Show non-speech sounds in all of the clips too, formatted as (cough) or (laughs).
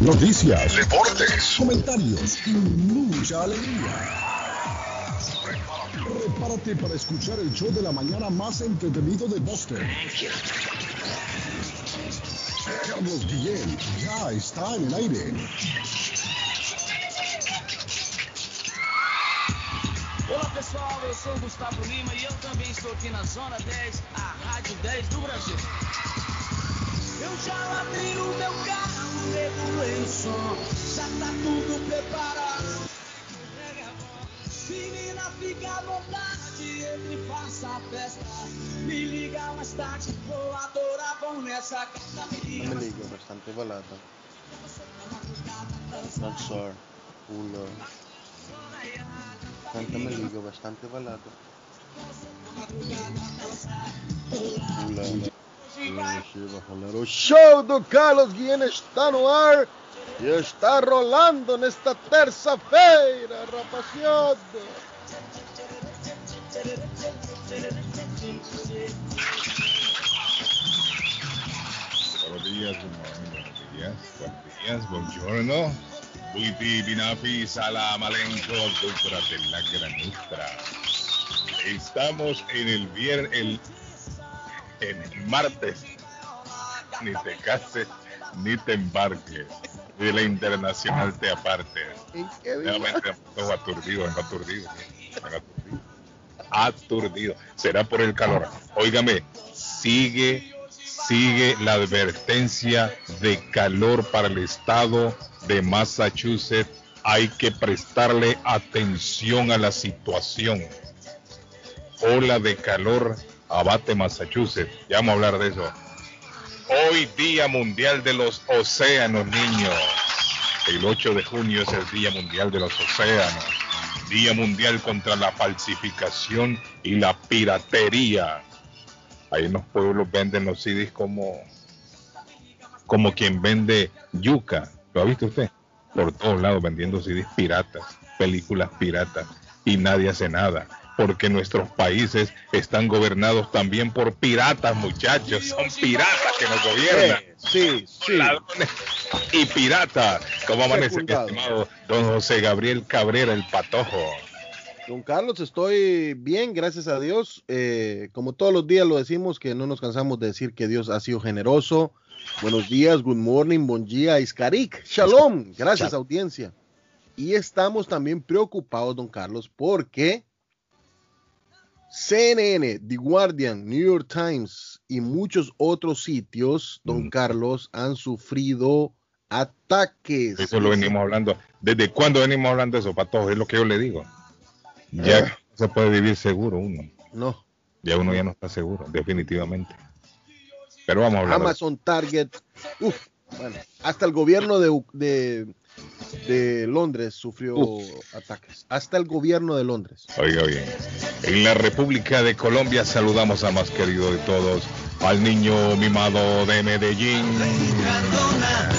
noticias, deportes, comentarios y mucha alegría. Prepárate para escuchar el show de la mañana más entretenido de Boston. Carlos Guillén ya está en el aire. Olá pessoal, eu sou o Gustavo Lima e eu também estou aqui na Zona 10, a Rádio 10 do Brasil. Eu já lavei o meu carro, o som, já tá tudo preparado. Menina, fica à vontade, entre faça a festa. Me liga mais tarde, vou adorar, vão nessa carta, me liga. Me ligo bastante balada. Danzar, culo. Canta me ligo bastante balada. Pula. O show do Carlos Guiana está no ar e está rolando nesta terça-feira, rapaziada. Buenos días, buenos días, buenos días. Buiti, binafi, salam granutra. Estamos en el viernes, en el martes. Ni te cases, ni te embarques. De la internacional te aparte. ¿En qué día? Realmente estoy aturdido, ando aturdido. ando aturdido. Aturdido. Será por el calor. Óigame, sigue, sigue la advertencia de calor para el estado de Massachusetts. Hay que prestarle atención a la situación. Ola de calor abate Massachusetts. Ya vamos a hablar de eso. Hoy Día Mundial de los Océanos, niños. El 8 de junio es el Día Mundial de los Océanos. Día Mundial contra la falsificación y la piratería. Ahí en los pueblos venden los CDs como, como quien vende yuca. ¿Lo ha visto usted? Por todos lados vendiendo CDs piratas, películas piratas y nadie hace nada. Porque nuestros países están gobernados también por piratas, muchachos. Son piratas que nos gobiernan. Sí, sí. Ladrones y piratas. ¿Cómo amanece mi estimado don José Gabriel Cabrera, el patojo? Don Carlos, estoy bien, gracias a Dios. Eh, como todos los días lo decimos, que no nos cansamos de decir que Dios ha sido generoso. Buenos días, good morning, bon día, Iskarik, shalom, gracias audiencia. Y estamos también preocupados, don Carlos, porque CNN, The Guardian, New York Times y muchos otros sitios, don Mm. Carlos, han sufrido ataques. Eso lo venimos hablando. ¿Desde cuándo venimos hablando de eso, patojo? Es lo que yo le digo. Ya Ah. no se puede vivir seguro uno. No, Ya uno ya no está seguro, definitivamente. Pero vamos a hablar. Amazon, Target, uf, bueno, hasta el gobierno de, de, de Londres sufrió ataques. Hasta el gobierno de Londres. Oiga bien. En la República de Colombia saludamos a más querido de todos, al niño mimado de Medellín. Cardona,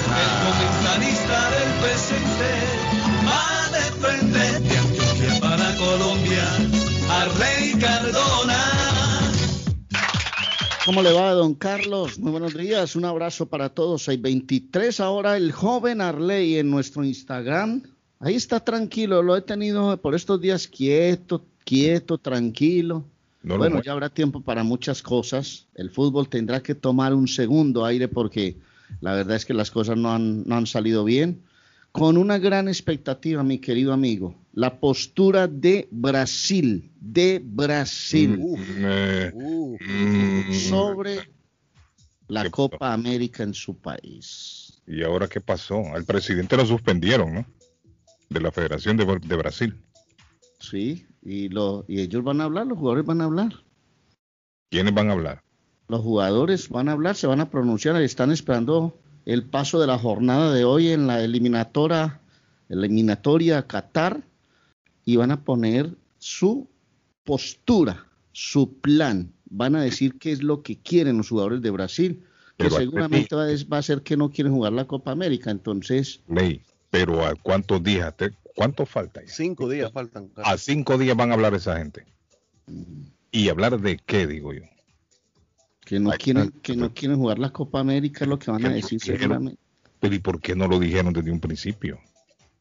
¿Cómo le va, don Carlos? Muy buenos días, un abrazo para todos. Hay 23 ahora el joven Arley en nuestro Instagram. Ahí está tranquilo, lo he tenido por estos días quieto, quieto, tranquilo. No bueno, ya habrá tiempo para muchas cosas. El fútbol tendrá que tomar un segundo aire porque la verdad es que las cosas no han, no han salido bien. Con una gran expectativa, mi querido amigo, la postura de Brasil, de Brasil Uf. Eh, Uh, mm, sobre la ¿Qué Copa pasó? América en su país. ¿Y ahora qué pasó? Al presidente lo suspendieron, ¿no? De la Federación de, de Brasil. Sí, y, lo, y ellos van a hablar, los jugadores van a hablar. ¿Quiénes van a hablar? Los jugadores van a hablar, se van a pronunciar, están esperando el paso de la jornada de hoy en la eliminatoria, eliminatoria Qatar y van a poner su postura, su plan. Van a decir qué es lo que quieren los jugadores de Brasil, que Pero seguramente va a, va a ser que no quieren jugar la Copa América. Entonces, Ley. Pero ¿a cuántos días? te- ¿Cuánto falta? ya? cinco días faltan. A cinco días van a hablar esa gente. ¿Y hablar de qué, digo yo? que no Ay, quieren que no quieren jugar la Copa América es lo que van a decir seguramente. Pero ¿y por qué no lo dijeron desde un principio?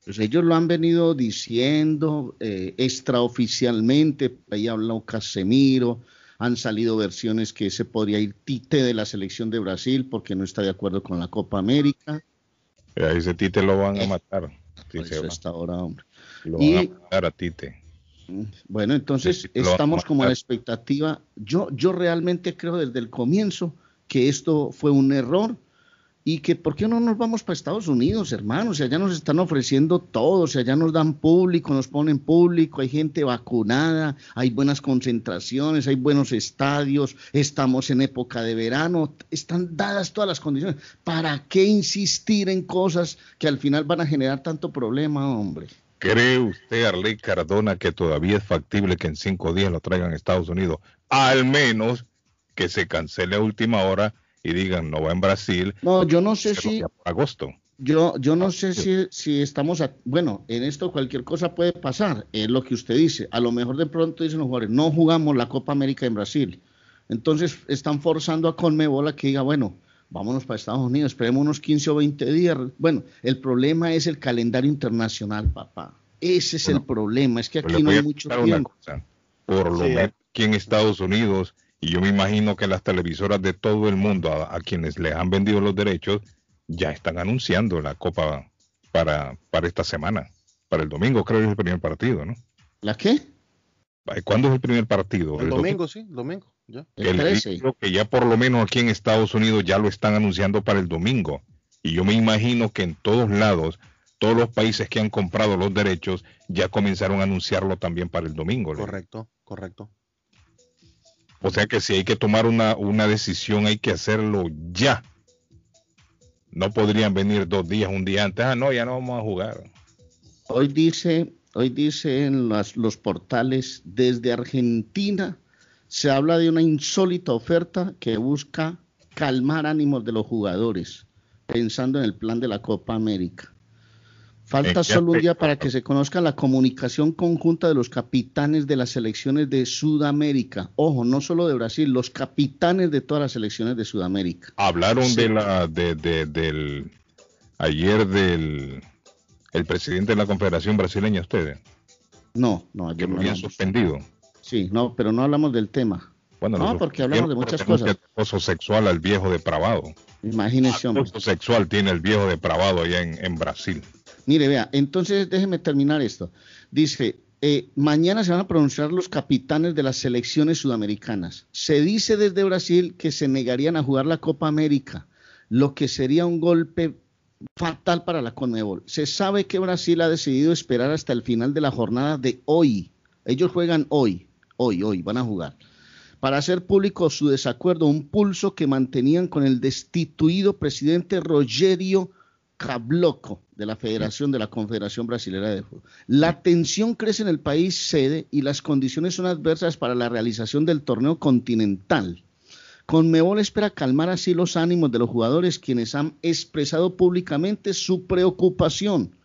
Pues ellos lo han venido diciendo eh, extraoficialmente, ahí habló Casemiro, han salido versiones que se podría ir Tite de la selección de Brasil porque no está de acuerdo con la Copa América. Eh, A ese Tite lo van a matar. Sí, Por se eso va. está ahora, hombre. Lo Y- van a matar a Tite. Bueno, entonces Sí, a estamos como en la matar. expectativa. Yo, yo realmente creo desde el comienzo que esto fue un error y que ¿por qué no nos vamos para Estados Unidos, hermanos? Si allá nos están ofreciendo todo, si allá nos dan público, nos ponen público, hay gente vacunada, hay buenas concentraciones, hay buenos estadios, estamos en época de verano, están dadas todas las condiciones. ¿Para qué insistir en cosas que al final van a generar tanto problema, hombre? ¿Cree usted, Arley Cardona, que todavía es factible que en cinco días lo traigan a Estados Unidos? Al menos que se cancele a última hora y digan no va en Brasil. No, yo no sé si agosto. Yo, yo no sé si, si estamos, a- bueno, en esto cualquier cosa puede pasar, es lo que usted dice. A lo mejor de pronto dicen los jugadores, no jugamos la Copa América en Brasil. Entonces están forzando a Conmebol a que diga, bueno, vámonos para Estados Unidos, esperemos unos 15 o 20 días. Bueno, el problema es el calendario internacional, papá. Ese es el problema, es que Pues aquí no hay a mucho tiempo. cosa. Por lo Sí, menos aquí en Estados Unidos, y yo me imagino que las televisoras de todo el mundo, a, a quienes les han vendido los derechos, ya están anunciando la Copa para, para esta semana. Para el domingo, creo que es el primer partido, ¿no? ¿La qué? ¿Cuándo es el primer partido? El domingo, sí, el domingo. Ya. El El 13. digo que ya por lo menos aquí en Estados Unidos ya lo están anunciando para el domingo. Y yo me imagino que en todos lados, todos los países que han comprado los derechos ya comenzaron a anunciarlo también para el domingo. ¿no? Correcto, correcto. O sea que si hay que tomar una, una decisión, hay que hacerlo ya. No podrían venir dos días, un día antes. Ah, no, ya no vamos a jugar. Hoy dice, hoy dice en las- los portales desde Argentina se habla de una insólita oferta que busca calmar ánimos de los jugadores, pensando en el plan de la Copa América. Falta ¿En qué solo un día para que se conozca la comunicación conjunta de los capitanes de las selecciones de Sudamérica. Ojo, no solo de Brasil, los capitanes de todas las selecciones de Sudamérica. Hablaron Sí. de la, de, de- del, ayer del, el presidente de la Confederación Brasileña, ustedes, No, no, que ayer lo no habían suspendido. Sí, no, pero no hablamos del tema. Bueno, No, lo porque hablamos de muchas cosas. acoso sexual al viejo depravado. Imagínese, hombre. Acoso sexual tiene el viejo depravado allá en, en Brasil. Mire, vea, entonces déjeme terminar esto. Dice, eh, mañana se van a pronunciar los capitanes de las selecciones sudamericanas. Se dice desde Brasil que se negarían a jugar la Copa América, lo que sería un golpe fatal para la Conmebol. Se sabe que Brasil ha decidido esperar hasta el final de la jornada de hoy. Ellos juegan hoy, hoy, hoy, van a jugar. Para hacer público su desacuerdo, un pulso que mantenían con el destituido presidente Rogerio Cabloco de la Federación de la Confederación Brasilera de Fútbol. La tensión crece en el país sede y las condiciones son adversas para la realización del torneo continental. Conmebol espera calmar así los ánimos de los jugadores quienes han expresado públicamente su preocupación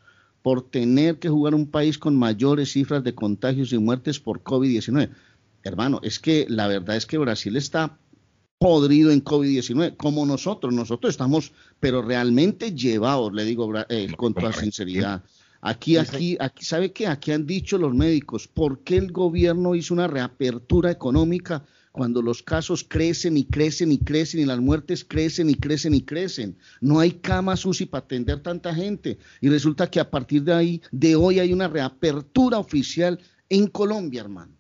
por tener que jugar un país con mayores cifras de contagios y muertes por COVID-19. Hermano, es que la verdad es que Brasil está podrido en COVID-19, como nosotros. Nosotros estamos, pero realmente llevados, le digo eh, con toda sinceridad. Aquí, aquí, aquí, ¿sabe qué? Aquí han dicho los médicos, ¿por qué el gobierno hizo una reapertura económica cuando los casos crecen y crecen y crecen y las muertes crecen y crecen y crecen? No hay camas UCI para atender tanta gente. Y resulta que a partir de ahí, de hoy hay una reapertura oficial en Colombia, hermano.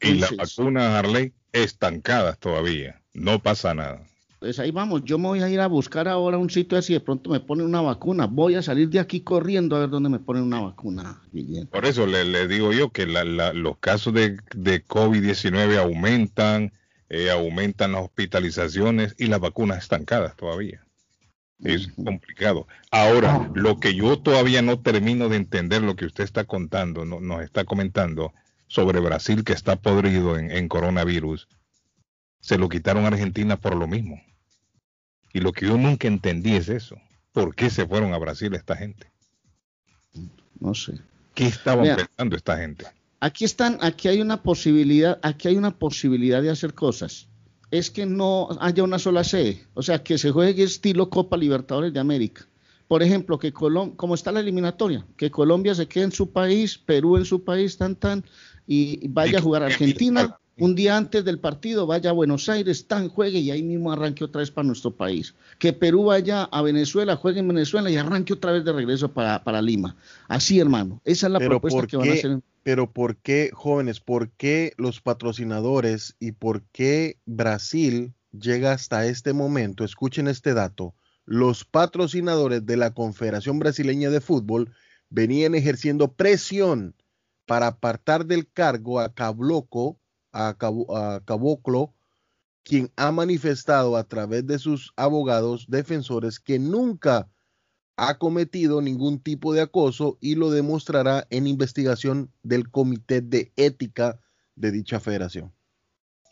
Y Entonces, vacunas, Harley, estancadas todavía. No pasa nada. Pues ahí vamos, yo me voy a ir a buscar ahora un sitio así, de pronto me ponen una vacuna, voy a salir de aquí corriendo a ver dónde me ponen una vacuna. Por eso le, le digo yo que la- la- los casos de, de COVID-19 aumentan, eh, aumentan las hospitalizaciones y las vacunas estancadas todavía. Es complicado. Ahora, lo que yo todavía no termino de entender, lo que usted está contando, no- nos está comentando sobre Brasil que está podrido en, en coronavirus, se lo quitaron a Argentina por lo mismo. Y lo que yo nunca entendí es eso. ¿Por qué se fueron a Brasil esta gente? No sé. ¿Qué estaban pensando esta gente? Aquí están, aquí hay una posibilidad, aquí hay una posibilidad de hacer cosas. es que no haya una sola sede, o sea, que se juegue estilo Copa Libertadores de América. Por ejemplo, que Colombia, como está la eliminatoria, que Colombia se quede en su país, Perú en su país, tan tan, y vaya a jugar a Argentina un día antes del partido, vaya a Buenos Aires, tan juegue y ahí mismo arranque otra vez para nuestro país. Que Perú vaya a Venezuela, juegue en Venezuela y arranque otra vez de regreso para, para Lima. Así, hermano, esa es la Pero propuesta ¿por que van a hacer. Pero ¿por qué, jóvenes, por qué los patrocinadores y por qué Brasil llega hasta este momento? Escuchen este dato. Los patrocinadores de la Confederación Brasileña de Fútbol venían ejerciendo presión para apartar del cargo a Cabloco, a, Cabo- a Caboclo, quien ha manifestado a través de sus abogados defensores que nunca ha cometido ningún tipo de acoso y lo demostrará en investigación del Comité de Ética de dicha federación.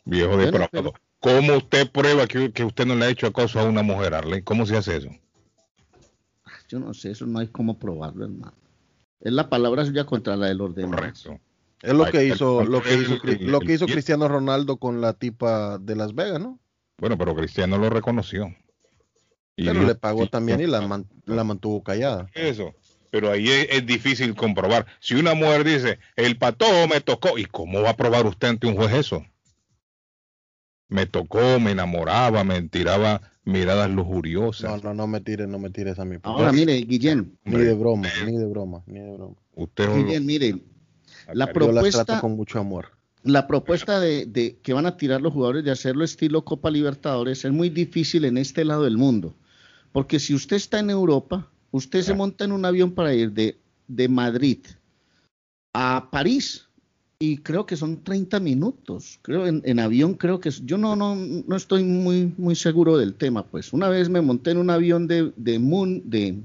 Viejo Bueno, depravado. pero- ¿Cómo usted prueba que, que usted no le ha hecho acoso a una mujer, Arley? ¿Cómo se hace eso? Yo no sé, eso no hay cómo probarlo, hermano. Es la palabra suya contra la del orden. Correcto. Es lo que hizo, lo que hizo, lo que hizo Cristiano Ronaldo con la tipa de Las Vegas, ¿no? Bueno, pero Cristiano lo reconoció. Y Pero le pagó sí, también y la, no, man- la mantuvo callada. Eso. Pero ahí es, es difícil comprobar. Si una mujer dice, el patojo me tocó, ¿y cómo va a probar usted ante un juez eso? Me tocó, me enamoraba, me tiraba miradas lujuriosas. No, no, no me tires, no me tires a mí. por Ahora, mire, Guillén, ni de broma, ni de broma, ni de broma. Usted Guillén, mire, la Yo las propuesta, trato con mucho amor. la propuesta de, de que van a tirar los jugadores de hacerlo estilo Copa Libertadores es muy difícil en este lado del mundo. Porque si usted está en Europa, usted se Ah. monta en un avión para ir de, de Madrid a París y creo que son 30 minutos. Creo en, en avión creo que yo no no no estoy muy muy seguro del tema, pues. Una vez me monté en un avión de de Mun- de,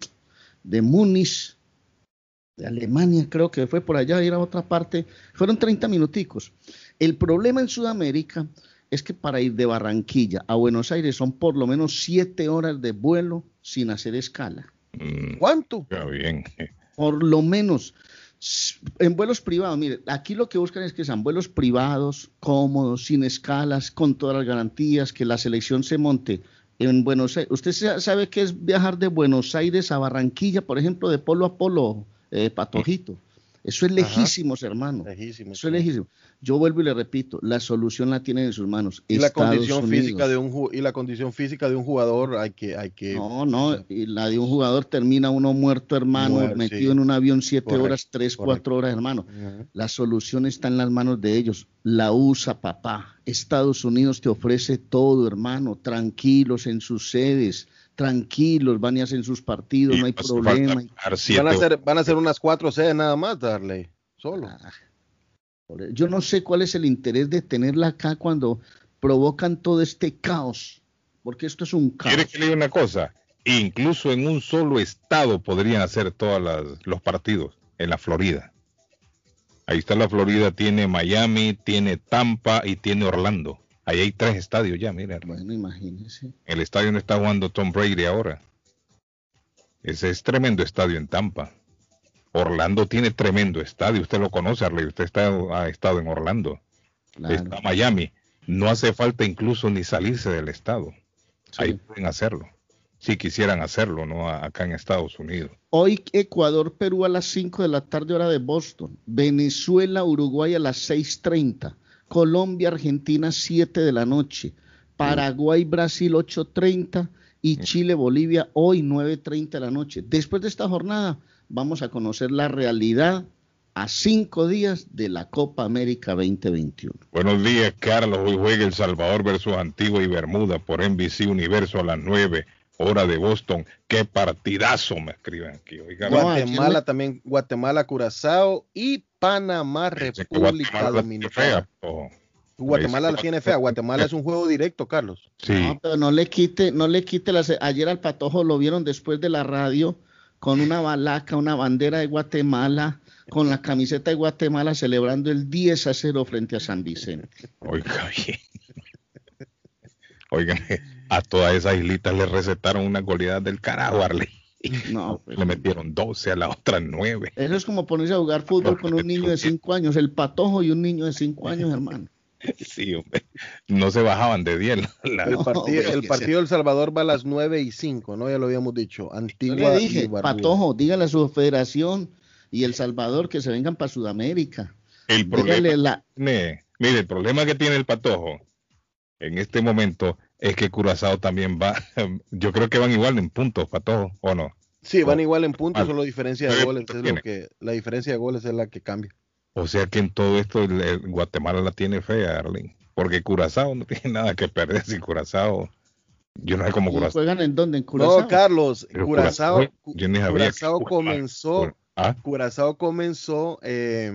de Múnich de Alemania, creo que fue por allá, ir a otra parte, fueron 30 minuticos. El problema en Sudamérica es que para ir de Barranquilla a Buenos Aires son por lo menos 7 horas de vuelo sin hacer escala. Mm, ¿Cuánto? está bien. Por lo menos en vuelos privados. Mire, aquí lo que buscan es que sean vuelos privados, cómodos, sin escalas, con todas las garantías, que la selección se monte en Buenos Aires. ¿Usted sa- sabe qué es viajar de Buenos Aires a Barranquilla, por ejemplo, de polo a polo, eh, Patojito? Eso es Ajá. lejísimos, hermano. Eso es lejísimo. Yo vuelvo y le repito, la solución la tienen en sus manos. Y la condición física de un y la condición física de un jugador hay que hay que No, no, y la de un jugador termina uno muerto, hermano, metido sí. en un avión siete Correcto, horas, tres, correcto. cuatro horas, hermano. La solución está en las manos de ellos. La usa, papá. Estados Unidos te ofrece todo, hermano. Tranquilos en sus sedes, tranquilos, van y hacen sus partidos, Y no hay hace problema. van a ser van a ser unas cuatro sedes nada más, Darley. Solo. Ah, Yo no sé cuál es el interés de tenerla acá cuando provocan todo este caos, porque esto es un caos. ¿Quiere que le diga una cosa? Incluso en un solo estado podrían hacer todos los partidos, en la Florida. Ahí está la Florida, tiene Miami, tiene Tampa y tiene Orlando. Ahí hay tres estadios ya, mira. Bueno, imagínense. El estadio donde está jugando Tom Brady ahora. Ese es tremendo estadio en Tampa. Orlando tiene tremendo estadio. Usted lo conoce, Arley. Usted está, ha estado en Orlando. Claro. Está Miami. No hace falta incluso ni salirse del estado. Sí. Ahí pueden hacerlo. Si quisieran hacerlo, ¿no? Acá en Estados Unidos. Hoy Ecuador, Perú a las 5 de la tarde hora de Boston. Venezuela, Uruguay a las 6.30. Colombia, Argentina 7 de la noche. Paraguay, Brasil 8.30. Y Chile, Bolivia hoy 9.30 de la noche. Después de esta jornada vamos a conocer la realidad a cinco días de la Copa América 2021. Buenos días, Carlos. Hoy juega El Salvador versus Antigua y Bermuda por NBC Universo a las 9 hora de Boston. Qué partidazo me escriben aquí. Oiga, Guatemala también, Guatemala, Curazao y Panamá, que República Guatemala la tiene Dominicana. fea, ojo. Guatemala la tiene fea. Guatemala es un juego directo, Carlos. Sí. No, pero no le quite, no le quite las. Ayer al patojo lo vieron después de la radio con una balaca, una bandera de Guatemala, con la camiseta de Guatemala celebrando el 10 a 0 frente a San Vicente. Oiga bien. Oigan, a todas esas islitas le recetaron una goleada del carajo, Arley. (laughs) No, pues, Le metieron 12 a la otra 9. eso es como ponerse a jugar fútbol con un niño de (laughs) 5 años, el patojo y un niño de 5 años, hermano. (laughs) Sí, hombre. No se bajaban de 10. la- El No, partido, hombre, el partido del Salvador va a las 9 y 5, ¿no? Ya lo habíamos dicho. Antigua le dije. Patojo, dígale a su federación y El Salvador que se vengan para Sudamérica. El problema, la, mire, el problema que tiene el Patojo en este momento es que Curazao también va, (laughs) yo creo que van igual en puntos, Patojo, ¿o no? Sí, van igual en puntos, solo diferencia de goles. Es lo que, la diferencia de goles es la que cambia. O sea que en todo esto el- el Guatemala la tiene fea, Arlene. Porque Curazao no tiene nada que perder si Curazao. Yo no sé cómo ¿y Curazao. ¿Juegan en dónde? ¿En Curazao? No, Carlos, Curazao, Curazao, comenzó, Ah, Curazao comenzó eh,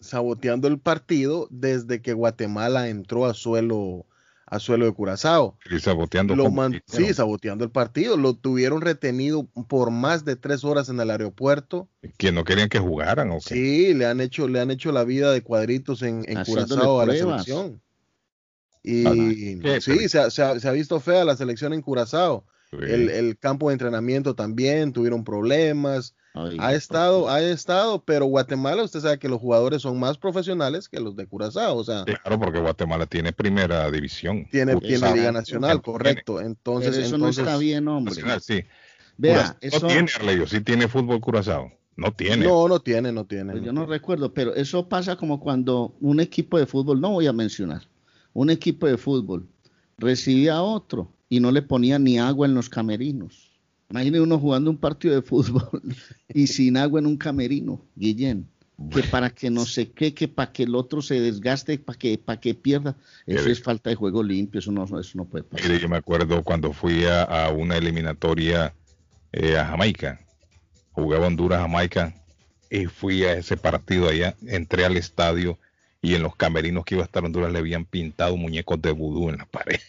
saboteando el partido desde que Guatemala entró a suelo, a suelo de Curazao. y saboteando. Lo man- sí, saboteando el partido. Lo tuvieron retenido por más de tres horas en el aeropuerto. que no querían que jugaran, ¿o qué? Sí, le han hecho, le han hecho la vida de cuadritos en, Curazao a la selección. Ah, Y qué sí, se ha, se ha- se ha visto fea la selección en Curazao. Sí. El, el campo de entrenamiento también tuvieron problemas. Ay, Ha estado, ha estado, pero Guatemala, usted sabe que los jugadores son más profesionales que los de Curazao. O sea, Claro, porque Guatemala tiene primera división. tiene, tiene Liga. Nacional, Tiene. correcto. Pero Entonces, eso entonces no está bien, hombre. Nacional, sí. Vea, Curazao eso, No tiene, Arley, sí tiene fútbol Curazao. No tiene. no, no tiene, no tiene. pues yo no recuerdo, pero eso pasa como cuando un equipo de fútbol, no voy a mencionar, un equipo de fútbol recibía a otro y no le ponía ni agua en los camerinos. Imagine uno jugando un partido de fútbol (laughs) y sin agua en un camerino, Guillén. Que para que no sé qué, que para que el otro se desgaste, para que, para que pierda. Eso es falta de juego limpio, eso no, eso no puede pasar. Mire, yo me acuerdo cuando fui a, a una eliminatoria eh, a Jamaica. Jugaba Honduras-Jamaica y fui a ese partido allá. Entré al estadio y en los camerinos que iba a estar Honduras le habían pintado muñecos de vudú en la pared.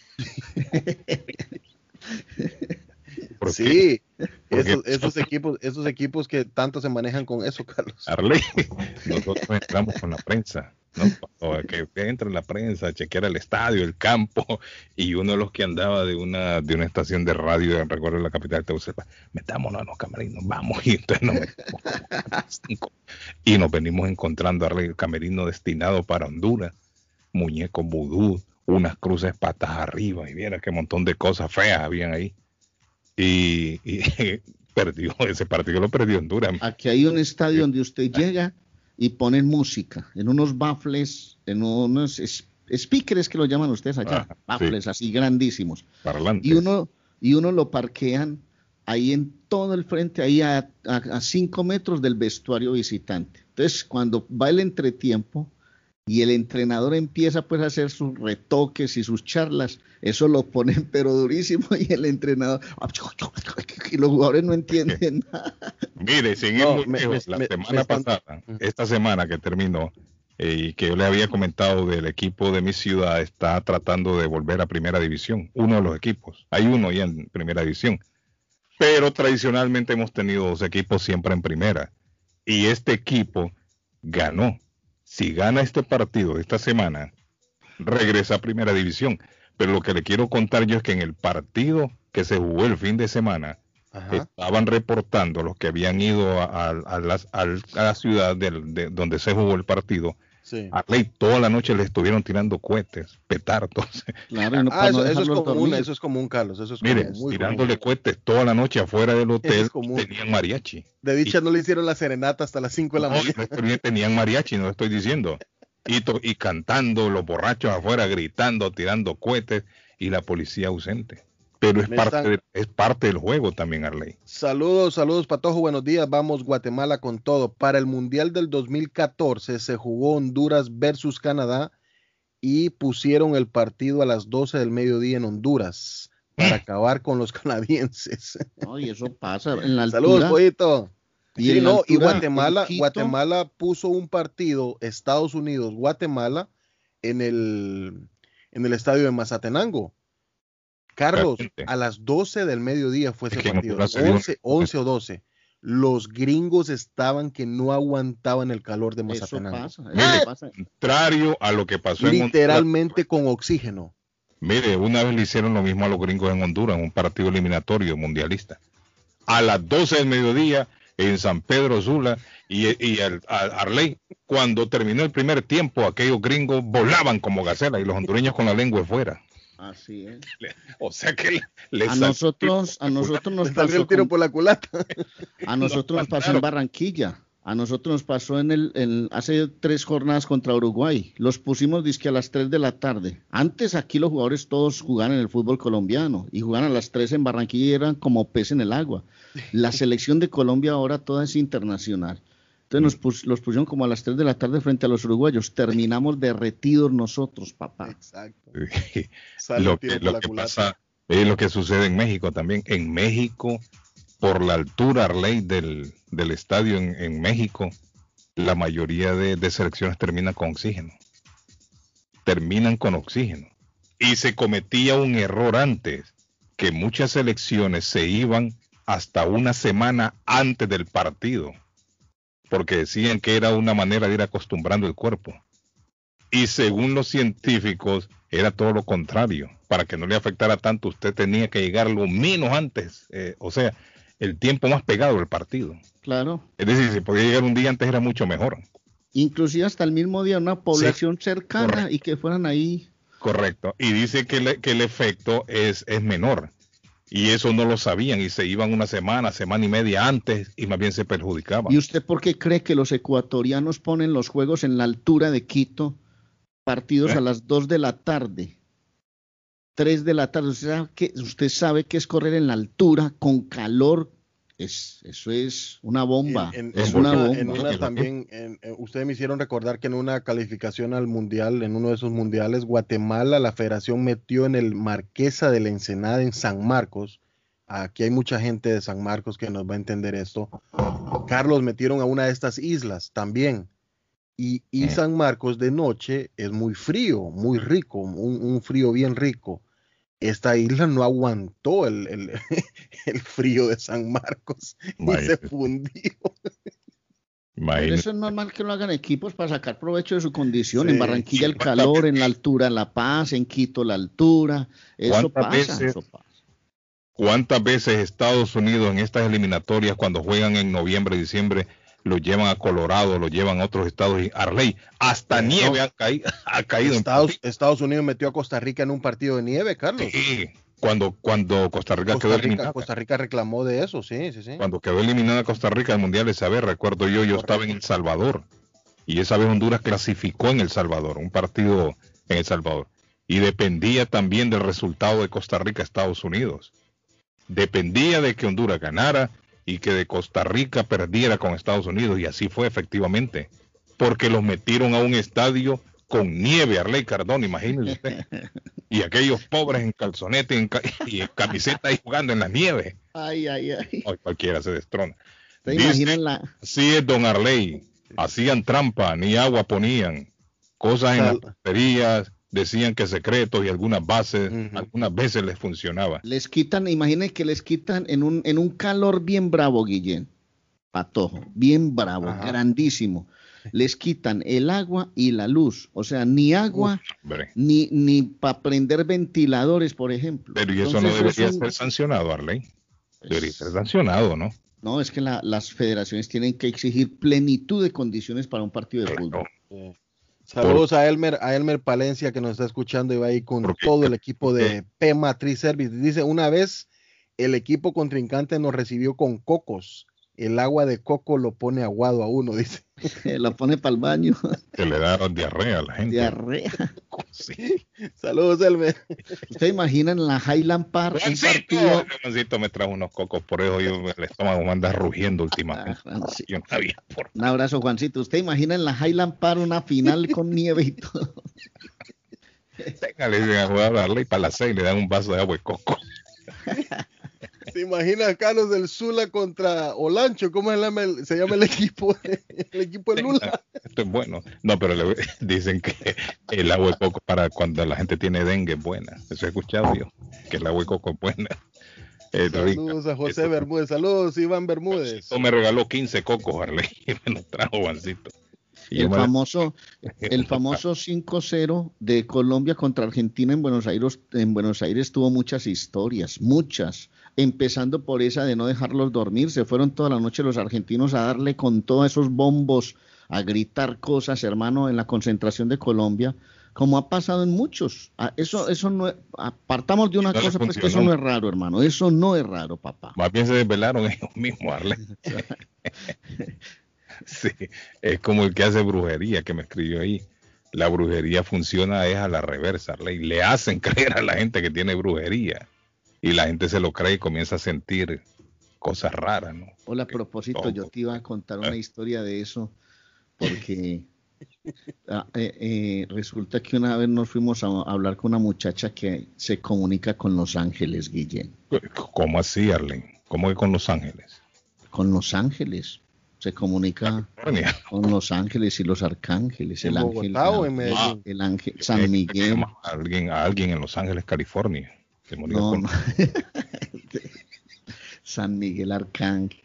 (laughs) Sí, esos, esos equipos, esos equipos que tanto se manejan con eso, (laughs) Carlos. Arley, nosotros entramos con la prensa, ¿no? Cuando que entra la prensa a chequear el estadio, el campo, y uno de los que andaba de una de una estación de radio, recuerdo en la capital de metámonos en los camerinos, vamos, (laughs) y entonces nos cinco, y nos venimos encontrando Arley, el camerino destinado para Honduras, muñecos vudú, unas cruces patas arriba, y viera qué montón de cosas feas habían ahí. Y, y (laughs) perdió ese partido, lo perdió Honduras. Aquí hay un estadio donde usted llega y ponen música en unos baffles, en unos speakers que lo llaman ustedes allá, Ajá, baffles así grandísimos. Y uno, y uno lo parquean ahí en todo el frente, ahí a, a, a cinco metros del vestuario visitante. Entonces, cuando va el entretiempo y el entrenador empieza pues a hacer sus retoques y sus charlas, eso lo ponen (laughs) pero durísimo y el entrenador, y los jugadores no entienden (laughs) nada. Mire, No, lejos, me- la me- semana me están- pasada, esta semana que terminó, eh, y que yo le había comentado del equipo de mi ciudad, está tratando de volver a primera división. Uno de los equipos. Hay uno ya en primera división. Pero tradicionalmente hemos tenido dos equipos siempre en primera. Y este equipo ganó. Si gana este partido esta semana, regresa a primera división. Pero lo que le quiero contar yo es que en el partido que se jugó el fin de semana, Ajá. estaban reportando los que habían ido a, a- a las- al- a la ciudad del- de, donde se jugó el partido. Sí. A Ley toda la noche le estuvieron tirando cohetes, petardos. Claro, no, Ah, no eso, es común, eso es común, Carlos. Eso es Mire, común, tirándole común. cohetes toda la noche afuera del hotel. es común. Tenían mariachi. De dicha no le hicieron la serenata hasta las 5 de la No, mañana. tenían mariachi, no lo estoy diciendo. Y, to- y cantando, los borrachos afuera gritando, tirando cohetes y la policía ausente. Pero es Me parte, están- de- es parte del juego también, Arley. Saludos, saludos, Patojo. Buenos días. Vamos, Guatemala con todo. Para el Mundial del 2014 se jugó Honduras versus Canadá y pusieron el partido a las 12 del mediodía en Honduras para acabar con los (laughs) canadienses. No, y eso pasa en la altura. Saludos, Pollito. y Sí, no, y Guatemala, Guatemala puso un partido, Estados Unidos, Guatemala, en el, en el estadio de Mazatenango. Carlos, a las 12 del mediodía fue Es ese partido, dio- 11, 11 o 12. Los gringos estaban que no aguantaban el calor de Eso Mazatenango. pasa, eso Mire, pasa. Contrario a lo que pasó en Honduras. Literalmente con oxígeno. Mire, una vez le hicieron lo mismo a los gringos en Honduras, en un partido eliminatorio mundialista. A las 12 del mediodía en San Pedro Sula y, y el, a- Arley, cuando terminó el primer tiempo, aquellos gringos volaban como gacela y los hondureños con la lengua fuera. Así es. (laughs) O sea que le, le A nosotros, a (laughs) nosotros nos pasó el tiro con- por la culata. (laughs) A nosotros nos pasó en Barranquilla. A nosotros nos pasó en el, en- hace tres jornadas contra Uruguay. Los pusimos disque a las 3 de la tarde. Antes aquí los jugadores todos jugaban en el fútbol colombiano y jugaban a las 3 en Barranquilla y eran como pez en el agua. La selección de Colombia ahora toda es internacional. Entonces nos pus- los pusieron como a las 3 de la tarde frente a los uruguayos. Terminamos derretidos nosotros, papá. Exacto. (laughs) lo que, lo pasa es lo que sucede en México también. En México, por la altura Arley del, del estadio en, en México, la mayoría de, de selecciones terminan con oxígeno. Terminan con oxígeno. Y se cometía un error antes, que muchas selecciones se iban hasta una semana antes del partido, porque decían que era una manera de ir acostumbrando el cuerpo. Y según los científicos, era todo lo contrario. Para que no le afectara tanto, usted tenía que llegar lo menos antes, eh, o sea, el tiempo más pegado del partido. Claro. Es decir, si podía llegar un día antes era mucho mejor. Inclusive hasta el mismo día una población cercana correcto. y que fueran ahí. Correcto. Y dice que, le- que el efecto es, es menor. Y eso no lo sabían y se iban una semana, semana y media antes y más bien se perjudicaban. ¿Y usted por qué cree que los ecuatorianos ponen los juegos en la altura de Quito, partidos ¿Eh? a las 2 de la tarde? 3 de la tarde. Usted sabe, que, usted sabe que es correr en la altura con calor. Es, eso es una bomba. En, en- es en una una, bomba. en una también, en- en- ustedes me hicieron recordar que en una calificación al mundial, en uno de esos mundiales, Guatemala, la federación metió en el Marquesa de la Ensenada en San Marcos. Aquí hay mucha gente de San Marcos que nos va a entender esto. Carlos metieron a una de estas islas también. Y, y Mm. San Marcos de noche es muy frío, muy rico, un, un frío bien rico. Esta isla no aguantó el, el- (laughs) el frío de San Marcos y se Imagínate. fundió. Por Imagínate. eso es normal que lo hagan equipos para sacar provecho de su condición. Sí, en Barranquilla sí. el calor, en la altura la paz, en Quito la altura. Eso ¿Cuántas pasa, veces- eso pasa. ¿Cuántas veces Estados Unidos en estas eliminatorias, cuando juegan en noviembre, diciembre, lo llevan a Colorado, lo llevan a otros estados y Arley, hasta nieve no. ha, caí- (laughs) ha caído. Estados, Estados Unidos metió a Costa Rica en un partido de nieve, Carlos. Sí, cuando, cuando Costa Rica quedó Costa Rica, eliminada. Costa Rica reclamó de eso, sí, sí, sí. Cuando quedó eliminada Costa Rica del Mundial esa vez, recuerdo yo, yo estaba en El Salvador. Y esa vez Honduras clasificó en El Salvador, un partido en El Salvador. Y dependía también del resultado de Costa Rica-Estados Unidos. Dependía de que Honduras ganara y que de Costa Rica perdiera con Estados Unidos. Y así fue efectivamente. Porque los metieron a un estadio con nieve, Arley Cardón, imagínense usted. Y aquellos pobres en calzonete y en, ca- y en camiseta ahí jugando en la nieve. Ay, ay, ay. Ay, cualquiera se destrona. ¿Se Dice- imaginan la, Así es, don Arley. Hacían trampa, ni agua ponían. Cosas en las baterías, decían que secretos y algunas bases, algunas veces les funcionaba. Les quitan, imaginen que les quitan en un, en un calor bien bravo, Guillén. Patojo, bien bravo, Ajá. grandísimo. Les quitan el agua y la luz. O sea, ni agua, ni, ni para prender ventiladores, por ejemplo. pero y eso Entonces, no debería es un- ser sancionado, Arley. Debería es- ser sancionado, ¿no? no, es que la- las federaciones tienen que exigir plenitud de condiciones para un partido de fútbol. Saludos a Elmer, a Elmer Palencia que nos está escuchando y va ahí con todo el equipo ¿Por de P Matriz Service. Dice, una vez el equipo contrincante nos recibió con cocos. El agua de coco lo pone aguado a uno, (laughs) dice. la pone para el baño, Que le da diarrea a la gente. diarrea. Sí. Saludos, Elmer. ¿Usted imagina en la Highland Park un partido? Juancito me trajo unos cocos, por eso yo el estómago me anda rugiendo últimamente. Ah. Yo no sabía por Un abrazo, Juancito. ¿Usted imagina en la Highland Park una final con nieve y todo? Venga, le dicen a jugar a Arley para las seis, le dan un vaso de agua de coco. (laughs) (laughs) ¿Se imagina Carlos del Zula contra Olancho? ¿Cómo se llama el, se llama el equipo? (laughs) El equipo de Lula. Esto es bueno. No, pero le- (laughs) dicen que el agua de coco para cuando la gente tiene dengue es buena. Eso he escuchado yo, que el agua de coco es buena. Es rica. Saludos a José Eso- Bermúdez. Saludos, Iván Bermúdez. Esto me regaló 15 cocos, Arley, y me los trajo Juancito. el famoso, el famoso 5-0 de Colombia contra Argentina en Buenos Aires, en Buenos Aires tuvo muchas historias, muchas, empezando por esa de no dejarlos dormir, se fueron toda la noche los argentinos a darle con todos esos bombos, a gritar cosas, hermano, en la concentración de Colombia, como ha pasado en muchos. Ah, eso, eso no, apartamos de una cosa, pues que eso no es raro, hermano, eso no es raro, papá. Más bien se desvelaron ellos mismos, Arle. (laughs) Sí, es como el que hace brujería que me escribió ahí. La brujería funciona es a la reversa, y le hacen (laughs) creer a la gente que tiene brujería y la gente se lo cree y comienza a sentir cosas raras, ¿no? Hola, a propósito, yo te iba a contar una (laughs) historia de eso porque ah, eh, eh, resulta que una vez nos fuimos a, hablar con una muchacha que se comunica con los ángeles, Guillén. ¿Cómo así, Arlen? ¿Cómo que con los ángeles? Con los ángeles se comunica con los ángeles y los arcángeles, el ángel, el ángel San Miguel. alguien, alguien en Los Ángeles, California. (laughs) San Miguel Arcángel,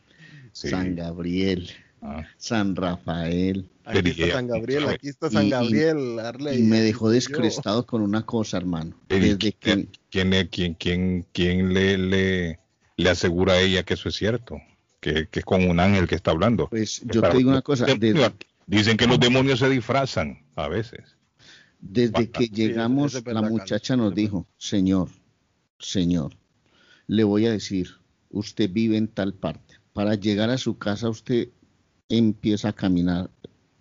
San Gabriel, ah. San Rafael. Aquí está San Gabriel, aquí está San Gabriel, y, me dejó descrestado con una cosa, hermano. Desde que, ¿Quién, quién, quién, quién le, le, le asegura a ella que eso es cierto? que, es con un ángel que está hablando. Pues yo te digo una cosa. dicen que los demonios se disfrazan a veces. Desde que llegamos, la muchacha nos dijo, Señor, Señor, le voy a decir, usted vive en tal parte. Para llegar a su casa usted empieza a caminar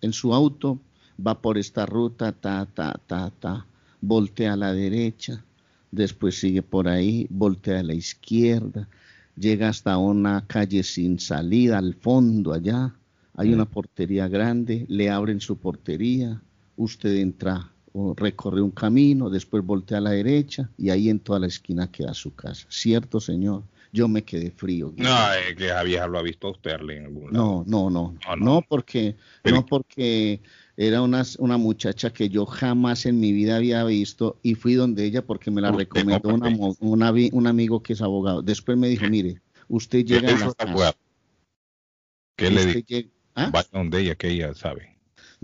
en su auto, va por esta ruta, ta, ta, ta, ta, voltea a la derecha, después sigue por ahí, voltea a la izquierda, llega hasta una calle sin salida, al fondo allá, hay una portería grande, le abren su portería, usted entra recorre un camino, después voltea a la derecha y ahí en toda la esquina queda su casa. ¿Cierto, señor? Yo me quedé frío. No, es que Javier lo ha visto usted en algún lado. No, no, no, no, no, porque, no porque era una, una muchacha que yo jamás en mi vida había visto y fui donde ella porque me la recomendó una, un amigo que es abogado. Después me dijo, mire, usted llega a la casa. ¿Qué le dijo? ¿Ah? Vaya donde ella, que ella sabe.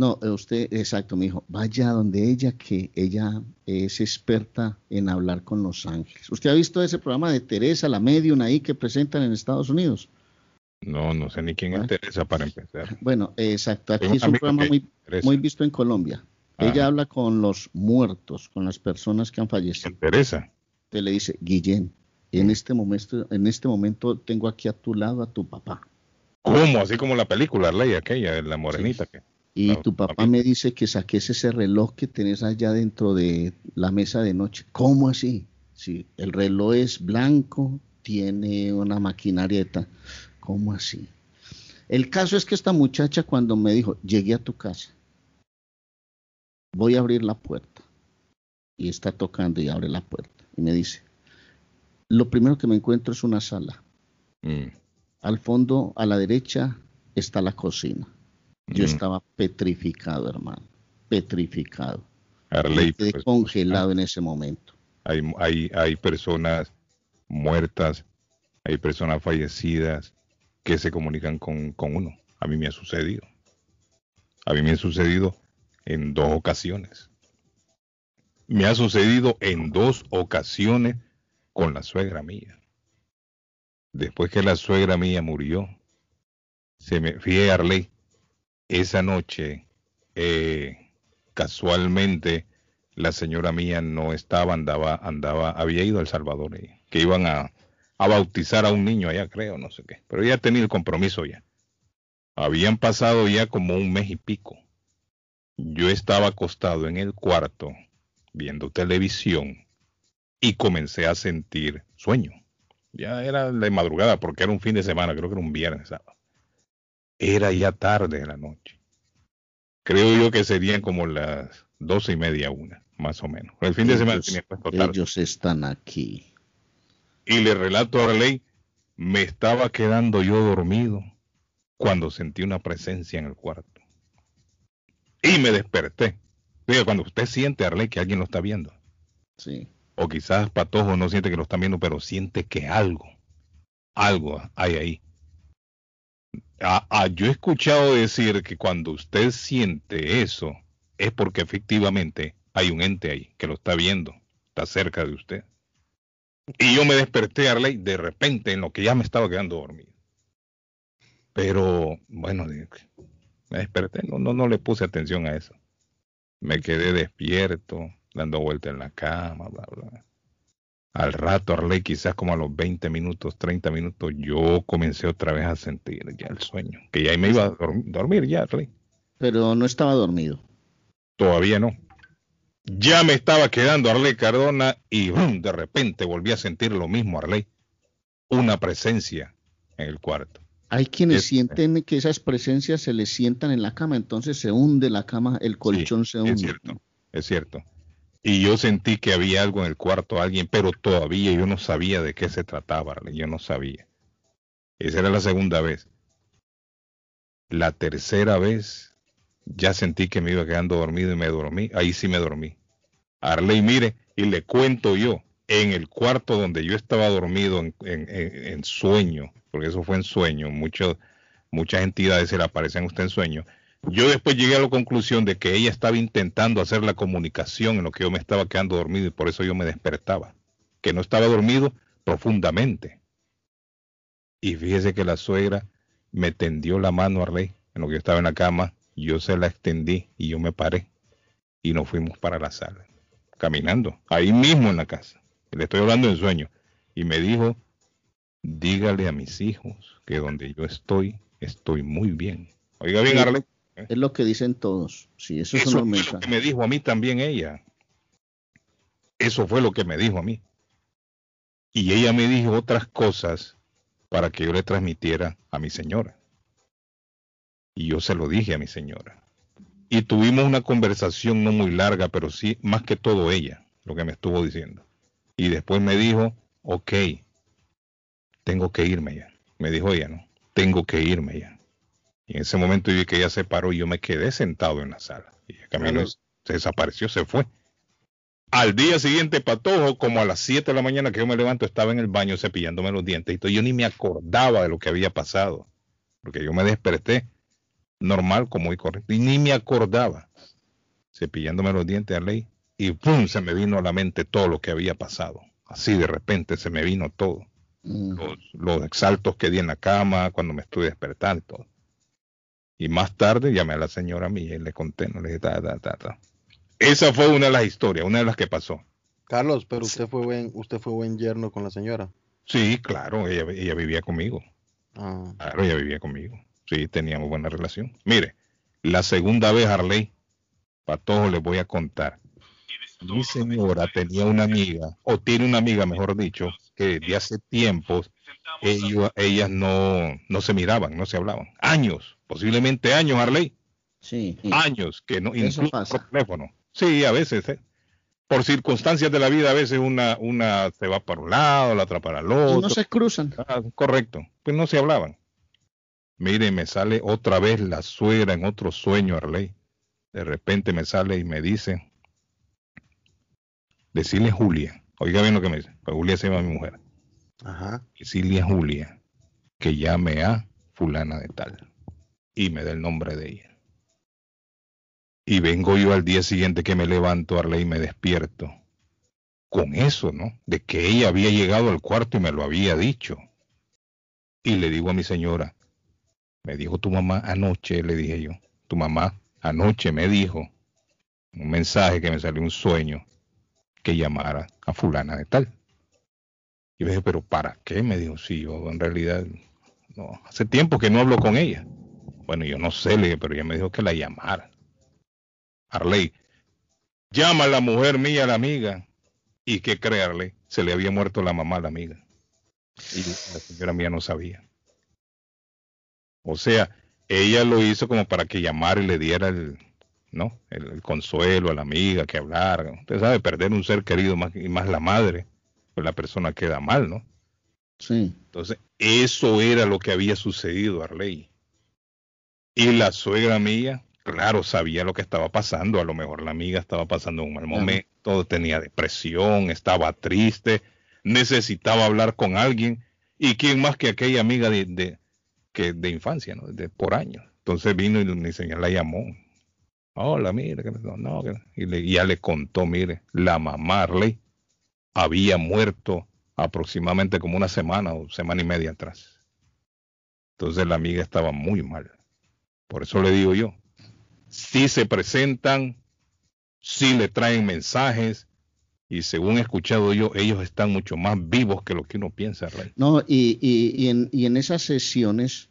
No, usted, exacto, me dijo, vaya donde ella, que ella es experta en hablar con los ángeles. ¿Usted ha visto ese programa de Teresa, la medium ahí que presentan en Estados Unidos? No, no sé ni quién es Teresa para empezar. Bueno, exacto. Aquí es un programa muy, visto en Colombia. Ah. Ella habla con los muertos, con las personas que han fallecido. Teresa. Te le dice, Guillén, en este momento, en este momento tengo aquí a tu lado a tu papá. ¿Cómo? Así como la película, ley aquella, la morenita. Que, y tu papá me dice que saques ese reloj que tenés allá dentro de la mesa de noche. ¿Cómo así? Sí, el reloj es blanco, tiene una maquinaria de ¿Cómo así? El caso es que esta muchacha cuando me dijo, llegué a tu casa, voy a abrir la puerta. Y está tocando y abre la puerta. Y me dice, lo primero que me encuentro es una sala. Mm. Al fondo, a la derecha, está la cocina. Yo mm. estaba petrificado, hermano. Petrificado. Arley, quedé pues, congelado ah. en ese momento. Hay, hay, hay personas muertas, hay personas fallecidas, que se comunican con, uno. A mí me ha sucedido. A mí me ha sucedido en dos ocasiones. Me ha sucedido en dos ocasiones con la suegra mía. Después que la suegra mía murió, se me a Arley. Esa noche, eh, casualmente, la señora mía no estaba, andaba, andaba, había ido a El Salvador, eh, que iban a, a bautizar a un niño allá, creo, no sé qué. Pero ya tenía el compromiso ya. Habían pasado ya como un mes y pico. Yo estaba acostado en el cuarto viendo televisión y comencé a sentir sueño. Ya era de madrugada porque era un fin de semana, creo que era un viernes, sábado. Era ya tarde de la noche. Creo yo que serían como las doce y media, una, más o menos. El fin de semana tenía puesto tarde. Ellos están aquí. Y le relato a Arley, me estaba quedando yo dormido cuando sentí una presencia en el cuarto. Y me desperté. Digo, cuando usted siente, Arley, que alguien lo está viendo. Sí. O quizás Patojo no siente que lo están viendo, pero siente que algo, algo hay ahí. Ah, ah, yo he escuchado decir que cuando usted siente eso, es porque efectivamente hay un ente ahí que lo está viendo, está cerca de usted. Y yo me desperté, Arley, de repente en lo que ya me estaba quedando dormido. Pero bueno, me desperté, no, no, no le puse atención a eso. Me quedé despierto, dando vuelta en la cama, bla, bla. Al rato, Arley, quizás como a los 20 minutos, 30 minutos, yo comencé otra vez a sentir ya el sueño, que ya me iba a dormir, ya, Arley. Pero no estaba dormido. Todavía no. Ya me estaba quedando Arley Cardona y de repente volví a sentir lo mismo, Arley. Una presencia en el cuarto. Hay quienes sienten que esas presencias se les sientan en la cama, entonces se hunde la cama, el colchón se hunde. Es cierto, es cierto. Y yo sentí que había algo en el cuarto, alguien, pero todavía yo no sabía de qué se trataba, yo no sabía. Esa era la segunda vez. La tercera vez ya sentí que me iba quedando dormido y me dormí. Ahí sí me dormí. Arley, mire, y le cuento yo, en el cuarto donde yo estaba dormido en, sueño, porque eso fue en sueño, muchas entidades se le aparecen a usted en sueño. Yo después llegué a la conclusión de que ella estaba intentando hacer la comunicación en lo que yo me estaba quedando dormido y por eso yo me despertaba, que no estaba dormido profundamente. Y fíjese que la suegra me tendió la mano a Arley en lo que yo estaba en la cama, yo se la extendí y yo me paré y nos fuimos para la sala, caminando, ahí mismo en la casa le estoy hablando en sueño, y me dijo, dígale a mis hijos que donde yo estoy, estoy muy bien. Oiga bien, Arle. Es lo que dicen todos. Sí, eso, es lo que me dijo a mí también ella. Eso fue lo que me dijo a mí. Y ella me dijo otras cosas para que yo le transmitiera a mi señora. Y yo se lo dije a mi señora. Y tuvimos una conversación no muy larga, pero sí, más que todo ella, lo que me estuvo diciendo. Y después me dijo, ok, tengo que irme ya. Me dijo ella, ¿no? Tengo que irme ya. Y en ese momento vi que ella se paró y yo me quedé sentado en la sala. Y el camino se desapareció, se fue. Al día siguiente, Patojo, como a las 7 de la mañana que yo me levanto, estaba en el baño cepillándome los dientes. Y yo ni me acordaba de lo que había pasado. Porque yo me desperté normal, como y correcto. Y ni me acordaba. Cepillándome los dientes a ley y ¡pum! se me vino a la mente todo lo que había pasado. Así de repente se me vino todo. Mm. Los, exaltos que di en la cama cuando me estuve despertando y todo. Y más tarde llamé a la señora mía y le conté, no le dije, ta, ta, ta, Esa fue una de las historias, una de las que pasó. Carlos, pero usted fue buen, usted fue buen yerno con la señora. Sí, claro, ella, ella vivía conmigo. Ah. Claro, ella vivía conmigo. Sí, teníamos buena relación. Mire, la segunda vez, Harley, para todos les voy a contar mi señora tenía una amiga, o tiene una amiga, mejor dicho, que de hace tiempos ellas no, no se miraban, no se hablaban. Años, posiblemente años, Arley. Sí. Años que no, incluso por teléfono. Sí, a veces, ¿eh? por circunstancias de la vida, a veces una, una se va para un lado, la otra para el otro. no se cruzan. Ah, correcto, pues no se hablaban. Mire, me sale otra vez la suegra en otro sueño, Arley. De repente me sale y me dice, decirle a Julia, oiga bien lo que me dice, pues Julia se llama mi mujer. Ajá. Decirle a Julia que llame a fulana de tal y me dé el nombre de ella. Y vengo yo al día siguiente que me levanto, Arley, y me despierto. Con eso, ¿no? De que ella había llegado al cuarto y me lo había dicho. Y le digo a mi señora, me dijo tu mamá anoche, le dije yo, tu mamá anoche me dijo un mensaje que me salió un sueño que llamara a fulana de tal. Y me dije, pero ¿para qué? Me dijo, sí, yo en realidad, no, hace tiempo que no hablo con ella. Bueno, yo no sé, le dije, pero ella me dijo que la llamara. Arley, llama a la mujer mía, la amiga, y que creerle, se le había muerto la mamá a la amiga. Y la señora mía no sabía. O sea, ella lo hizo como para que llamara y le diera el, ¿no? El, consuelo a la amiga que hablar. Usted sabe, perder un ser querido más, y más la madre, pues la persona queda mal, ¿no? Sí. Entonces, eso era lo que había sucedido, Arley. Y la suegra mía, claro, sabía lo que estaba pasando. A lo mejor la amiga estaba pasando un mal momento, tenía depresión, estaba triste, necesitaba hablar con alguien. ¿Y quién más que aquella amiga de, que de infancia, ¿no? De, por años. Entonces vino y mi señora la llamó. Hola, mire, que no, no, que- y le- y ya le contó, mire, la mamá Arley había muerto aproximadamente como una semana o semana y media atrás. Entonces la amiga estaba muy mal. Por eso le digo yo, si se presentan, si le traen mensajes, y según he escuchado yo, ellos están mucho más vivos que lo que uno piensa, Rey. No, y, y- y en, y en esas sesiones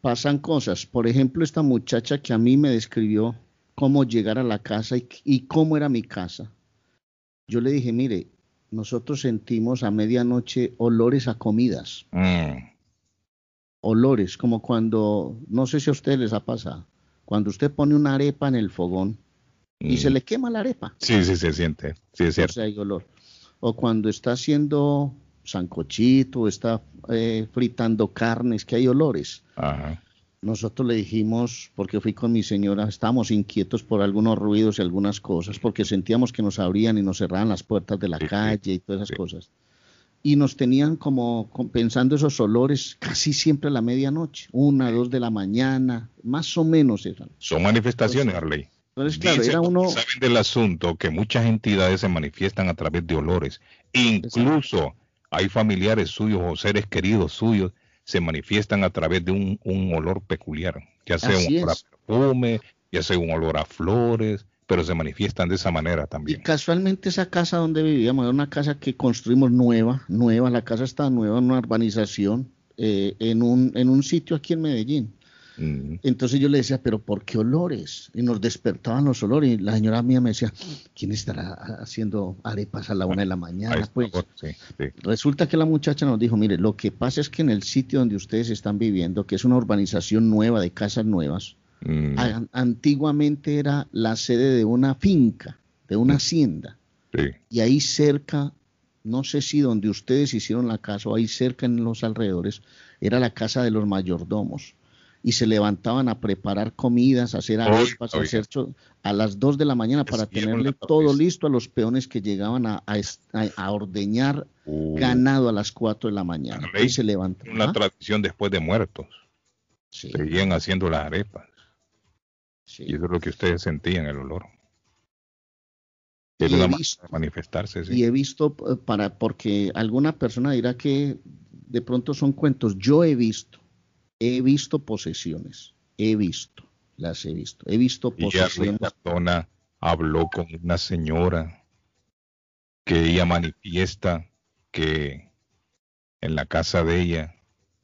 pasan cosas. Por ejemplo, esta muchacha que a mí me describió cómo llegar a la casa y, y cómo era mi casa. Yo le dije, mire, nosotros sentimos a medianoche olores a comidas, Mm, olores, como cuando, no sé si a ustedes les ha pasado, cuando usted pone una arepa en el fogón y mm. se le quema la arepa. Sí, sí, se siente. Sí, es O cierto. sea, hay olor. O cuando está haciendo sancochito, o está eh, fritando carnes, que hay olores. Ajá. Nosotros le dijimos, porque fui con mi señora, estábamos inquietos por algunos ruidos y algunas cosas, porque sentíamos que nos abrían y nos cerraban las puertas de la sí. calle y todas esas Sí. cosas. Y nos tenían como com- pensando esos olores casi siempre a la medianoche, una, dos de la mañana, más o menos eran. Son manifestaciones, Arley. Entonces, claro, Dicen era uno, saben del asunto que muchas entidades se manifiestan a través de olores. Incluso hay familiares suyos o seres queridos suyos se manifiestan a través de un, un olor peculiar, ya sea Así un olor a perfume, ya sea un olor a flores, pero se manifiestan de esa manera Y también. casualmente esa casa donde vivíamos era una casa que construimos nueva, nueva, la casa está nueva, en una urbanización, eh, en, un, en un sitio aquí en Medellín. Mm. Entonces yo le decía, pero ¿por qué olores? Y nos despertaban los olores. Y la señora mía me decía, ¿quién estará haciendo arepas a la una de la mañana? Pues sí, sí. resulta que la muchacha nos dijo, mire, lo que pasa es que en el sitio donde ustedes están viviendo, que es una urbanización nueva de casas nuevas, Mm, antiguamente era la sede de una finca, de una hacienda. sí. Y ahí cerca, no sé si donde ustedes hicieron la casa o ahí cerca en los alrededores, era la casa de los mayordomos. Y se levantaban a preparar comidas, a hacer arepas, a, hacer a las 2 de la mañana para tenerle todo listo a los peones que llegaban a, ordeñar Uh, ganado a las 4 de la mañana. La ley Y se una ¿Ah? tradición después de muertos. Sí, Seguían haciendo las arepas. Sí. Y eso es lo que ustedes sentían, el olor. Y una manera visto- manifestarse, sí. Y he visto, eh, para, porque alguna persona dirá que de pronto son cuentos. Yo he visto, he visto posesiones, he visto, las he visto, he visto Y posesiones. Cardona habló con una señora que ella manifiesta que en la casa de ella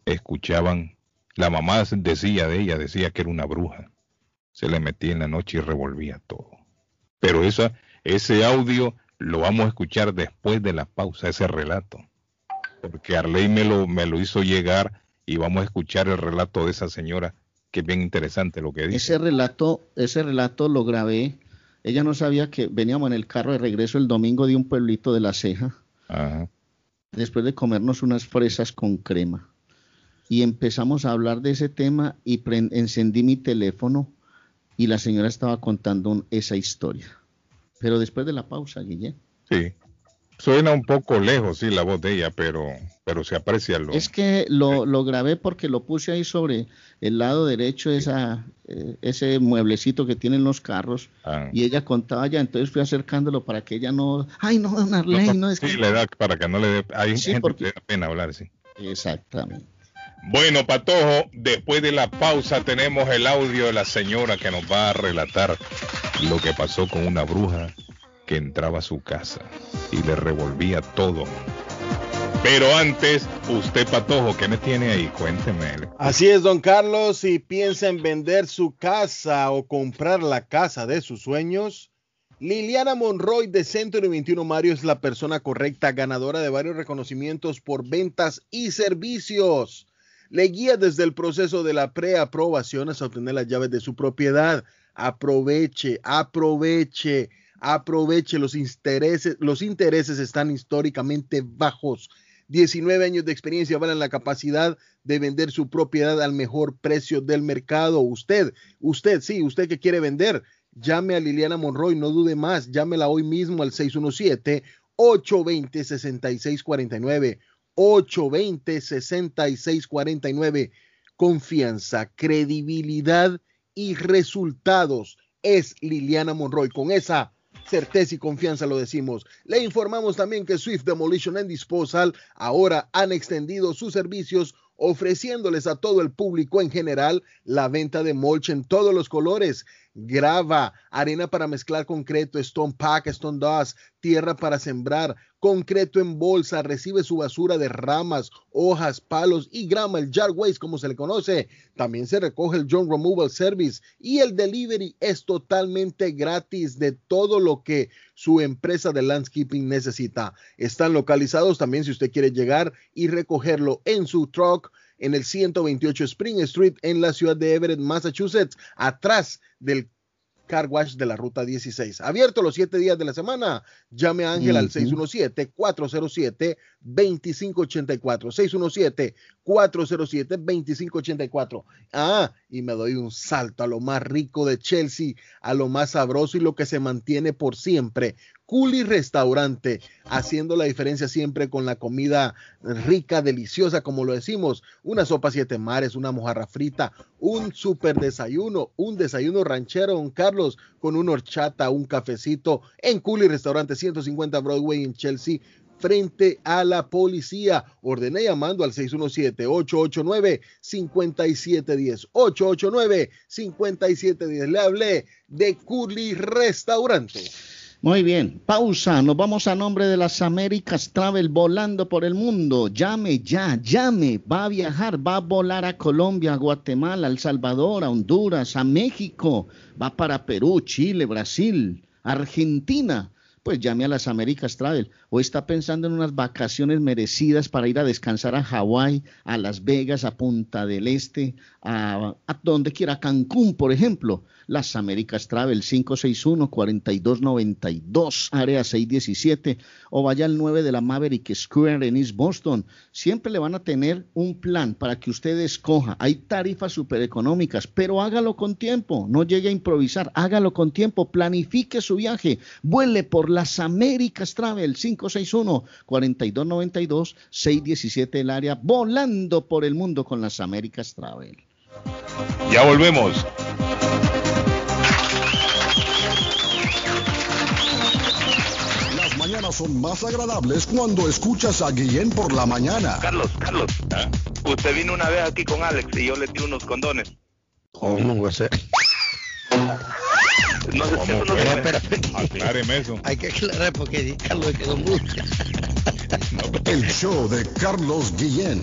escuchaban, la mamá decía de ella, decía que era una bruja. Se le metía en la noche y revolvía todo. Pero esa, ese audio lo vamos a escuchar después de la pausa, ese relato. Porque Arley me lo, me lo hizo llegar y vamos a escuchar el relato de esa señora, que es bien interesante lo que dice. Ese relato, ese relato lo grabé. Ella no sabía que veníamos en el carro de regreso el domingo de un pueblito de la ceja, Ajá. después de comernos unas fresas con crema. Y empezamos a hablar de ese tema y encendí mi teléfono y la señora estaba contando un- esa historia. Pero después de la pausa, Guillén. Sí. Suena un poco lejos, sí, la voz de ella, pero, pero se aprecia lo. Es que lo, lo grabé porque lo puse ahí sobre el lado derecho, esa, eh, ese mueblecito que tienen los carros, Ah. y ella contaba ya, entonces fui acercándolo para que ella no, ay no, don No, Arley, no, no, es sí, que... le da para que no le dé. Hay Sí, gente porque- que le da pena hablar, sí. Exactamente. Bueno, Patojo, después de la pausa tenemos el audio de la señora que nos va a relatar lo que pasó con una bruja que entraba a su casa y le revolvía todo. Pero antes, usted, Patojo, ¿qué me tiene ahí? Cuénteme. Así es, don Carlos, si piensa en vender su casa o comprar la casa de sus sueños, Liliana Monroy de Centro 21 Mario es la persona correcta, ganadora de varios reconocimientos por ventas y servicios. Le guía desde el proceso de la preaprobación hasta obtener las llaves de su propiedad. Aproveche, aproveche, aproveche los intereses. Los intereses están históricamente bajos. 19 años de experiencia valen la capacidad de vender su propiedad al mejor precio del mercado. Usted, usted, sí, usted que quiere vender, llame a Liliana Monroy, no dude más, llámela hoy mismo al 617-820-6649. 820-6649. confianza, credibilidad y resultados. Es Liliana Monroy. Con esa certeza y confianza lo decimos. Le informamos también que Swift Demolition and Disposal ahora han extendido sus servicios ofreciéndoles a todo el público en general la venta de mulch en todos los colores, grava, arena para mezclar concreto, stone pack, stone dust, tierra para sembrar, concreto en bolsa, recibe su basura de ramas, hojas, palos y grama, el jar waste como se le conoce. También se recoge el John Removal Service y el delivery es totalmente gratis de todo lo que su empresa de landscaping necesita. Están localizados también si usted quiere llegar y recogerlo en su truck en el 128 Spring Street en la ciudad de Everett, Massachusetts, atrás del Car Wash de la Ruta 16. Abierto los siete días de la semana. Llame a Ángel al 617-407-2584. 617-407-2584. Ah, y me doy un salto a lo más rico de Chelsea, a lo más sabroso y lo que se mantiene por siempre. Culi Restaurante, haciendo la diferencia siempre con la comida rica, deliciosa, como lo decimos, una sopa siete mares, una mojarra frita, un super desayuno, un desayuno ranchero, un Carlos, con una horchata, un cafecito, en Culi Restaurante 150 Broadway en Chelsea, frente a la policía. Ordené llamando al 617-889-5710. 889-5710. Le hablé de Curly Restaurante. Muy bien, pausa. Nos vamos a nombre de las Américas Travel volando por el mundo. Llame ya, llame. Va a viajar, va a volar a Colombia, a Guatemala, a El Salvador, a Honduras, a México. Va para Perú, Chile, Brasil, Argentina pues llame a las Américas Travel o está pensando en unas vacaciones merecidas para ir a descansar a Hawái, a Las Vegas, a Punta del Este, a, a donde quiera, Cancún, por ejemplo. Las Américas Travel 561-4292, área 617, o vaya al 9 de la Maverick Square en East Boston. Siempre le van a tener un plan para que usted escoja. Hay tarifas súper económicas, pero hágalo con tiempo. No llegue a improvisar, hágalo con tiempo. Planifique su viaje. Vuele por las Américas Travel 561-4292, 617 el área, volando por el mundo con las Américas Travel. Ya volvemos. Las mañanas son más agradables cuando escuchas a Guillén por la mañana. Carlos, Carlos, ¿Ah? usted vino una vez aquí con Alex y yo le tiré unos condones. ¿Cómo va a ser? No sé si eso ¿Cómo no. Acláreme eso. Hay que aclarar porque Carlos quedó mucho. El show de Carlos Guillén.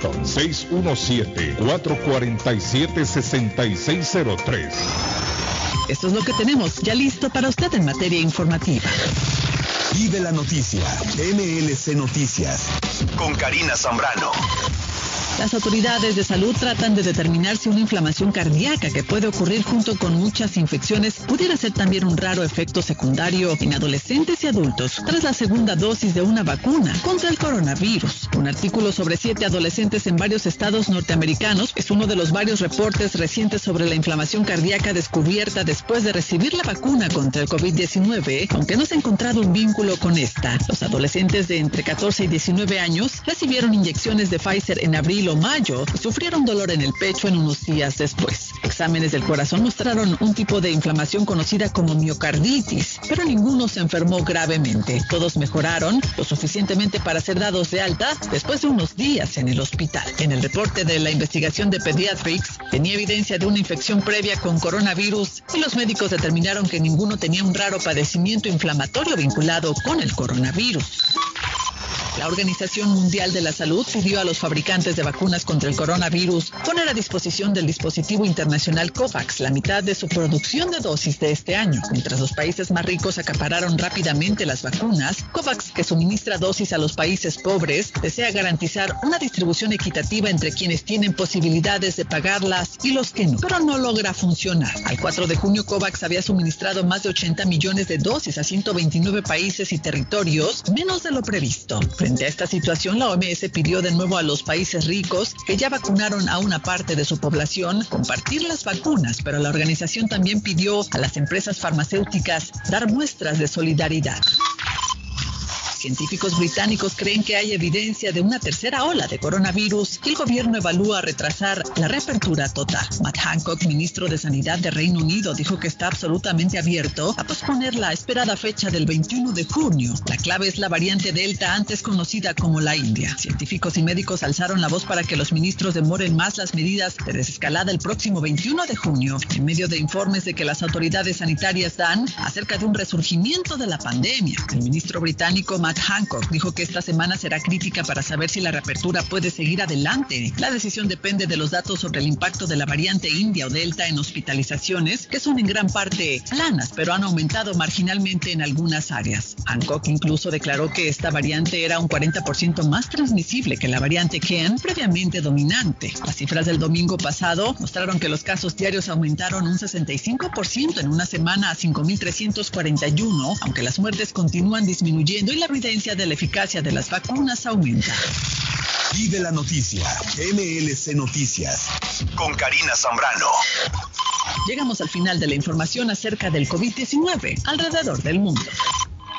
617-447-6603. Esto es lo que tenemos ya listo para usted en materia informativa. Vive la noticia. MLC Noticias. Con Karina Zambrano. Las autoridades de salud tratan de determinar si una inflamación cardíaca que puede ocurrir junto con muchas infecciones pudiera ser también un raro efecto secundario en adolescentes y adultos tras la segunda dosis de una vacuna contra el coronavirus. Un artículo sobre siete adolescentes en varios estados norteamericanos es uno de los varios reportes recientes sobre la inflamación cardíaca descubierta después de recibir la vacuna contra el COVID-19, aunque no se ha encontrado un vínculo con esta. Los adolescentes de entre 14 y 19 años recibieron inyecciones de Pfizer en abril mayo sufrieron dolor en el pecho en unos días después. Exámenes del corazón mostraron un tipo de inflamación conocida como miocarditis, pero ninguno se enfermó gravemente. Todos mejoraron lo suficientemente para ser dados de alta después de unos días en el hospital. En el reporte de la investigación de Pediatrics tenía evidencia de una infección previa con coronavirus y los médicos determinaron que ninguno tenía un raro padecimiento inflamatorio vinculado con el coronavirus. La Organización Mundial de la Salud pidió a los fabricantes de vacunas contra el coronavirus poner a disposición del dispositivo internacional COVAX la mitad de su producción de dosis de este año. Mientras los países más ricos acapararon rápidamente las vacunas, COVAX, que suministra dosis a los países pobres, desea garantizar una distribución equitativa entre quienes tienen posibilidades de pagarlas y los que no, pero no logra funcionar. Al 4 de junio, COVAX había suministrado más de 80 millones de dosis a 129 países y territorios, menos de lo previsto. Frente a esta situación, la OMS pidió de nuevo a los países ricos que ya vacunaron a una parte de su población compartir las vacunas, pero la organización también pidió a las empresas farmacéuticas dar muestras de solidaridad. Científicos británicos creen que hay evidencia de una tercera ola de coronavirus y el gobierno evalúa retrasar la reapertura total. Matt Hancock, ministro de Sanidad de Reino Unido, dijo que está absolutamente abierto a posponer la esperada fecha del 21 de junio. La clave es la variante Delta, antes conocida como la India. Científicos y médicos alzaron la voz para que los ministros demoren más las medidas de desescalada el próximo 21 de junio, en medio de informes de que las autoridades sanitarias dan acerca de un resurgimiento de la pandemia. El ministro británico Matt Hancock dijo que esta semana será crítica para saber si la reapertura puede seguir adelante. La decisión depende de los datos sobre el impacto de la variante India o Delta en hospitalizaciones, que son en gran parte planas, pero han aumentado marginalmente en algunas áreas. Hancock incluso declaró que esta variante era un 40% más transmisible que la variante Ken, previamente dominante. Las cifras del domingo pasado mostraron que los casos diarios aumentaron un 65% en una semana a 5.341, aunque las muertes continúan disminuyendo y la evidencia de la eficacia de las vacunas aumenta. Vive la noticia. MLC Noticias. Con Karina Zambrano. Llegamos al final de la información acerca del COVID-19 alrededor del mundo.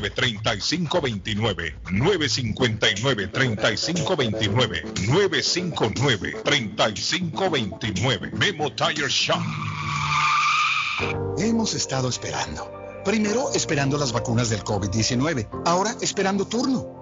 3529 959 3529 959 3529 Memo Tire Shop. Hemos estado esperando. Primero esperando las vacunas del COVID-19, ahora esperando turno.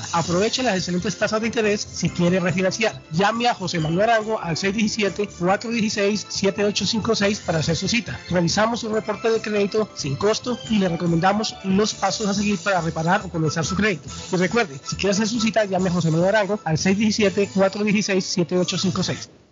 (laughs) Aproveche las excelentes tasas de interés si quiere refinanciar. Llame a José Manuel Arango al 617-416-7856 para hacer su cita. Realizamos su reporte de crédito sin costo y le recomendamos los pasos a seguir para reparar o comenzar su crédito. Y recuerde, si quiere hacer su cita, llame a José Manuel Arango al 617-416-7856.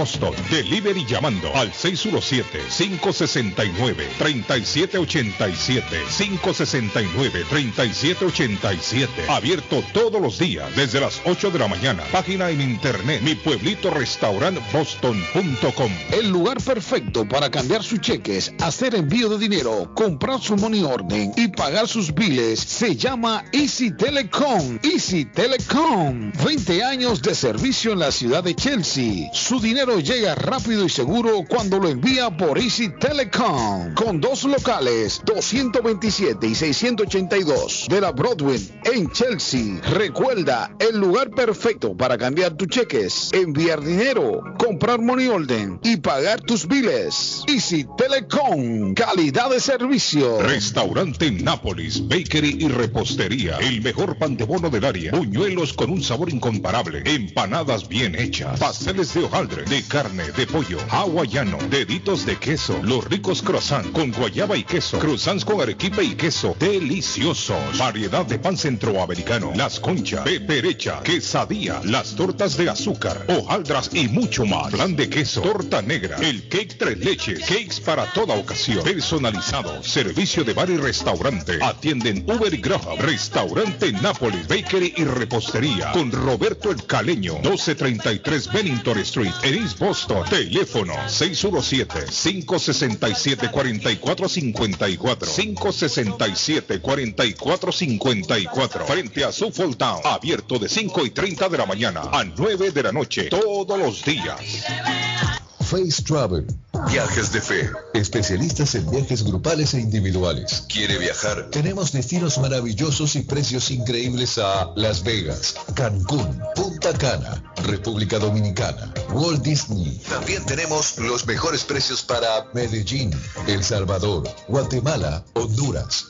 Boston. Delivery llamando al 617-569-3787. 569-3787. Abierto todos los días desde las 8 de la mañana. Página en internet mi pueblito boston.com. El lugar perfecto para cambiar sus cheques, hacer envío de dinero, comprar su money order y pagar sus biles se llama Easy Telecom. Easy Telecom. 20 años de servicio en la ciudad de Chelsea. Su dinero llega rápido y seguro cuando lo envía por Easy Telecom. Con dos locales, 227 y 682 de la Broadway en Chelsea. Recuerda, el lugar perfecto para cambiar tus cheques, enviar dinero, comprar money order y pagar tus biles. Easy Telecom. Calidad de servicio. Restaurante Nápoles, Bakery y Repostería. El mejor pan de bono del área. Buñuelos con un sabor incomparable. Empanadas bien hechas. Pasteles de hojaldre, de carne, de pollo, hawaiano, deditos de queso, los ricos croissants con guayaba y queso, croissants con arequipe y queso, deliciosos. Variedad de pan centroamericano, las conchas, peperecha, quesadilla, las tortas de azúcar, hojaldras y mucho más. Plan de queso, torta negra, el cake tres leches, cakes para toda ocasión, personalizado, servicio de bar y restaurante. Atienden Uber y Graham, restaurante Nápoles, bakery y repostería con Roberto el Caleño, 1233 Bennington Street, en Boston. Teléfono 617-567-4454. 567-4454. Frente a Suffolk Town. Abierto de 5 y 30 de la mañana a 9 de la noche. Todos los días. Face Travel. Viajes de fe. Especialistas en viajes grupales e individuales. ¿Quiere viajar? Tenemos destinos maravillosos y precios increíbles a Las Vegas, Cancún, Punta Cana, República Dominicana, Walt Disney. También tenemos los mejores precios para Medellín, El Salvador, Guatemala, Honduras.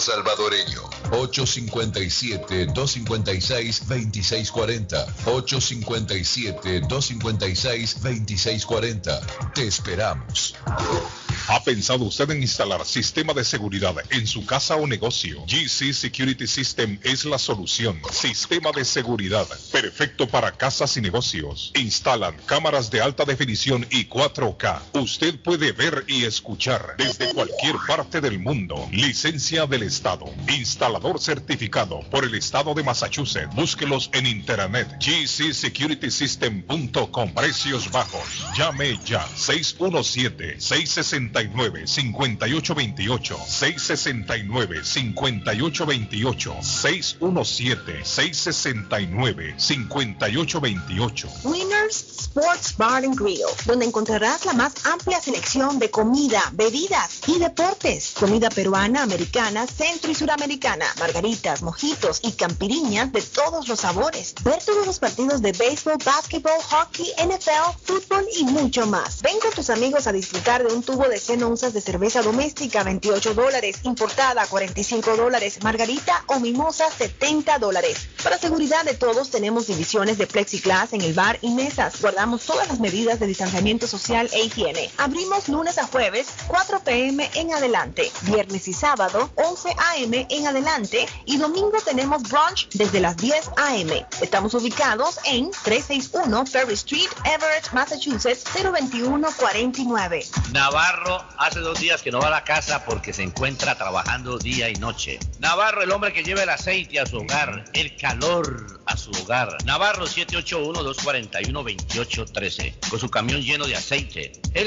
salvadoreño. 857-256-2640. 857-256-2640. Te esperamos. ¿Ha pensado usted en instalar sistema de seguridad en su casa o negocio? GC Security System es la solución. Sistema de seguridad perfecto para casas y negocios. Instalan cámaras de alta definición y 4K. Usted puede ver y escuchar desde cualquier parte del mundo. Licencia del Estado. Instalador certificado por el Estado de Massachusetts. Búsquelos en internet. gcsecuritysystem.com. Precios bajos. Llame ya. 617-669-5828. 669-5828. 617-669-5828. Winners Sports Bar and Grill, donde encontrarás la más amplia selección de comida, bebidas y deportes. Comida peruana, americana, centro y suramericana, margaritas, mojitos y campiriñas de todos los sabores. Ver todos los partidos de béisbol, básquetbol, hockey, NFL, fútbol y mucho más. Ven con tus amigos a disfrutar de un tubo de 100 onzas de cerveza doméstica, 28 dólares, importada, 45 dólares, margarita o mimosa, 70 dólares. Para seguridad de todos, tenemos divisiones de plexiglas en el bar y mesas. Guardamos todas las medidas de distanciamiento social e higiene. Abrimos lunes a jueves, 4 pm en adelante. Viernes y sábado, 11 am en adelante. Y domingo tenemos brunch desde las 10 am. Estamos ubicados en 361 Ferry Street, Everett, Massachusetts, 02149. Navarro hace dos días que no va a la casa porque se encuentra trabajando día y noche. Navarro, el hombre que lleva el aceite a su hogar, el calor a su hogar. Navarro 781-241-2813, con su camión lleno de aceite. Él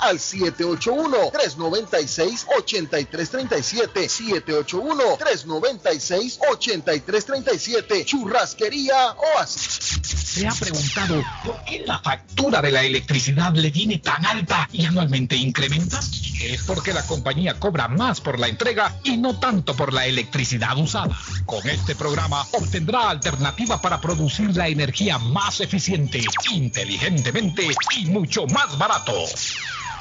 al 781-396-8337. 781-396-8337. Churrasquería Oasis. ¿Se ha preguntado por qué la factura de la electricidad le viene tan alta y anualmente incrementa? Es porque la compañía cobra más por la entrega y no tanto por la electricidad usada. Con este programa obtendrá alternativa para producir la energía más eficiente, inteligentemente y mucho más barato.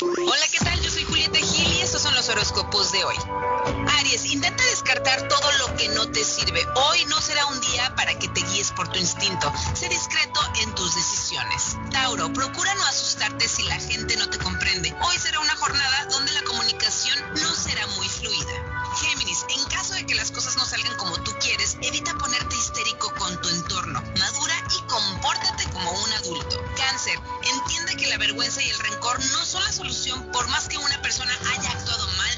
Hola, ¿qué tal? Yo soy Julieta Gil y estos son los horóscopos de hoy. Aries, intenta descartar todo lo que no te sirve. Hoy no será un día para que te guíes por tu instinto. Sé discreto en tus decisiones. Tauro, procura no asustarte si la gente no te comprende. Hoy será una jornada donde la comunicación no será muy fluida. Géminis, en caso de que las cosas no salgan como tú quieres, evita ponerte histérico con tu entorno. Y compórtate como un adulto. Cáncer, entiende que la vergüenza y el rencor no son la solución por más que una persona haya actuado mal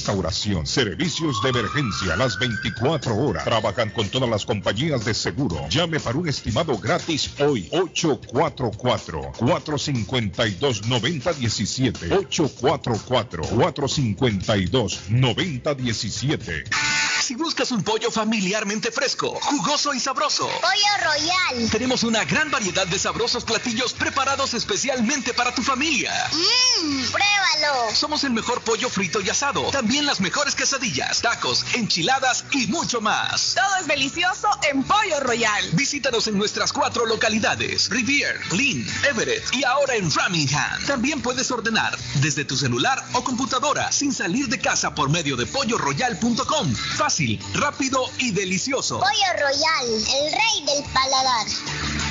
servicios de emergencia las 24 horas. Trabajan con todas las compañías de seguro. Llame para un estimado gratis hoy. 844-452-9017. 844-452-9017. Si buscas un pollo familiarmente fresco, jugoso y sabroso. Pollo Royal. Tenemos una gran variedad de sabrosos platillos preparados especialmente para tu familia. Mmm, pruébalo. Somos el mejor pollo frito y asado. También las mejores quesadillas, tacos, enchiladas y mucho más. Todo es delicioso en Pollo Royal. Visítanos en nuestras cuatro localidades: Rivier, Lynn, Everett y ahora en Framingham. También puedes ordenar desde tu celular o computadora sin salir de casa por medio de polloroyal.com. Fácil, rápido y delicioso. Pollo Royal, el rey del paladar.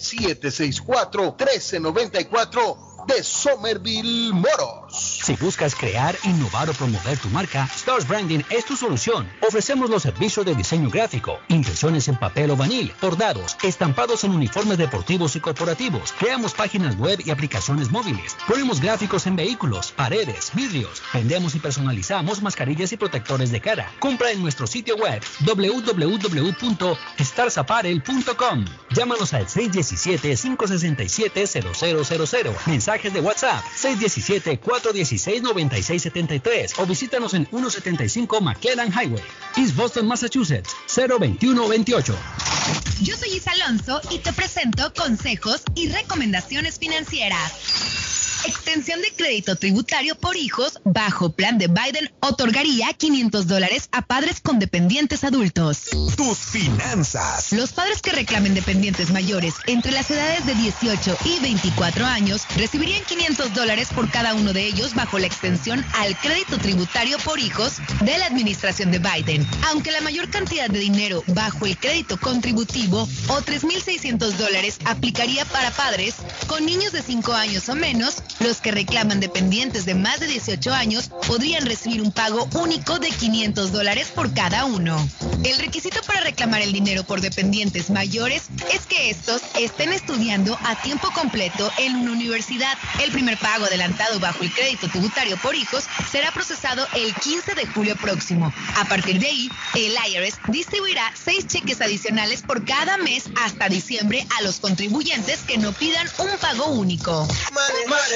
617-764-1394 de Somerville Motors. Si buscas crear, innovar o promover tu marca, Stars Branding es tu solución. Ofrecemos los servicios de diseño gráfico, impresiones en papel o vanil, bordados, estampados en uniformes deportivos y corporativos. Creamos páginas web y aplicaciones móviles. Ponemos gráficos en vehículos, paredes, vidrios. Vendemos y personalizamos mascarillas y protectores de cara. Compra en nuestro sitio web www.starsapparel.com. Llámanos al 617-567-0000. Mensajes de WhatsApp 617 416 9673 o visítanos en 175 McLennan Highway, East Boston, Massachusetts 02128. Yo soy Isa Alonso y te presento consejos y recomendaciones financieras. Extensión de crédito tributario por hijos bajo plan de Biden otorgaría 500 dólares a padres con dependientes adultos. Tus finanzas. Los padres que reclamen dependientes mayores entre las edades de 18 y 24 años recibirían 500 dólares por cada uno de ellos bajo la extensión al crédito tributario por hijos de la administración de Biden. Aunque la mayor cantidad de dinero bajo el crédito contributivo o 3.600 dólares aplicaría para padres con niños de 5 años o menos, los que reclaman dependientes de más de 18 años podrían recibir un pago único de 500 dólares por cada uno. El requisito para reclamar el dinero por dependientes mayores es que estos estén estudiando a tiempo completo en una universidad. El primer pago adelantado bajo el crédito tributario por hijos será procesado el 15 de julio próximo. A partir de ahí, el IRS distribuirá seis cheques adicionales por cada mes hasta diciembre a los contribuyentes que no pidan un pago único.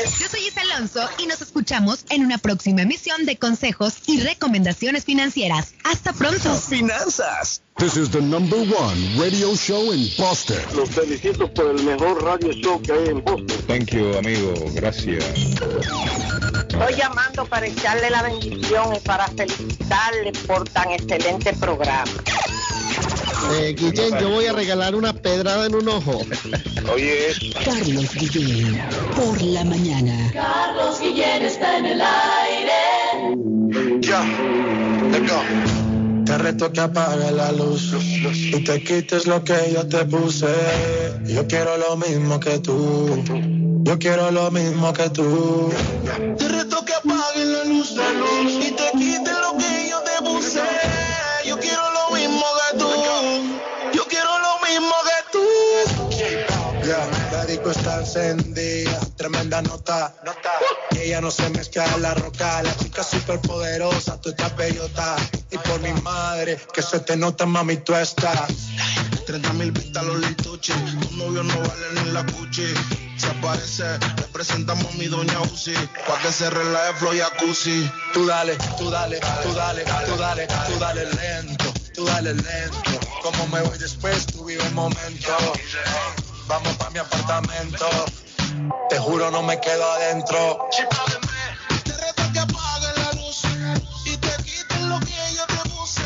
Yo soy Isa Alonso y nos escuchamos en una próxima emisión de consejos y recomendaciones financieras. Hasta pronto. Finanzas. This is the number one radio show in Boston. Los felicito por el mejor radio show que hay en Boston. Thank you, amigo. Gracias. Estoy llamando para echarle la bendición y para felicitarle por tan excelente programa. Eh, Guillén, yo voy a regalar una pedrada en un ojo. Oye, Carlos Guillén, por la mañana. Carlos Guillén está en el aire. Ya, let's go. Te reto que apague la luz y te quites lo que yo te puse. Yo quiero lo mismo que tú. Yo quiero lo mismo que tú. Te reto que apague la luz, la luz y te quites lo que yo te puse. Ya, la disco está encendida, tremenda nota. Y ella no se mezcla en la roca, la chica súper poderosa, tú estás bellota. Y por mi madre, que se te nota, mami, tú estás. 30 mil vistas los lituches, tu novio no vale ni la cuchi. Se aparece, le presentamos a mi doña Uzi, pa' que se relaje flow y jacuzzi. Tú dale, tú dale, tú dale, tú dale, tú dale lento, tú dale lento. Como me voy después, tú vive el momento. Vamos pa' mi apartamento, te juro no me quedo adentro. Te reto que apagues la luz y te quites lo que yo te puse.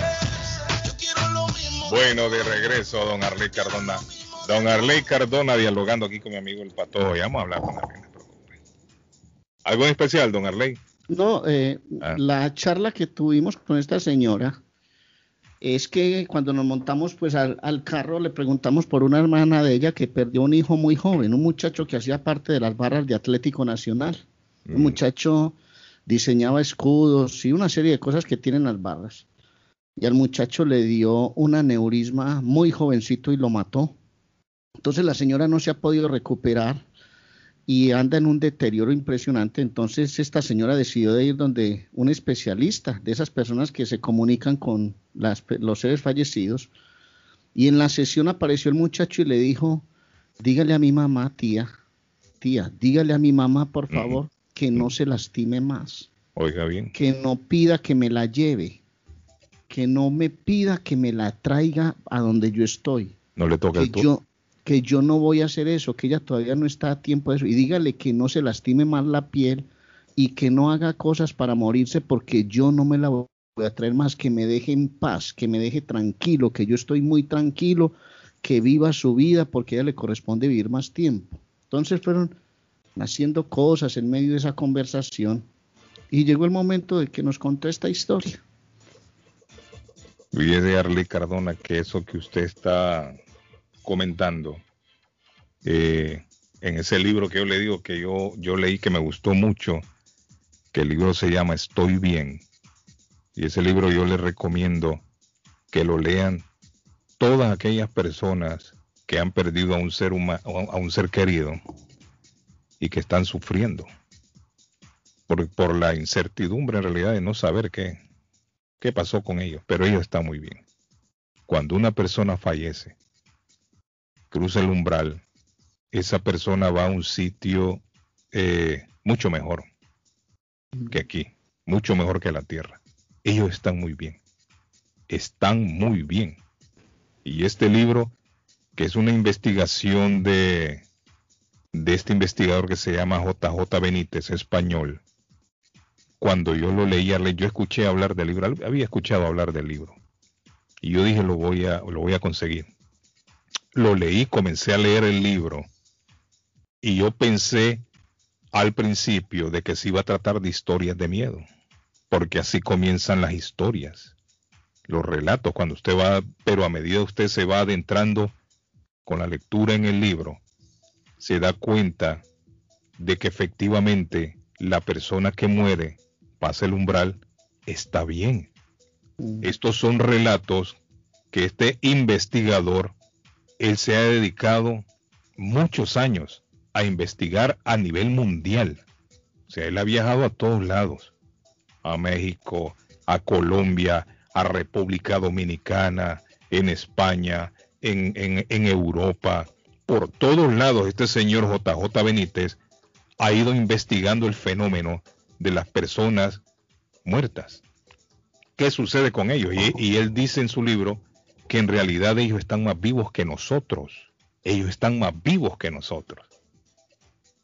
Yo quiero lo mismo. Bueno, de regreso, don Arley Cardona. Don Arley Cardona dialogando aquí con mi amigo el Pato. Ya vamos a hablar con Arley, no preocupe. ¿Algo en especial, don Arley? No, eh, Ah. la charla que tuvimos con esta señora es que cuando nos montamos pues al, al carro le preguntamos por una hermana de ella que perdió un hijo muy joven, un muchacho que hacía parte de las barras de Atlético Nacional. Un muchacho diseñaba escudos y una serie de cosas que tienen las barras. y al muchacho le dio un aneurisma muy jovencito y lo mató. Entonces la señora no se ha podido recuperar y anda en un deterioro impresionante. Entonces esta señora decidió de ir donde un especialista, de esas personas que se comunican con las, los seres fallecidos. Y en la sesión apareció el muchacho y le dijo, dígale a mi mamá, tía, tía, dígale a mi mamá, por favor, que no se lastime más. Oiga bien. Que no pida que me la lleve. Que no me pida que me la traiga a donde yo estoy. No le toca que el turno. yo que yo no voy a hacer eso, que ella todavía no está a tiempo de eso. Y dígale que no se lastime más la piel y que no haga cosas para morirse porque yo no me la voy a traer más, que me deje en paz, que me deje tranquilo, que yo estoy muy tranquilo, que viva su vida porque a ella le corresponde vivir más tiempo. Entonces fueron haciendo cosas en medio de esa conversación y llegó el momento de que nos contó esta historia. de Arley Cardona que eso que usted está comentando eh, en ese libro que yo le digo que yo, yo leí que me gustó mucho, que el libro se llama Estoy bien. Y ese libro yo le recomiendo que lo lean todas aquellas personas que han perdido a un ser humano, a un ser querido y que están sufriendo por, por la incertidumbre en realidad de no saber qué, qué pasó con ellos, pero ellos están muy bien. Cuando una persona fallece, cruza el umbral, esa persona va a un sitio eh, mucho mejor que aquí, mucho mejor que la tierra. Ellos están muy bien, están muy bien. Y este libro, que es una investigación de, de este investigador que se llama JJ Benítez, español, cuando yo lo leía, yo escuché hablar del libro, había escuchado hablar del libro. Y yo dije, lo voy a, lo voy a conseguir. Lo leí, comencé a leer el libro. Y yo pensé al principio de que se iba a tratar de historias de miedo. Porque así comienzan las historias. Los relatos, cuando usted va, pero a medida que usted se va adentrando con la lectura en el libro, se da cuenta de que efectivamente la persona que muere pasa el umbral, está bien. Estos son relatos que este investigador, él se ha dedicado muchos años a investigar a nivel mundial. O sea, él ha viajado a todos lados, a México, a Colombia, a República Dominicana, en España, en, Europa, por todos lados. Este señor JJ Benítez ha ido investigando el fenómeno de las personas muertas. ¿Qué sucede con ellos? Y, él dice en su libro que en realidad ellos están más vivos que nosotros. Ellos están más vivos que nosotros.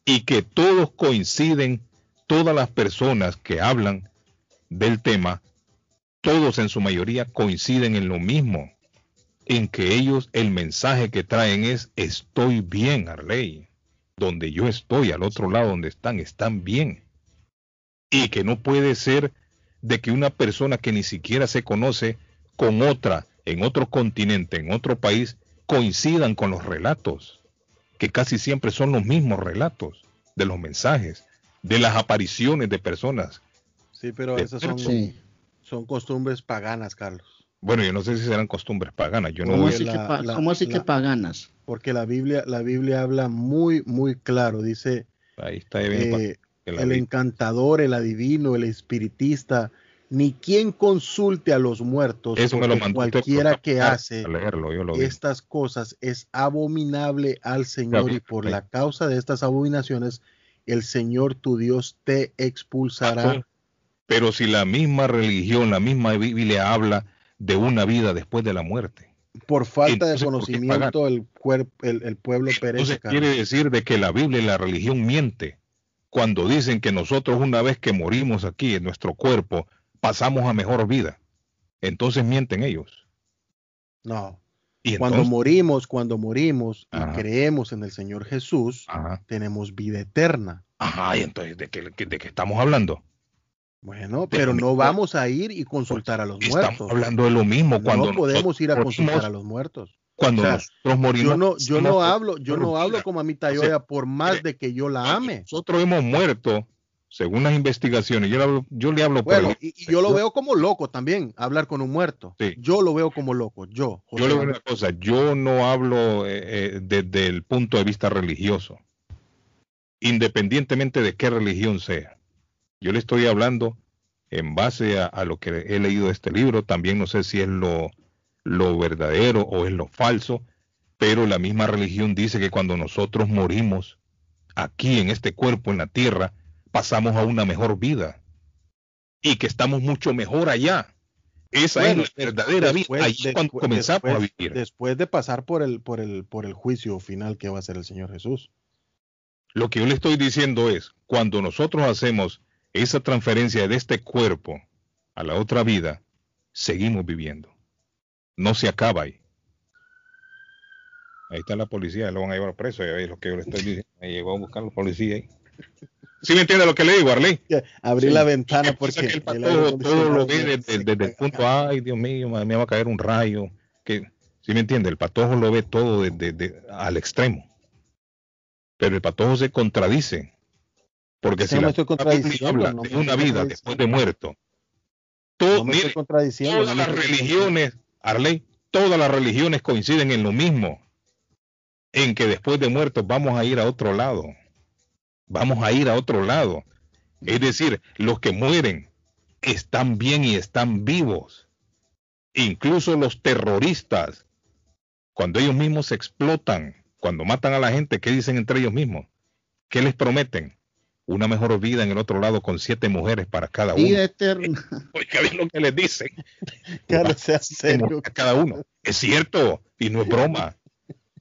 Y que todos coinciden, todas las personas que hablan del tema, todos en su mayoría coinciden en lo mismo, en que ellos el mensaje que traen es estoy bien, Arley. Donde yo estoy, al otro lado donde están, están bien y que no puede ser de que una persona que ni siquiera se conoce con otra en otro continente, en otro país, coincidan con los relatos, que casi siempre son los mismos relatos de los mensajes, de las apariciones de personas. Sí, pero esas son, sí. son costumbres paganas, Carlos. Bueno, yo no sé si serán costumbres paganas. Yo no ¿Cómo, así, la, que, pa la, ¿cómo así la, que paganas? Porque la Biblia, la Biblia habla muy, muy claro. Dice, Ahí está eh, el encantador, el adivino, el espiritista, ni quien consulte a los muertos, Eso me lo mandó cualquiera que hace leerlo, yo lo estas cosas es abominable al Señor y por la causa de estas abominaciones el Señor tu Dios te expulsará. Pero si la misma religión, la misma Biblia habla de una vida después de la muerte. Por falta Entonces, de conocimiento el, el, el, pueblo perece. Entonces quiere decir de que la Biblia y la religión miente cuando dicen que nosotros una vez que morimos aquí en nuestro cuerpo pasamos a mejor vida. Entonces mienten ellos. No. ¿Y cuando morimos, cuando morimos Ajá. y creemos en el Señor Jesús, Ajá. tenemos vida eterna. Ajá, y entonces, ¿de qué, de qué estamos hablando? Bueno, pero no vamos a ir y consultar a los estamos muertos. Estamos hablando de lo mismo. Cuando no podemos ir a consultar a los muertos. Cuando o sea, nosotros morimos. Yo no, yo no hablo, yo no hablo como mamita Yoya por más de que yo la ame. Nosotros hemos muerto, según las investigaciones, yo le hablo, yo le hablo Bueno, por y, y yo lo veo como loco también, hablar con un muerto. Sí. Yo lo veo como loco, yo. Yo le digo una cosa, yo no hablo eh, eh, desde el punto de vista religioso, independientemente de qué religión sea. Yo le estoy hablando en base a, a lo que he leído de este libro, también no sé si es lo, lo verdadero o es lo falso, pero la misma religión dice que cuando nosotros morimos aquí en este cuerpo, en la tierra, pasamos a una mejor vida y que estamos mucho mejor allá. Esa Bueno, es la verdadera después- vida. Ahí es cuando después- comenzamos a vivir. Después de pasar por el, por el, por el juicio final que va a hacer el Señor Jesús. Lo que yo le estoy diciendo es, cuando nosotros hacemos esa transferencia de este cuerpo a la otra vida, seguimos viviendo. No se acaba ahí. Ahí está la policía, lo van a llevar preso, ahí es lo que yo le estoy diciendo. Me llegó a buscar la policía ahí. ¿Sí me entiende lo que le digo, Arley? Abrí la ventana (laughs) Porque el patojo todo lo ve desde, desde el punto, ay Dios mío, me va a caer un rayo. Que, ¿Sí me entiende? El patojo lo ve todo desde desde- al extremo. Pero el patojo se contradice. Porque si no la me estoy contradiciendo, habla no de una vida después de muerto, todo, No me mire, estoy contradiciendo. todas no me las estoy religiones, Arley, todas las religiones coinciden en lo mismo, en que después de muertos vamos a ir a otro lado, vamos a ir a otro lado. Es decir, los que mueren están bien y están vivos. Incluso los terroristas, cuando ellos mismos se explotan, cuando matan a la gente, ¿qué dicen entre ellos mismos? ¿Qué les prometen? Una mejor vida en el otro lado con siete mujeres para cada uno. Vida eterna. (laughs) Oiga bien lo que les dicen. Carlos, (laughs) sea serio. A cada uno. Es cierto, y no es broma.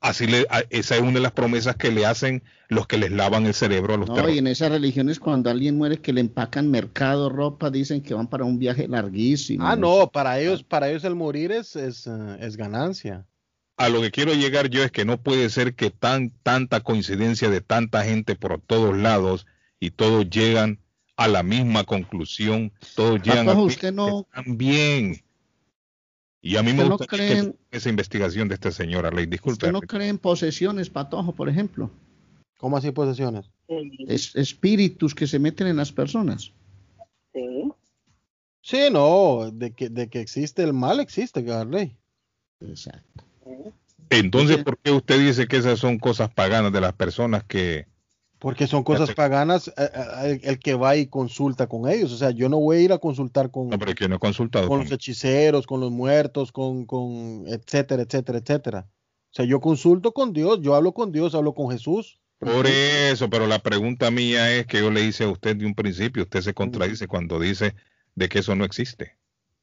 Así le, a- esa es una de las promesas que le hacen los que les lavan el cerebro a los No, y en esas religiones cuando alguien muere que le empacan mercado, ropa, dicen que van para un viaje larguísimo. Ah, no, para ellos, para ellos el morir es, es, eh, es ganancia. A lo que quiero llegar yo es que no puede ser que tan tanta coincidencia de tanta gente por todos lados y todos llegan a la misma conclusión, todos llegan Patojo, a usted no, están bien. Y a mí me ¿Usted no gustaría cree que esa investigación de esta señora Ley, disculpe. usted no cree en posesiones, Patojo, por ejemplo. ¿Cómo así posesiones? Es, espíritus que se meten en las personas. Sí. Sí, no, de que, de que existe el mal, existe, Garley. Exacto. Entonces, ¿por qué usted dice que esas son cosas paganas de las personas que... Porque son cosas paganas eh, eh, el, el que va y consulta con ellos. O sea, yo no voy a ir a consultar con, No, pero que no he consultado con con- los hechiceros, con los muertos, con, con etcétera, etcétera, etcétera. O sea, yo consulto con Dios, yo hablo con Dios, hablo con Jesús. Por eso, pero la pregunta mía es que yo le hice a usted de un principio, usted se contradice cuando dice de que eso no existe.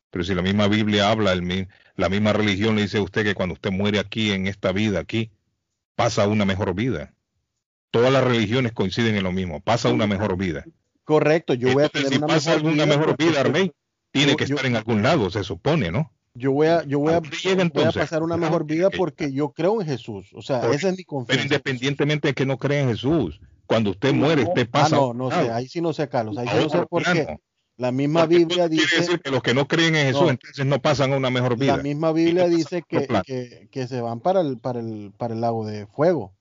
Pero si la misma Biblia habla, el la misma religión le dice a usted que cuando usted muere aquí, en esta vida, aquí, pasa una mejor vida. Todas las religiones coinciden en lo mismo, pasa una mejor vida. Correcto, yo voy a tener si una pasa mejor alguna vida mejor porque vida, Arley, tiene yo- que yo- estar en algún lado, se supone, ¿no? yo voy a, yo voy a, voy a pasar una mejor vida porque yo creo en Jesús. O sea, esa es mi Pero confianza. independientemente de que no crea en Jesús, cuando usted muere, usted Ah, pasa a no, no sé, ahí sí no sé, Carlos, ahí sí no sé por qué. La misma Porque Biblia entonces quiere dice, decir que los que no creen en Jesús No. entonces no pasan a una mejor vida. la misma Biblia dice que, que, que se van para el, para el, para el lago de fuego.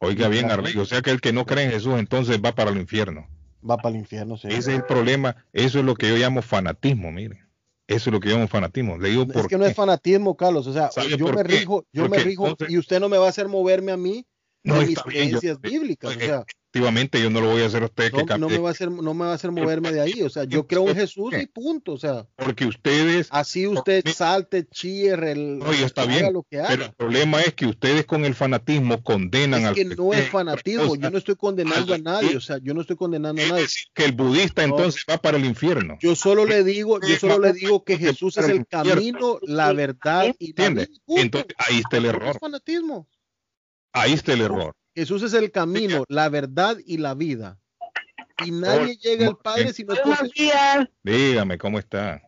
Oiga bien. Arley, o sea que el que no cree en Jesús entonces va para el infierno. Va para el infierno, sí. Ese es el problema, eso es lo que yo llamo fanatismo, mire. Eso es lo que yo llamo fanatismo. Le digo Es por que no es fanatismo, Carlos. O sea, ¿Sabe yo me rijo, yo me rijo y usted no me va a hacer moverme a mí No, de mis está bien, yo- creencias bíblicas. O sea, efectivamente yo no lo voy a hacer a usted que no, no cambie, me va a hacer, no me va a hacer moverme de ahí. O sea, yo creo en Jesús y punto. O sea, porque ustedes así usted salte, chille, rel- No, y está bien, lo que pero haga. el problema es que ustedes con el fanatismo condenan Es al que no es fanatismo. Yo no estoy condenando a nadie. O sea, yo no estoy condenando a nadie. que el budista entonces va para el infierno. Yo solo le digo, yo solo le digo que Jesús es el camino, la verdad y la ¿Entiende? vida. Entonces ahí está el No error. Ahí está el error. Jesús es el camino, la verdad y la vida. Y nadie Oh, llega al Padre si no es por Buenos días. Dígame cómo está.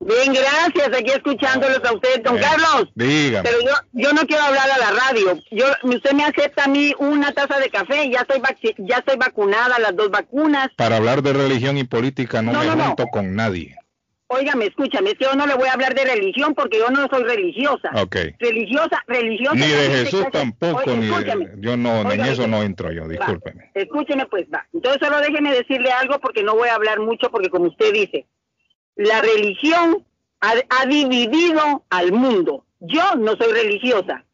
Bien, gracias. Aquí escuchándolos a ustedes, don Eh, Carlos. Dígame. Pero yo, yo no quiero hablar a la radio. Yo, usted me acepta a mí una taza de café. Ya estoy, vac- ya estoy vacunada, las dos vacunas. Para hablar de religión y política no, No, me no, no. junto con nadie. Óigame, escúchame, es que yo no le voy a hablar de religión porque yo no soy religiosa. Ok. Religiosa, religiosa. Ni de Jesús tampoco, Oye, ni de- yo no, en eso no entro yo, Va, discúlpeme. Escúcheme pues, va. Entonces solo déjeme decirle algo porque no voy a hablar mucho porque como usted dice, la religión ha, ha dividido al mundo. Yo no soy religiosa.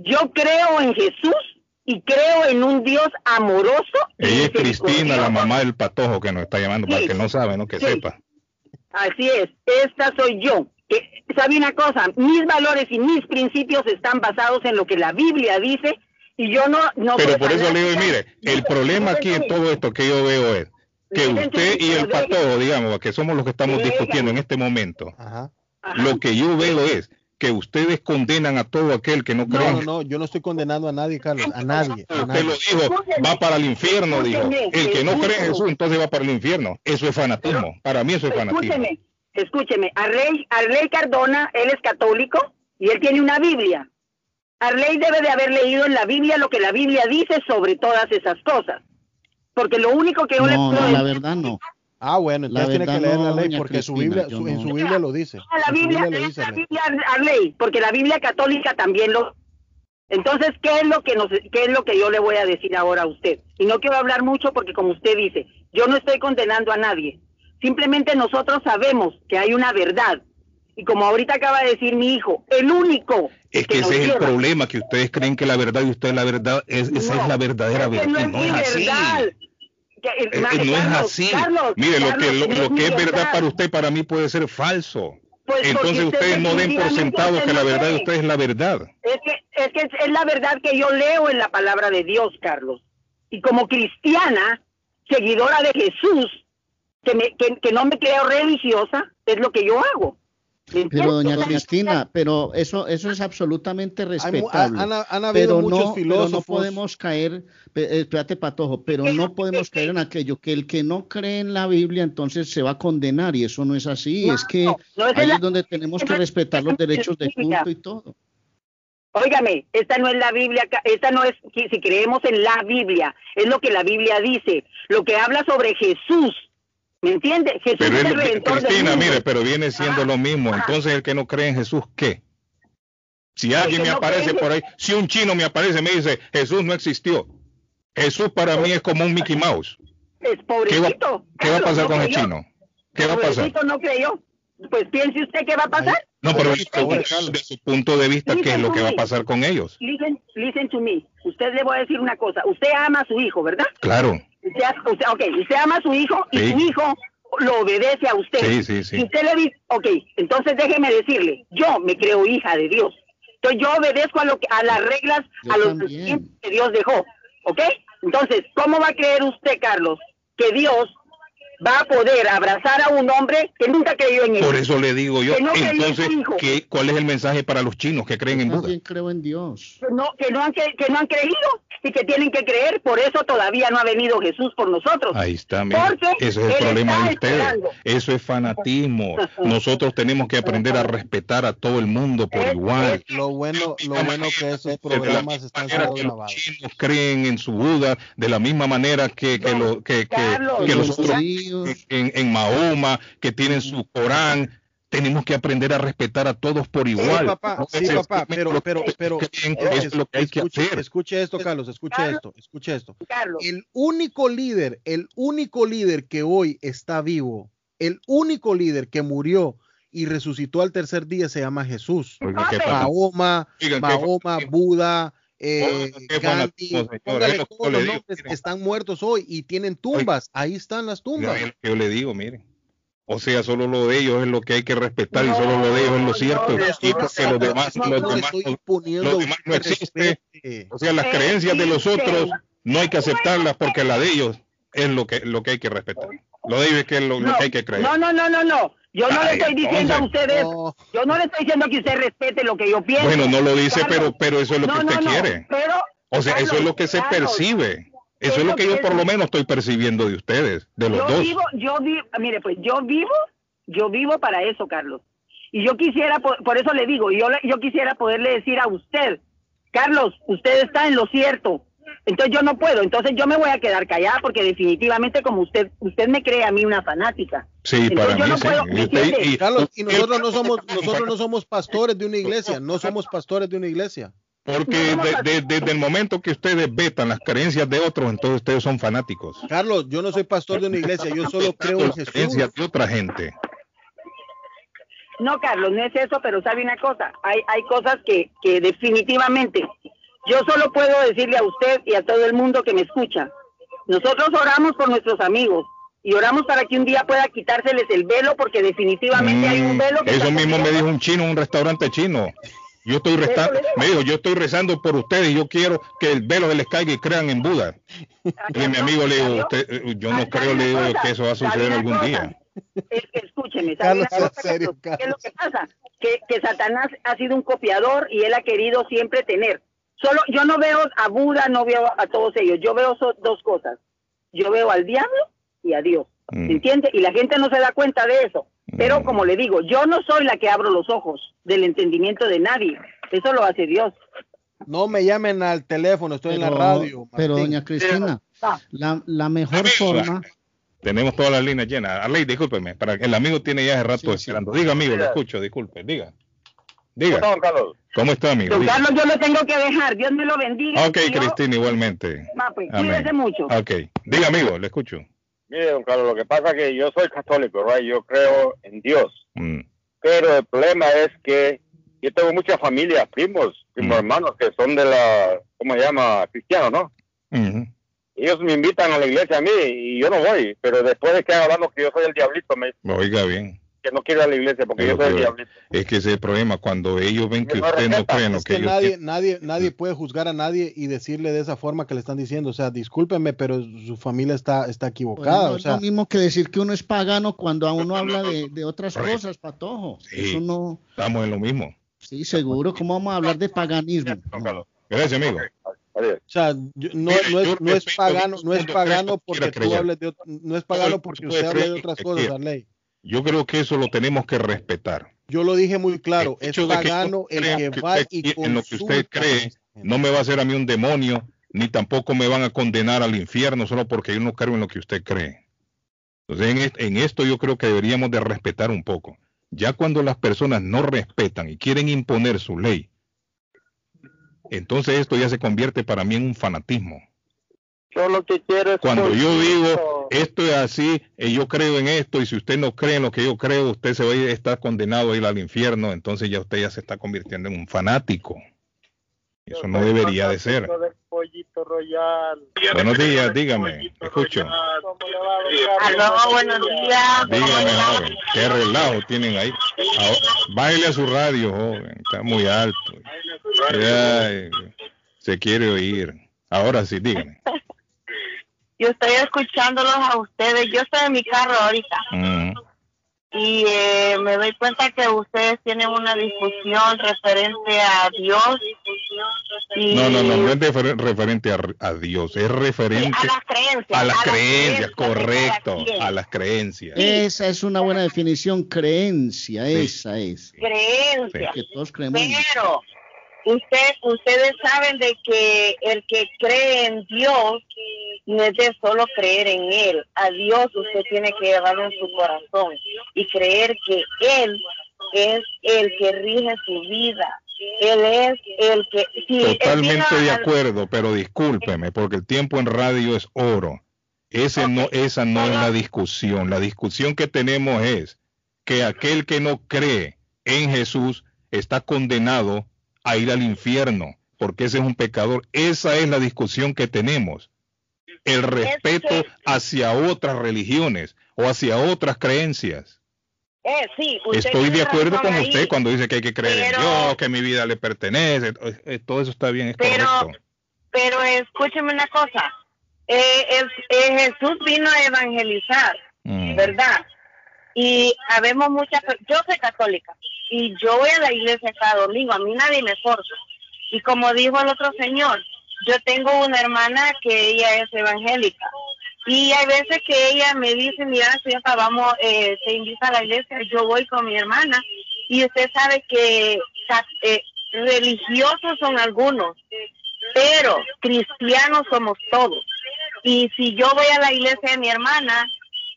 Yo creo en Jesús y creo en un Dios amoroso. Ella es Cristina, la mamá del patojo que nos está llamando, para el que no sabe, ¿no? Que Sí. sepa. Así es, esta soy yo. Que, ¿Sabe una cosa? Mis valores y mis principios están basados en lo que la Biblia dice y yo no... no Pero por eso le digo, mire, el problema aquí en todo esto que yo veo es que usted y el patojo, digamos, que somos los que estamos discutiendo en este momento, lo que yo veo es que ustedes condenan a todo aquel que no No, cree. no, no, yo no estoy condenando a nadie, Carlos, a nadie. a Usted nadie. lo dijo, va para el infierno, dijo. El que no cree en Jesús, entonces va para el infierno. Eso es fanatismo. Para mí eso es fanatismo. Escúcheme, escúcheme. Arley, Arley Cardona, él es católico y él tiene una Biblia. Arley debe de haber leído en la Biblia lo que la Biblia dice sobre todas esas cosas. Porque lo único que yo le No, puedo no, la verdad no. Ah, bueno, La entonces tiene que leer la ley porque su Biblia, su- en su Biblia lo dice. a la Biblia, Biblia lo lee dice. la. Biblia Arley, porque la Biblia católica también lo entonces qué es lo que nos qué es lo que yo le voy a decir ahora a usted y no quiero hablar mucho porque como usted dice yo no estoy condenando a nadie simplemente nosotros sabemos que hay una verdad y como ahorita acaba de decir mi hijo el único Es que ese es el problema, que ustedes creen que la verdad y usted la verdad, es, esa es la verdadera es que verdad. no es No mi es así. verdad Eh, no es así. Carlos, Mire, lo que, lo, que es verdad para usted, para mí puede ser falso. Pues Entonces usted ustedes no den por sentado que la verdad de ustedes es la verdad. Es que, es que es, es la verdad que yo leo en la palabra de Dios, Carlos. Y como cristiana, seguidora de Jesús, que, me, que, que no me creo religiosa, es lo que yo hago. Pero doña Cristina, pero eso eso es absolutamente respetable. han- han habido pero muchos no, pero no filósofos. podemos caer, eh, espérate Patojo, pero no podemos caer en aquello que el que no cree en la Biblia entonces se va a condenar y eso no es así. No, es que no es ahí la- es donde tenemos que respetar los derechos de culto y todo. Óigame, esta no es la Biblia, ca- esta no es, si creemos en la Biblia, es lo que la Biblia dice, lo que habla sobre Jesús. ¿Me entiende? Jesús Pero es es el Cristina, mundo. mire, pero viene siendo lo mismo. Entonces el que no cree en Jesús, ¿qué? Si alguien me no aparece cree- por ahí, si un chino me aparece y me dice, Jesús no existió. Jesús para mí es como un Mickey Mouse. Es ¿Qué va, pobrecito. qué va a pasar no con el creyó. chino? ¿Qué va a pasar? Pobrecito no creyó. Pues piense usted qué va a pasar. No, pero Ahí- de, de su punto de vista, ¿qué es lo que va a pasar con ellos? Listen, listen to me. Usted le voy a decir una cosa. Usted ama a su hijo, ¿verdad? Claro. Usted, usted, ok, usted ama a su hijo y Sí. su hijo lo obedece a usted. Sí, sí, sí. Si usted le dice, ok, entonces déjeme decirle, yo me creo hija de Dios. Entonces yo obedezco a, lo que, a las reglas, Yo a los principios que Dios dejó. ¿Ok? Entonces, ¿cómo va a creer usted, Carlos, que Dios va a poder abrazar a un hombre que nunca creyó en él? Por eso le digo yo, Que no creyó en entonces, su hijo. ¿qué, ¿cuál es el mensaje para los chinos que creen en Buda? También creo en Dios. que no, que no han que no han creído y que tienen que creer, por eso todavía no ha venido Jesús por nosotros. Ahí está, mire. Porque Ese es el él problema está de ustedes. esperando. Eso es fanatismo. (laughs) Nosotros tenemos que aprender a respetar a todo el mundo por igual. Lo bueno, lo bueno que esos programas están siendo grabados. Chinos creen en su Buda de la misma manera que, que, lo- que, que- Carlos, que los los otros. En, en Mahoma, que tienen su Corán. Tenemos que aprender a respetar a todos por igual. Sí, papá, No sí, papá, pero, pero, pero, creen, es- es lo que hay que escuche, hacer. escuche esto, Carlos, escuche Carlos. esto, escuche esto. Carlos, El único líder, el único líder que hoy está vivo, el único líder que murió y resucitó al tercer día se llama Jesús. Mahoma, Mahoma, Buda, eh, Gandhi, fanatismo, señor. póngale lo que todos los digo, nombres, miren. están muertos hoy y tienen tumbas, ahí están las tumbas. Lo que yo le digo, miren. O sea, solo lo de ellos es lo que hay que respetar y solo lo de ellos es lo cierto. no, y porque los demás, no, los demás, los demás no usted existe. respete. o sea, las Eh, creencias de los otros no hay que aceptarlas porque la de ellos es lo que lo que hay que respetar. Lo de ellos es que es lo, que hay que creer. no, no, no, no, no. Yo no Ay, le estoy diciendo a ustedes, No. yo no le estoy diciendo que usted respete lo que yo pienso. Bueno, no lo dice, Carlos, pero pero eso es lo no, que usted no, no, quiere. Pero, O sea, eso es lo que se Carlos, percibe. Eso es lo que yo por lo menos estoy percibiendo de ustedes, de los yo dos. vivo, yo vivo, mire, pues yo vivo, yo vivo para eso, Carlos. Y yo quisiera, po- por, eso le digo, yo, le- yo quisiera poderle decir a usted, Carlos, usted está en lo cierto. Entonces yo no puedo, entonces yo me voy a quedar callada porque definitivamente como usted usted me cree a mí una fanática. Sí, Entonces, para yo mí no sí. puedo- Y ¿me usted- entiende? y- Carlos, y nosotros no somos nosotros no somos pastores de una iglesia, no somos pastores de una iglesia. Porque de- de- desde el momento que ustedes vetan las creencias de otros, entonces ustedes son fanáticos. Carlos, yo no soy pastor de una iglesia, yo solo creo en Las Jesús. creencias de otra gente. No, Carlos, no es eso, pero sabe una cosa, hay, hay cosas que, que definitivamente yo solo puedo decirle a usted y a todo el mundo que me escucha. Nosotros oramos por nuestros amigos y oramos para que un día pueda quitárseles el velo porque definitivamente hay un velo que Mm, Eso mismo me dijo un chino en un restaurante chino. Yo estoy rezando, me dijo, yo estoy rezando por ustedes y yo quiero que el velo se les caiga y crean en Buda. Y mi amigo le digo, usted, eh, yo no creo, le digo que eso va a suceder algún día. Es que escúcheme, (laughs) ¿sabe Carlos, cosa, serio, Carlos? ¿Qué es lo que pasa? Que, que Satanás ha sido un copiador y él ha querido siempre tener. Solo yo no veo a Buda, no veo a todos ellos. Yo veo so- dos cosas. Yo veo al diablo y a Dios. Mm. ¿Me entiende? Y la gente no se da cuenta de eso. Pero como le digo, yo no soy la que abro los ojos del entendimiento de nadie. Eso lo hace Dios. No me llamen al teléfono, estoy en la radio. Pero, doña Cristina, Ah. la, la mejor forma, Tenemos todas las líneas llenas. Arley, discúlpeme, para el amigo tiene ya hace rato esperando. Diga, amigo, lo escucho, disculpe, diga. Diga. Carlos? ¿Cómo está, amigo? Don. Carlos, yo lo tengo que dejar. Dios me lo bendiga. Ok, yo- Cristina, igualmente. Va, pues, Amén. cuídese mucho. Ok, diga, amigo, le escucho. Mire, don Carlos, lo que pasa es que yo soy católico, right? Yo creo en Dios. Mm. Pero el problema es que yo tengo muchas familias, primos, primos hermanos que son de la, ¿cómo se llama? Cristianos, ¿no? Ujú. Ellos me invitan a la iglesia a mí y yo no voy, pero después de que hablando que yo soy el diablito, me Oiga bien. Que no quiero ir a la iglesia porque yo soy diablito. es que ese es el problema, cuando ellos ven que usted no cree en lo Es que que ellos nadie, quieren. nadie, nadie puede juzgar a nadie y decirle de esa forma que le están diciendo. O sea, discúlpeme, pero su familia está, está pues, equivocada. no o es sea, lo mismo que decir que uno es pagano cuando a uno habla de, de otras cosas, patojo. Sí. Eso no, Estamos en lo mismo. sí, seguro. ¿Cómo vamos a hablar de paganismo? No. Gracias, amigo. o sea, yo- no, es, no es pagano, no es pagano porque tú hables de, no es pagano porque usted hable de otras cosas. Arley. Yo creo que eso lo tenemos que respetar. Yo lo dije muy claro, El es hecho de que yo pagano el crea que que va usted y en lo que usted cree no me va a hacer a mí un demonio, ni tampoco me van a condenar al infierno solo porque yo no creo en lo que usted cree. Entonces, en, est- en esto yo creo que deberíamos de respetar un poco. Ya cuando las personas no respetan y quieren imponer su ley, entonces esto ya se convierte para mí en un fanatismo. Yo lo que quiero es Cuando yo digo esto es así, eh, yo creo en esto, y si usted no cree en lo que yo creo, usted se va a estar condenado a ir al infierno, entonces ya usted ya se está convirtiendo en un fanático. Eso no debería de ser. del pollito royal. Buenos días, dígame, escucho. Aló, buenos días. Dígame, joven, qué relajo tienen ahí. Bájele a su radio, joven, está muy alto. Ay, se quiere oír. Ahora sí, dígame. (laughs) Yo estoy escuchándolos a ustedes. Yo estoy en mi carro ahorita Mm. y eh, me doy cuenta que ustedes tienen una discusión referente a Dios y No, no, no, no es refer- referente a, a Dios, es referente a las creencias. a las a las creencias, correcto, a las creencias. Esa es una buena definición, creencia, esa es. creencias. Que todos creemos. Pero usted, ustedes saben de que el que cree en Dios no es de solo creer en Él. A Dios usted tiene que llevarlo en su corazón y creer que Él es el que rige su vida. Él es el que... si Totalmente de al- acuerdo, pero discúlpeme, porque el tiempo en radio es oro. Ese no, esa no es la discusión. La discusión que tenemos es que aquel que no cree en Jesús está condenado a ir al infierno, porque ese es un pecador. Esa es la discusión que tenemos. El respeto hacia otras religiones o hacia otras creencias. Eh, sí, Estoy de acuerdo con ahí, usted cuando dice que hay que creer en Dios, que mi vida le pertenece. eh, Todo eso está bien, es Pero- correcto. Pero escúcheme una cosa. Eh, eh, Jesús vino a evangelizar, Mm. ¿verdad? Y habemos muchas... Yo soy católica y yo voy a la iglesia cada domingo. A mí nadie me forza. Y como dijo el otro señor, yo tengo una hermana que ella es evangélica. Y hay veces que ella me dice, mira, señora, vamos, eh, invita a la iglesia, yo voy con mi hermana. Y usted sabe que eh, religiosos son algunos, pero cristianos somos todos. Y si yo voy a la iglesia de mi hermana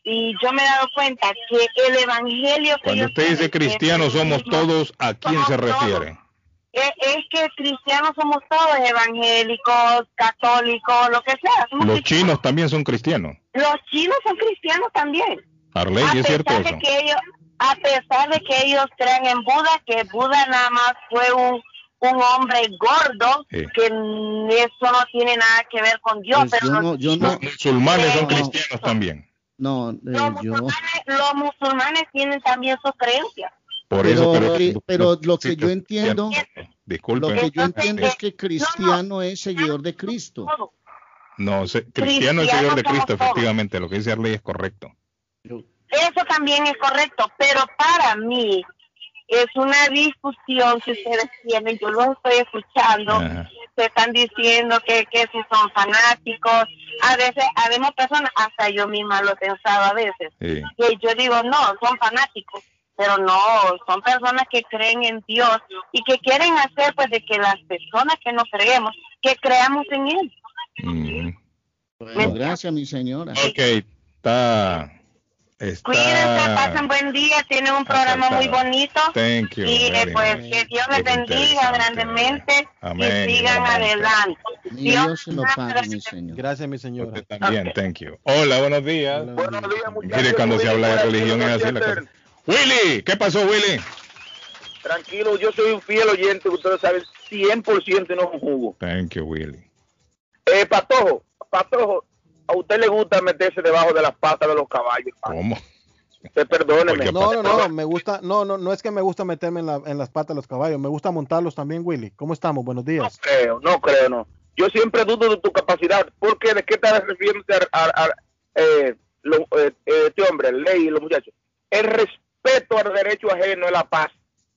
y yo me he dado cuenta que el evangelio que Cuando usted dice cristianos somos todos, ¿a quién se refiere? Es, es que cristianos somos todos, evangélicos, católicos, lo que sea. somos Los cristianos. chinos también son cristianos. Los chinos son cristianos también. Arley, a ¿es cierto pesar eso? de que ellos, a pesar de que ellos creen en Buda, que Buda nada más fue un, un hombre gordo, Sí. que eso no tiene nada que ver con Dios. Pues pero yo no, yo chinos- no, Los musulmanes son No. cristianos también. No, eh, los, yo, musulmanes, los musulmanes tienen también sus creencias. Por eso, pero, pero, que- pero lo que sí, yo entiendo, Disculpe. lo que yo entiendo es eh, que cristiano es seguidor de Cristo. No, se- cristiano es Señor de Cristo, todos. efectivamente. Lo que dice Arley es correcto. Eso también es correcto, pero para mí es una discusión que ustedes tienen, yo los estoy escuchando, Ajá. Se están diciendo que, que si son fanáticos, a veces, habemos personas, hasta yo misma lo he pensado a veces, Sí. que yo digo, no, son fanáticos, pero no, son personas que creen en Dios y que quieren hacer pues de que las personas que no creemos, que creamos en Él. Mm. Bueno, gracias, mi señora. Ok, está. Está Cuídense, pasen buen día, tienen un programa muy bonito. Thank you. Y eh, pues que Dios les bendiga grandemente Amén, y sigan adelante. Dios se lo pague, mi señor. Gracias, mi señora. Usted también, thank you. Hola, buenos días. Buenos días, muchachos. Mire, cuando se habla de Willy, religión es así la cosa. Willy, ¿qué pasó, Willy? Tranquilo, yo soy un fiel oyente, ustedes saben, 100% y no un jugo. Thank you, Willy. Eh, Patojo, Patojo, a usted le gusta meterse debajo de las patas de los caballos. ¿Cómo? Usted perdóneme. No, no, no, me gusta, no, no, no es que me gusta meterme en, la- en las patas de los caballos, me gusta montarlos también, Willy. ¿Cómo estamos? Buenos días. creo, no creo, no. Yo siempre dudo de tu capacidad. ¿Por qué? ¿De qué estás refiriéndose a, a- a- eh, lo- eh, este hombre, el ley y los muchachos? El respeto al derecho ajeno es la paz.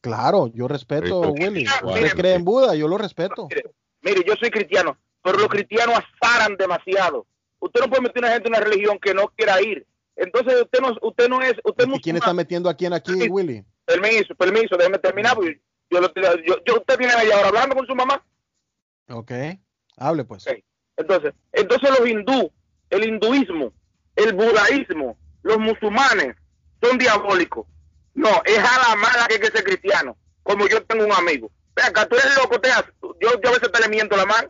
Claro, yo respeto, Sí, Willy. Usted cree en Buda, yo lo respeto. Mire, mire, yo soy cristiano, pero los cristianos azaran demasiado. Usted no puede meter a una gente en una religión que no quiera ir. Entonces usted no, usted no es, usted ¿Y quién está metiendo aquí en aquí, Willy? Permiso, permiso, déjeme terminar. porque Yo, yo, yo- usted tiene media hora hablando con su mamá. Ok, hable pues. Entonces, entonces los hindú, el hinduismo, el budaísmo, los musulmanes son diabólicos. No, es a la mala que hay que ser cristiano. Como yo tengo un amigo. Ve acá, tú eres loco, te has- yo, yo a veces te le miento la mano.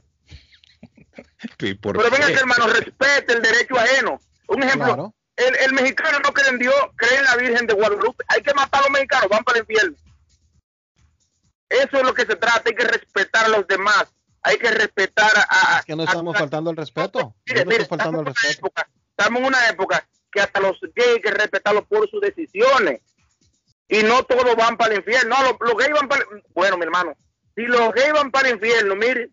(laughs) Sí, ¿por Pero venga, hermano, respete el derecho ajeno. Un ejemplo, Claro. el, el mexicano no cree en Dios, cree en la Virgen de Guadalupe. Hay que matar a los mexicanos, van para el infierno. Eso es lo que se trata, hay que respetar a los demás. Hay que respetar a... Es que no a- estamos faltando el respeto. Mire, Yo no mire, estoy faltando el estamos en una respeto. época- estamos en una época que hasta los gays hay que respetarlos por sus decisiones. Y no todos van para el infierno. No, los, los gays van para el... Bueno, mi hermano, si los gays van para el infierno, mire,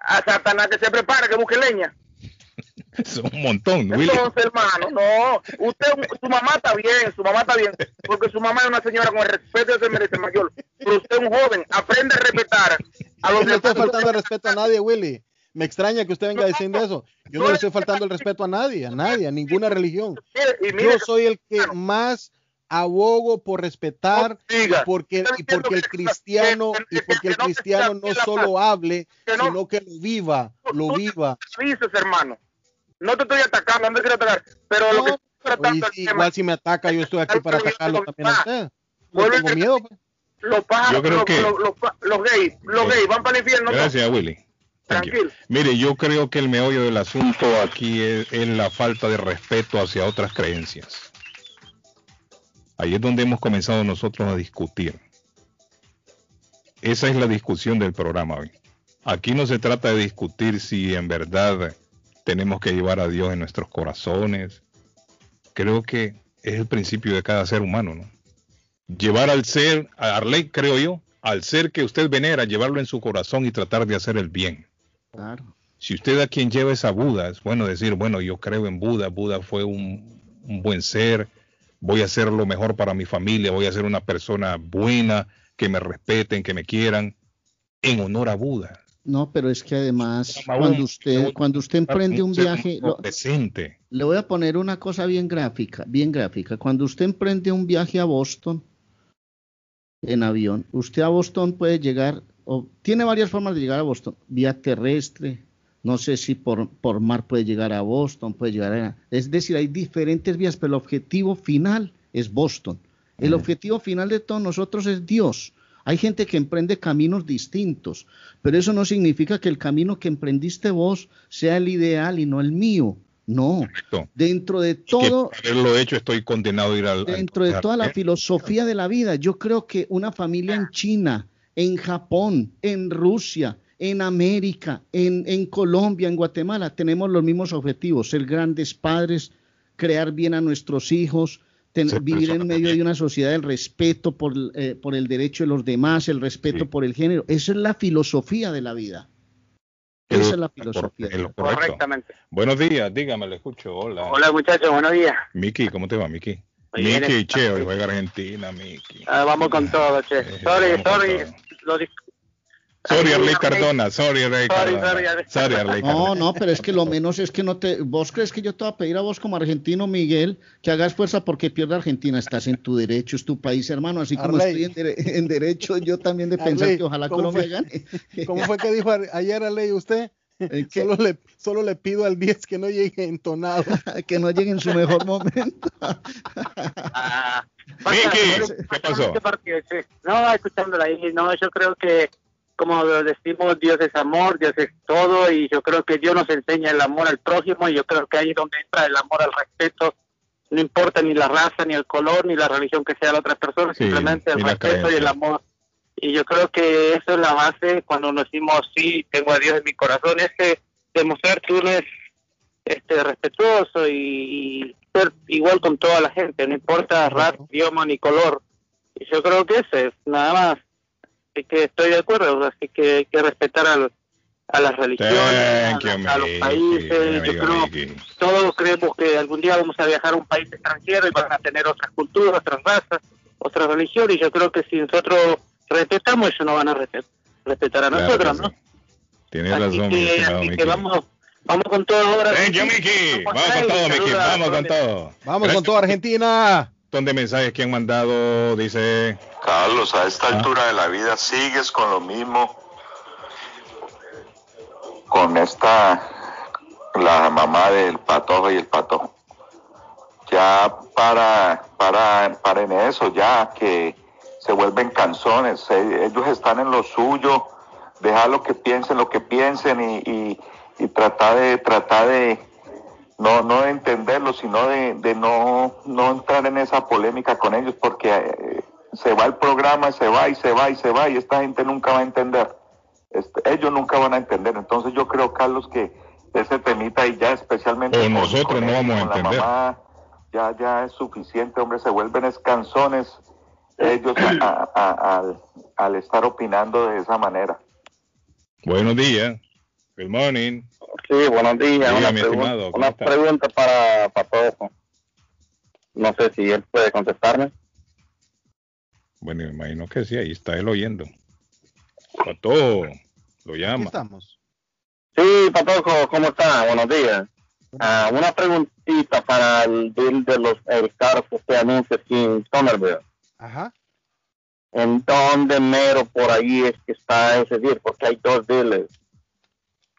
a Satanás que se prepara, que busque leña. (laughs) Es un montón, Willy. Entonces, hermano, no. Usted, su mamá está bien, su mamá está bien, porque su mamá es una señora con el respeto que se merece mayor. Pero usted es un joven, aprende a respetar a los Yo no estoy faltando el respeto a nadie, Willy. Me extraña que usted venga diciendo eso. Yo no le estoy faltando el respeto a nadie, a nadie, a ninguna religión. Yo soy el que más abogo por respetar No diga. porque y porque el cristiano y porque el cristiano no solo hable, sino que lo viva, lo viva. dices, hermano. No te estoy atacando, no te quiero atacar, pero lo que estoy Oye, tratando sí, el tema, igual si me ataca, yo estoy aquí para atacarlo también a usted. No tengo miedo. pues. los pájaros, Yo creo los, que- los, los, los gays, los gays van para el infierno. Gracias, Willy. Mire, yo creo que el meollo del asunto aquí es, es la falta de respeto hacia otras creencias. Ahí es donde hemos comenzado nosotros a discutir. Esa es la discusión del programa hoy. Aquí no se trata de discutir si en verdad tenemos que llevar a Dios en nuestros corazones. Creo que es el principio de cada ser humano, ¿no? Llevar al ser, a Arley, creo yo, al ser que usted venera, llevarlo en su corazón y tratar de hacer el bien. Claro. Si usted a quien lleva es a Buda, es bueno decir, bueno, yo creo en Buda, Buda fue un, un buen ser, voy a hacer lo mejor para mi familia, voy a ser una persona buena, que me respeten, que me quieran, en honor a Buda. No, pero es que además, cuando usted, cuando usted emprende un viaje, lo- le voy a poner una cosa bien gráfica, bien gráfica. Cuando usted emprende un viaje a Boston en avión, usted a Boston puede llegar o tiene varias formas de llegar a Boston, vía terrestre, no sé si por, por mar puede llegar a Boston, puede llegar a... Es decir, hay diferentes vías, pero el objetivo final es Boston. El objetivo final de todos nosotros es Dios. Hay gente que emprende caminos distintos, pero eso no significa que el camino que emprendiste vos sea el ideal y no el mío. No, dentro de todo... Que haberlo hecho estoy condenado a ir al... Dentro de toda la filosofía de la vida, yo creo que una familia en China, en Japón, en Rusia, en América, en, en Colombia, en Guatemala, tenemos los mismos objetivos, ser grandes padres, crear bien a nuestros hijos, ten- vivir en medio de una sociedad del respeto por, eh, por el derecho de los demás, el respeto por el género. Esa es la filosofía de la vida. Esa es la filosofía. Es. Correctamente. Buenos días, dígame, le escucho. Hola. Hola muchachos, buenos días. Miki, ¿cómo te va, Miki? Miki, che, hoy juega Argentina, Miki. Ah, vamos con todo, che. Sorry, vamos con sorry. todo. Lo Sorry, Arley Cardona, sorry, Arley Sorry, Cardona. sorry, Arley. Sorry, Arley Cardona. No, no, pero es que lo menos es que no te. ¿Vos crees que yo te voy a pedir a vos como argentino, Miguel, que hagas fuerza porque pierda Argentina? Estás en tu derecho, es tu país, hermano. Así como Arley. estoy en, dere- en derecho, yo también de pensar Arley, que ojalá ¿cómo Colombia fue? gane. ¿Cómo fue que dijo ayer a ley usted? Solo le, solo le pido al 10 que no llegue entonado. (laughs) que no llegue en su mejor momento. Miki, ¿qué pasó? No, escuchándola ahí, no, yo creo que, como decimos, Dios es amor, Dios es todo, y yo creo que Dios nos enseña el amor al prójimo, y yo creo que ahí es donde entra el amor al respeto, no importa ni la raza, ni el color, ni la religión que sea la otra persona, Sí, simplemente el respeto y el amor. Y yo creo que eso es la base cuando nos decimos, sí, tengo a Dios en mi corazón, es que demostrar que uno es este, respetuoso y, y ser igual con toda la gente, no importa raza, idioma ni color. Y yo creo que ese es nada más. Así que estoy de acuerdo, así que hay que respetar al- a las religiones, a, Thank you, la- a los países. Yo creo todos creemos que algún día vamos a viajar a un país extranjero y van a tener otras culturas, otras razas, otras religiones. Y yo creo que si nosotros respetamos, ellos no van a respe- respetar a nosotros, ¿no? Tienes Así razón, que, así que vamos, vamos con todo ahora. Thank you, Miki. Vamos con todo, Miki. Vamos con todo. Vamos con todo, Argentina. Montón de mensajes que han mandado, dice. Carlos, a esta Ah. altura de la vida sigues con lo mismo, con esta, la mamá del patojo y el patojo. Ya para, para, para en eso, ya que se vuelven canzones, eh, ellos están en lo suyo, dejar lo que piensen, lo que piensen y, y, y tratar de, tratar de, no, no de entenderlo, sino de, de no, no entrar en esa polémica con ellos, porque eh, se va el programa, se va y se va y se va, y esta gente nunca va a entender. Este, ellos nunca van a entender. Entonces yo creo, Carlos, que ese temita y ya especialmente... O con- nosotros con no él, vamos a con la entender. mamá, ya, ya es suficiente, hombre, se vuelven escanzones ellos a- a- a- al, al estar opinando de esa manera. Buenos días. Good morning. Sí, buenos días. Diga, una mi pregunta, estimado, ¿cómo una pregunta para Patojo. No sé si él puede contestarme. Bueno, me imagino que sí, ahí está él oyendo. Pato, lo Aquí llama. estamos. Sí, Patojo, ¿cómo está? Buenos días. Ah, una preguntita para el deal de los el carro que usted anuncia aquí en Somerville. Ajá. ¿En dónde mero por ahí es que está ese deal? Porque hay dos dealers.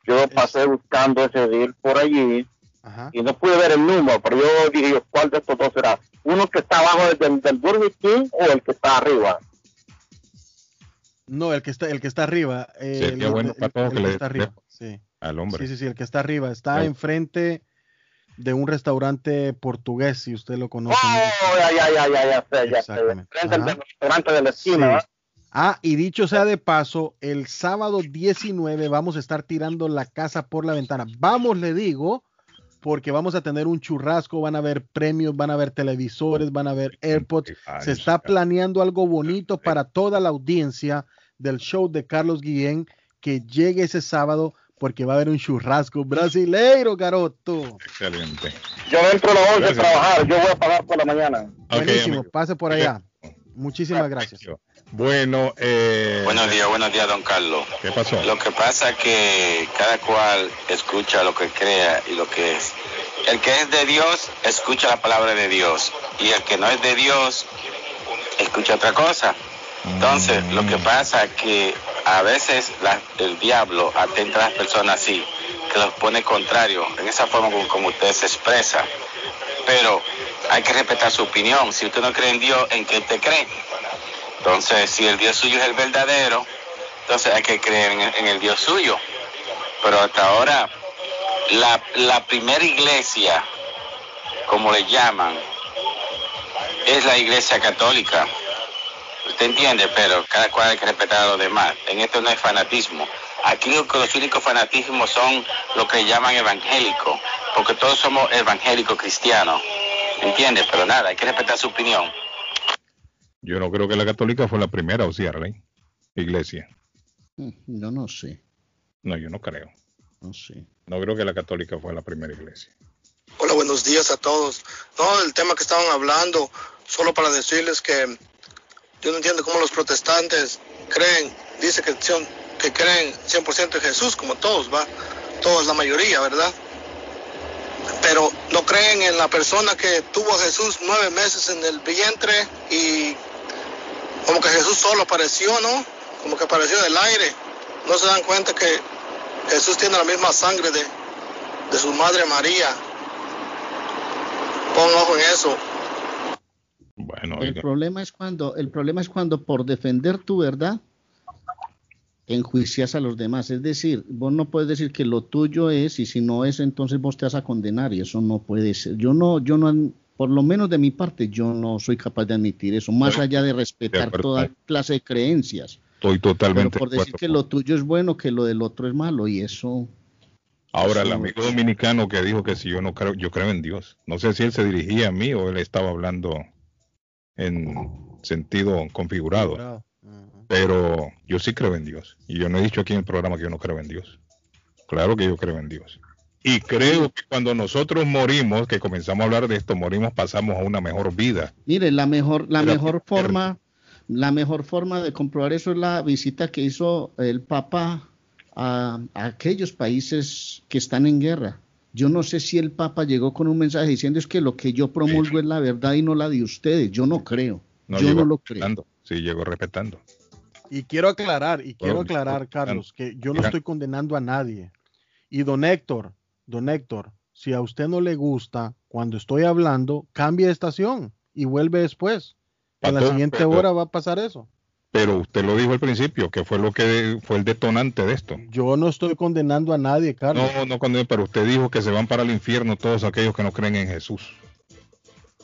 Yo pasé buscando ese deal por allí Ajá. y no pude ver el número, pero yo dije, ¿cuál de estos dos será? ¿Uno que está abajo del, del Burger King o el que está arriba? No, el que está, el que está arriba. eh, Sería el- bueno el- para todos el que que le está arriba. Sí. al hombre. Sí, sí, sí, el que está arriba. Está enfrente de un restaurante portugués, si usted lo conoce. Oh, ya, ya, ya, ya, ya sé, ya sé. Frente al restaurante de la esquina, Sí. Ah, y dicho sea de paso, el sábado 19 vamos a estar tirando la casa por la ventana. Vamos, le digo, porque vamos a tener un churrasco, van a haber premios, van a haber televisores, van a haber AirPods. Se está planeando algo bonito para toda la audiencia del show de Carlos Guillén que llegue ese sábado porque va a haber un churrasco brasileiro, garoto. Excelente. Yo entro a las 11 a trabajar, yo voy a pagar por la mañana. Ok, Buenísimo, amigo. pase por allá. Muchísimas gracias. Bueno, eh, Buenos días, buenos días, don Carlos. ¿qué pasó? Lo que pasa es que cada cual escucha lo que crea y lo que es. El que es de Dios, escucha la palabra de Dios. Y el que no es de Dios, escucha otra cosa. Entonces, lo que pasa es que a veces la- el diablo atenta a las personas así, que los pone contrario, en esa forma como, como usted se expresa. Pero hay que respetar su opinión. Si usted no cree en Dios, ¿en qué te cree? Entonces, si el Dios suyo es el verdadero, entonces hay que creer en el, Dios suyo. Pero hasta ahora, la, primera iglesia, como le llaman, es la iglesia católica. Usted entiende, pero cada cual hay que respetar a los demás. En esto no hay fanatismo. Aquí los únicos fanatismos son lo que llaman evangélicos, porque todos somos evangélicos cristianos. ¿Entiende? Pero nada, hay que respetar su opinión. Yo no creo que la católica fue la primera, o sí, Arley. Iglesia. Mm, Yo no sé, No, yo no creo. no sé. No creo que la católica fue la primera iglesia. Hola, buenos días a todos. No, el tema que estaban hablando, solo para decirles que yo no entiendo cómo los protestantes creen, dice que, son, que creen 100% en Jesús, como todos, va, todos, la mayoría, ¿verdad? Pero no creen en la persona que tuvo a Jesús nueve meses en el vientre y como que Jesús solo apareció, ¿no? Como que apareció del aire. No se dan cuenta que Jesús tiene la misma sangre de, de su madre María. Pon ojo en eso. Bueno, El problema es cuando, el problema es cuando por defender tu verdad enjuicias a los demás. Es decir, vos no puedes decir que lo tuyo es y si no es, entonces vos te vas a condenar y eso no puede ser. Yo no, yo no, por lo menos de mi parte, yo no soy capaz de admitir eso, más allá de respetar toda clase de creencias. Estoy Pero totalmente por de decir que lo tuyo es bueno, que lo del otro es malo y eso. Ahora, el amigo dominicano que dijo que si yo no creo, yo creo en Dios. No sé si él se dirigía a mí o él estaba hablando en sentido configurado. Pero yo sí creo en Dios. Y yo no he dicho aquí en el programa que yo no creo en Dios. Claro que yo creo en Dios. Y creo que cuando nosotros morimos, que comenzamos a hablar de esto, morimos, pasamos a una mejor vida. Mire, la mejor, la Pero- mejor forma, la mejor forma de comprobar eso es la visita que hizo el Papa a, a aquellos países que están en guerra. Yo no sé si el Papa llegó con un mensaje diciendo es que lo que yo promulgo es la verdad y no la de ustedes. Yo no creo. No yo llegó no lo creo. respetando. Sí, llegó respetando. Y quiero aclarar, y quiero aclarar, Carlos, que yo no estoy condenando a nadie. Y don Héctor, don Héctor, si a usted no le gusta cuando estoy hablando, cambie de estación y vuelve después. En la siguiente pero- hora va a pasar eso. Pero usted lo dijo al principio, que fue lo que fue el detonante de esto. Yo no estoy condenando a nadie, Carlos. No, no condeno, pero usted dijo que se van para el infierno todos aquellos que no creen en Jesús.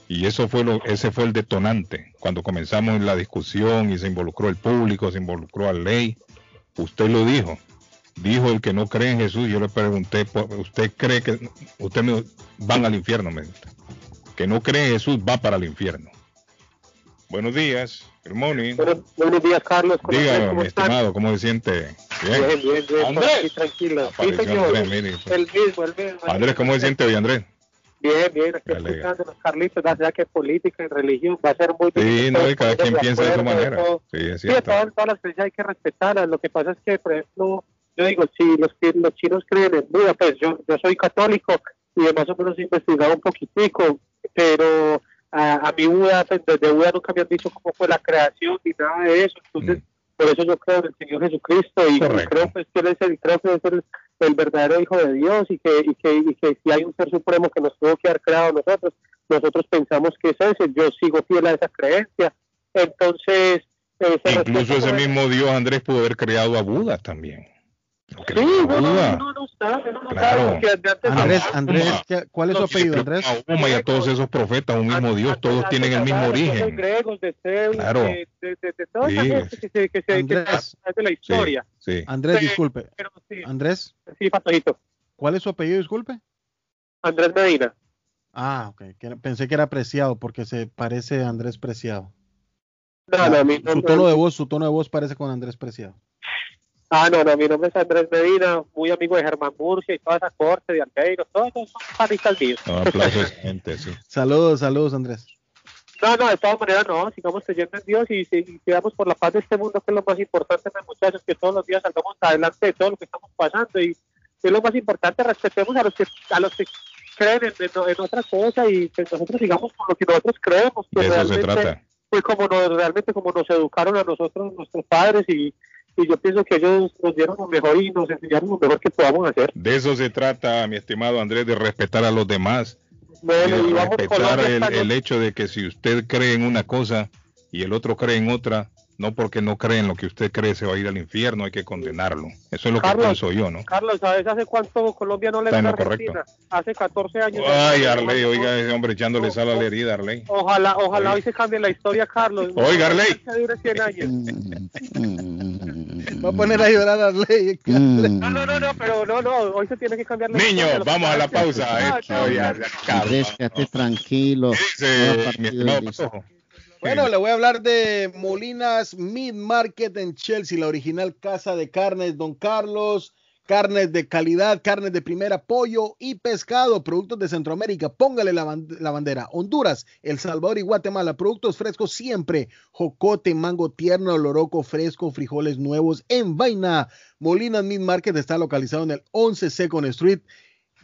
Y eso fue lo, ese fue el detonante. Cuando comenzamos la discusión y se involucró el público, se involucró a la ley, usted lo dijo. Dijo el que no cree en Jesús, yo le pregunté, ¿por- ¿usted cree que usted me, van al infierno? Me dijo. Que no cree en Jesús va para el infierno. Buenos días, good morning. Buenos días, Carlos. ¿Cómo Diga, estás? ¿Cómo mi estimado, ¿cómo se siente? Bien. Bien, bien, bien. Andrés. Aquí tranquilo. Sí, señor. Andrés, mire. El mismo, el mismo. Andrés, ¿cómo se siente hoy, Andrés? Bien, bien. Aquí escuchando los Carlitos, ya sea que política y religión va a ser muy Sí, difícil no, y cada quien piensa de su manera. todo. Sí, es Sí, cierto. todas, todas las creencias hay que respetarlas. Lo que pasa es que, por ejemplo, yo digo, si los, los chinos creen en Buda, pues yo, yo soy católico y de más o menos he investigado un poquitico, pero a, a mi Buda, pues desde Buda nunca me han dicho cómo fue la creación ni nada de eso. Entonces, por eso yo creo en el Señor Jesucristo y, creo pues, que Él es el, creo que es el, el verdadero Hijo de Dios y que, y, que, y que si hay un ser supremo que nos tuvo que haber creado a nosotros, nosotros pensamos que es ese. Yo sigo fiel a esa creencia. Entonces, eh, se Incluso ese mismo Dios, Andrés, pudo haber creado a Buda también. Sí, a no, no, no, no Claro. Andrés, Andrés, ah, ¿qué- ¿cuál es su apellido, a Andrés? Mahoma y a todos esos profetas, un mismo Dios, todos tienen el mismo origen. griegos, de Zeus, Claro. de, de, de, de toda esa Sí. gente que se, Andrés. es de la historia. Sí. Andrés, disculpe. Andrés, Sí, Patojito. ¿cuál es su apellido, disculpe? Andrés Medina. Ah, ok. pensé que era Preciado porque se parece a Andrés Preciado. No, no, Su tono de voz, su tono de voz parece con Andrés Preciado. Ah, no, no, mi nombre es Andrés Medina, muy amigo de Germán Murcia y toda esa corte de Albeiro, todos son panistas míos. No, aplausos gente, sí. (laughs) Saludos, saludos, Andrés. No, no, de todas maneras no, sigamos creyendo en Dios y, si- y sigamos por la paz de este mundo, que es lo más importante, mis muchachos, que todos los días salgamos adelante de todo lo que estamos pasando y es lo más importante, respetemos a los que a los que creen en, en- en otra cosa y que nosotros sigamos con lo que nosotros creemos, que De eso se realmente trata. fue como nos, realmente como nos educaron a nosotros nuestros padres y, y yo pienso que ellos nos dieron lo mejor y nos enseñaron lo mejor que podamos hacer. De eso se trata, mi estimado Andrés, de respetar a los demás. Bueno, y de vamos respetar el, el hecho de que si usted cree en una cosa y el otro cree en otra, no porque no cree en lo que usted cree se va a ir al infierno, hay que condenarlo. Eso es lo que Carlos, pienso yo, ¿no? Carlos, ¿sabes hace cuánto Colombia no le gana. Argentina? Hace 14 años. Ay, Arley, oiga ese hombre echándole sal a la herida, Arley. Ojalá, ojalá hoy se cambie la historia, Carlos. Oiga, Arley. Que dure 100 años. Va a poner a llorar a Arley. No, no, no, no, pero no, no, hoy se tiene que cambiar la Niño, vamos a la pausa. No, eh. quédate tranquilo. Bueno, le voy a hablar de Molinas Meat Market en Chelsea, la original casa de carnes Don Carlos. Carnes de calidad, carnes de primera, pollo y pescado, productos de Centroamérica. Póngale la, ban- la bandera. Honduras, El Salvador y Guatemala, productos frescos siempre. Jocote, mango tierno, loroco fresco, frijoles nuevos en vaina. Molinas Meat Market está localizado en el 11 Second Street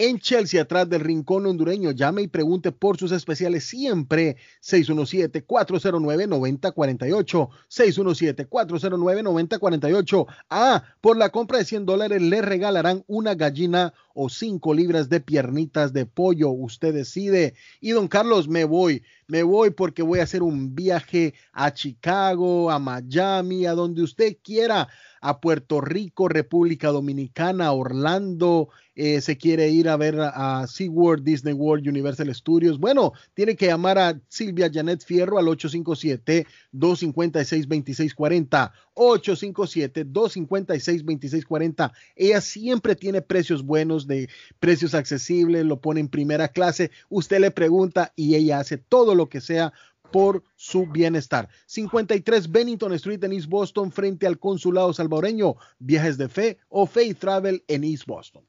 en Chelsea, atrás del Rincón Hondureño. Llame y pregunte por sus especiales siempre. 617-409-9048. 617-409-9048. Ah, por la compra de 100 dólares le regalarán una gallina o 5 libras de piernitas de pollo. Usted decide. Y don Carlos, me voy. Me voy porque voy a hacer un viaje a Chicago, a Miami, a donde usted quiera a Puerto Rico, República Dominicana, Orlando, eh, se quiere ir a ver a, a SeaWorld, Disney World, Universal Studios. Bueno, tiene que llamar a Silvia Janet Fierro al 857-256-2640. 857-256-2640. Ella siempre tiene precios buenos, de precios accesibles, lo pone en primera clase. Usted le pregunta y ella hace todo lo que sea por su bienestar. 53 Bennington Street en East Boston, frente al consulado salvadoreño. Viajes de fe o Faith Travel en East Boston.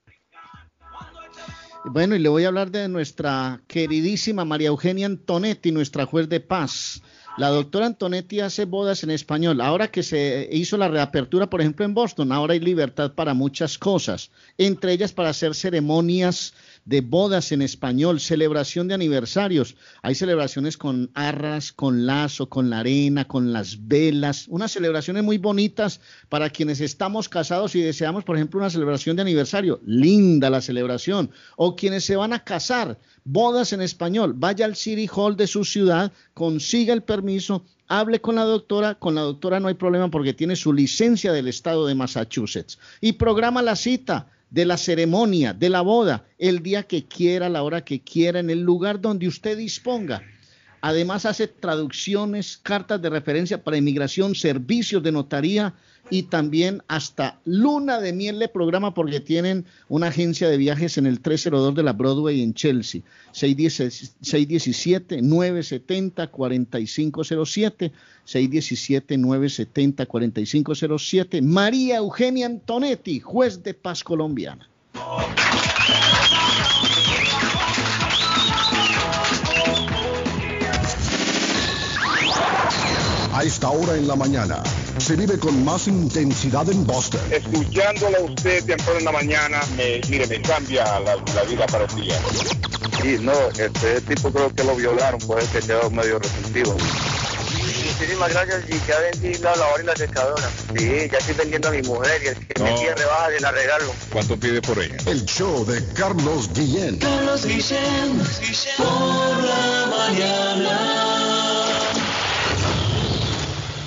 Bueno, y le voy a hablar de nuestra queridísima María Eugenia Antonetti, nuestra juez de paz. La doctora Antonetti hace bodas en español. Ahora que se hizo la reapertura, por ejemplo, en Boston, ahora hay libertad para muchas cosas, entre ellas para hacer ceremonias de bodas en español, celebración de aniversarios. Hay celebraciones con arras, con lazo, con la arena, con las velas, unas celebraciones muy bonitas para quienes estamos casados y deseamos, por ejemplo, una celebración de aniversario. Linda la celebración. O quienes se van a casar, bodas en español. Vaya al City Hall de su ciudad, consiga el permiso, hable con la doctora. Con la doctora no hay problema porque tiene su licencia del estado de Massachusetts. Y programa la cita de la ceremonia, de la boda, el día que quiera, la hora que quiera, en el lugar donde usted disponga. Además hace traducciones, cartas de referencia para inmigración, servicios de notaría y también hasta luna de miel le programa porque tienen una agencia de viajes en el 302 de la Broadway en Chelsea. 617-970-4507. 617-970-4507. María Eugenia Antonetti, juez de paz colombiana. A esta hora en la mañana se vive con más intensidad en Boston. Escuchándolo a usted temprano en la mañana, me, mire, me cambia la, la vida para el día. Sí, no, este tipo creo que lo violaron, puede que quedó medio resentido. Muchísimas gracias y que ha vendido la lavadora y la secadora. Sí, ya estoy vendiendo a mi mujer y el que me No. quiere rebaja y la regalo. ¿Cuánto pide por ella? El show de Carlos Guillén. Carlos Guillén, por la mañana.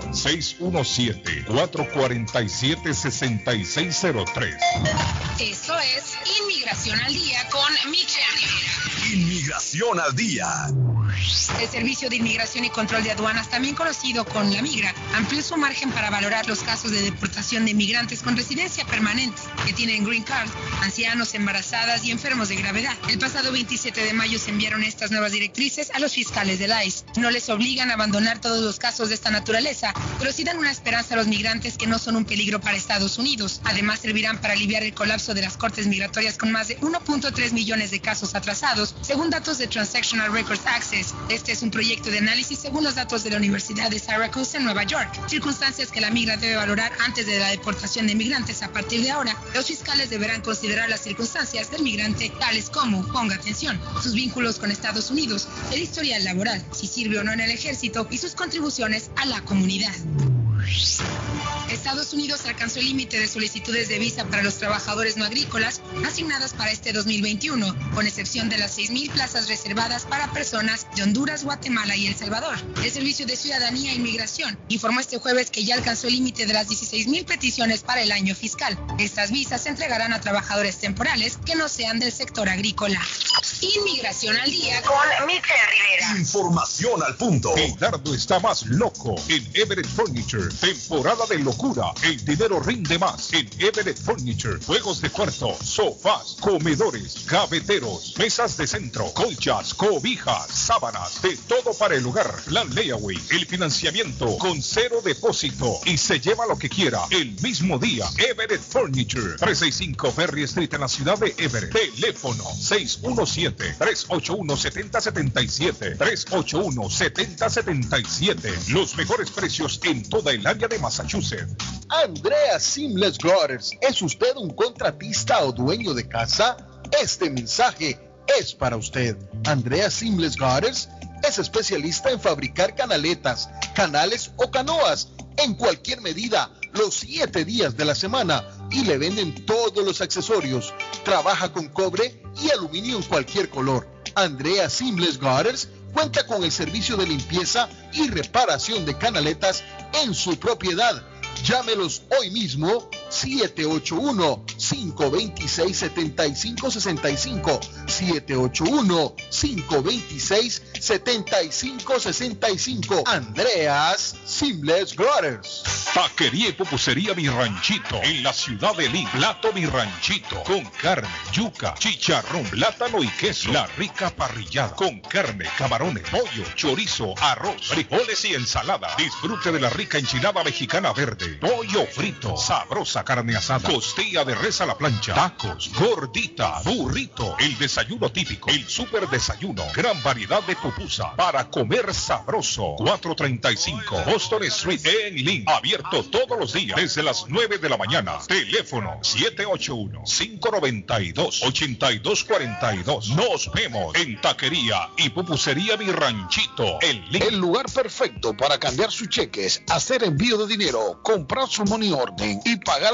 617-447-6603. Eso es Inmigración al Día con Michelle. Inmigración al día. El Servicio de Inmigración y Control de Aduanas, también conocido con la Migra, amplió su margen para valorar los casos de deportación de migrantes con residencia permanente que tienen green card, ancianos, embarazadas y enfermos de gravedad. El pasado 27 de mayo se enviaron estas nuevas directrices a los fiscales del ICE. No les obligan a abandonar todos los casos de esta naturaleza pero sí dan una esperanza a los migrantes que no son un peligro para Estados Unidos. Además, servirán para aliviar el colapso de las cortes migratorias con más de 1.3 millones de casos atrasados, según datos de Transactional Records Access. Este es un proyecto de análisis según los datos de la Universidad de Syracuse en Nueva York, circunstancias que la migra debe valorar antes de la deportación de migrantes. A partir de ahora, los fiscales deberán considerar las circunstancias del migrante, tales como, ponga atención, sus vínculos con Estados Unidos, el historial laboral, si sirve o no en el ejército y sus contribuciones a la comunidad humanidad. Estados Unidos alcanzó el límite de solicitudes de visa para los trabajadores no agrícolas asignadas para este 2021, con excepción de las 6.000 plazas reservadas para personas de Honduras, Guatemala y El Salvador. El Servicio de Ciudadanía e Inmigración informó este jueves que ya alcanzó el límite de las 16.000 peticiones para el año fiscal. Estas visas se entregarán a trabajadores temporales que no sean del sector agrícola. Inmigración al día con Michelle Rivera. Información al punto. El está más loco en Everett Furniture. Temporada de locura. El dinero rinde más en Everett Furniture. Juegos de cuarto, sofás, comedores, gaveteros, mesas de centro, colchas, cobijas, sábanas, de todo para el hogar. Plan layaway, el financiamiento con cero depósito y se lleva lo que quiera el mismo día. Everett Furniture. 365 Ferry Street en la ciudad de Everett. Teléfono 617 381-7077. 381-7077. Los mejores precios en toda el área de Massachusetts. Andrea Seamless Gutters, ¿es usted un contratista o dueño de casa? Este mensaje es para usted. Andrea Seamless Gutters es especialista en fabricar canaletas, canales o canoas en cualquier medida, los siete días de la semana y le venden todos los accesorios. Trabaja con cobre y aluminio en cualquier color. Andrea Seamless Gutters cuenta con el servicio de limpieza y reparación de canaletas en su propiedad. Llámelos hoy mismo 781-526-7565. 781-526-7565. Andreas Seamless Gutters. Taquería y pupusería Mi Ranchito en la ciudad de Lima. Plato Mi Ranchito con carne, yuca, chicharrón, plátano y queso. La rica parrillada con carne, camarones, pollo, chorizo, arroz, frijoles y ensalada. Disfrute de la rica enchilada mexicana verde, pollo frito, sabrosa carne asada, costilla de res a la plancha, tacos, gordita, burrito, el desayuno típico, el super desayuno, gran variedad de pupusa para comer sabroso. 435 Boston Street en Lynn, abierto todos los días desde las 9 de la mañana. Teléfono 781-592-8242. Nos vemos en Taquería y Pupusería Mi Ranchito en Lynn. El lugar perfecto para cambiar sus cheques, hacer envío de dinero, comprar su money orden y pagar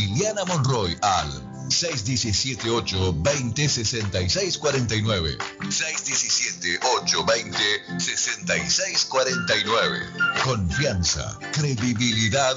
Iliana Monroy al 617-820-6649. 617-820-6649. Confianza, credibilidad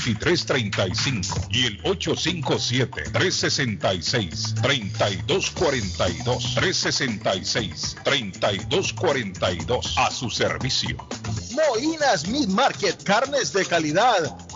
2335 y el 857-366-3242. 366-3242 a su servicio. Moinas Meat Market, carnes de calidad,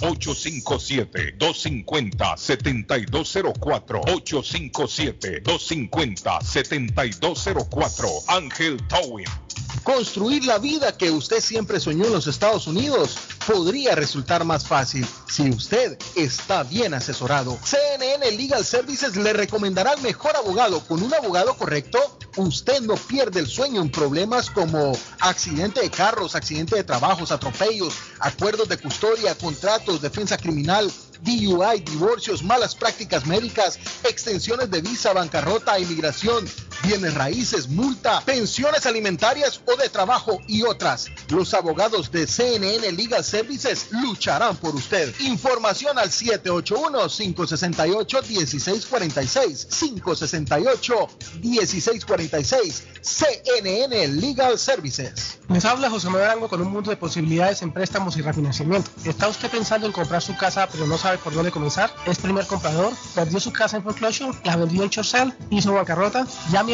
857-250-7204. 857-250-7204. Ángel Towing. Construir la vida que usted siempre soñó en los Estados Unidos podría resultar más fácil si usted está bien asesorado. CNN Legal Services le recomendará al mejor abogado. Con un abogado correcto, usted no pierde el sueño en problemas como accidente de carros, accidente de trabajos, atropellos, acuerdos de custodia, contratos, defensa criminal, DUI, divorcios, malas prácticas médicas, extensiones de visa, bancarrota, inmigración, bienes raíces, multa, pensiones alimentarias o de trabajo y otras. Los abogados de CNN Legal Services lucharán por usted. Información al 781-568-1646. 568-1646. CNN Legal Services. Les habla José Manuel Arango con un mundo de posibilidades en préstamos y refinanciamiento. ¿Está usted pensando en comprar su casa pero no sabe por dónde comenzar? ¿Es primer comprador? ¿Perdió su casa en foreclosure? ¿La vendió en Chorcel? ¿Hizo bancarrota? Llame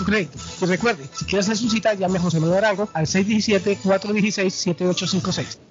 crédito. Y recuerde, si quiere hacer su cita, llame a José Manuel Arango al 617-416-7856.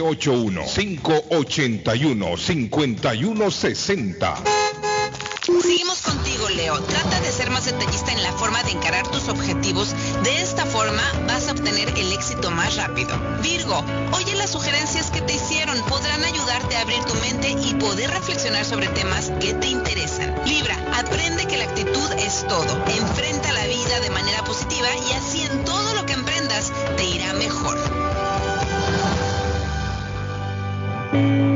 781-581-5160. Seguimos contigo, Leo. Trata de ser más detallista en la forma de encarar tus objetivos. De esta forma vas a obtener el éxito más rápido. Virgo, oye las sugerencias que te hicieron. Podrán ayudarte a abrir tu mente y poder reflexionar sobre temas que te interesan. Libra, aprende que la actitud es todo. Enfrenta la vida de manera positiva y así en todo lo que Música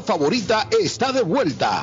favorita está de vuelta.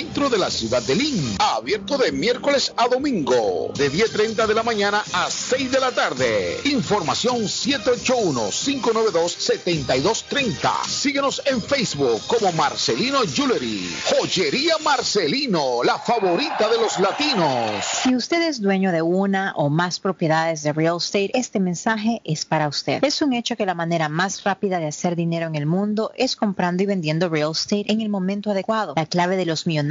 centro de la ciudad de Lynn. Abierto de miércoles a domingo, de 10.30 de la mañana a 6 de la tarde. Información 781-592-7230. Síguenos en Facebook como Marcelino Jewelry. Joyería Marcelino, la favorita de los latinos. Si usted es dueño de una o más propiedades de real estate, este mensaje es para usted. Es un hecho que la manera más rápida de hacer dinero en el mundo es comprando y vendiendo real estate en el momento adecuado. La clave de los millonarios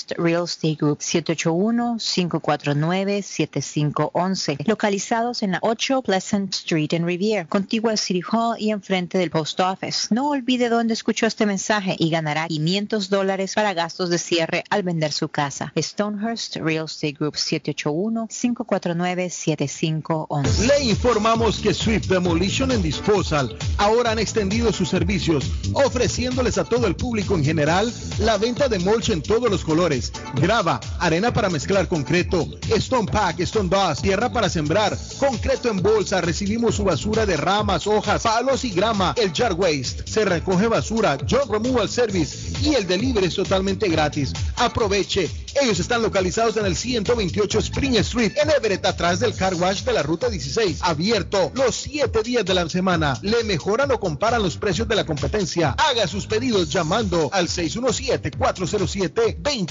Real Estate Group 781 549 7511 localizados en la 8 Pleasant Street en Riviera, contigua al City Hall y enfrente del Post Office. No olvide dónde escuchó este mensaje y ganará 500 dólares para gastos de cierre al vender su casa. Stonehurst Real Estate Group 781-549-7511. Le informamos que Swift Demolition and Disposal ahora han extendido sus servicios, ofreciéndoles a todo el público en general la venta de mulch en todos los colores, grava, arena para mezclar concreto, Stone Pack, Stone Dust, tierra para sembrar, concreto en bolsa, recibimos su basura de ramas, hojas, palos y grama, el Jar Waste, se recoge basura, Job Removal Service y el delivery es totalmente gratis. Aproveche, ellos están localizados en el 128 Spring Street, en Everett, atrás del car wash de la ruta 16, abierto los 7 días de la semana. Le mejoran o comparan los precios de la competencia. Haga sus pedidos llamando al 617-407-2584.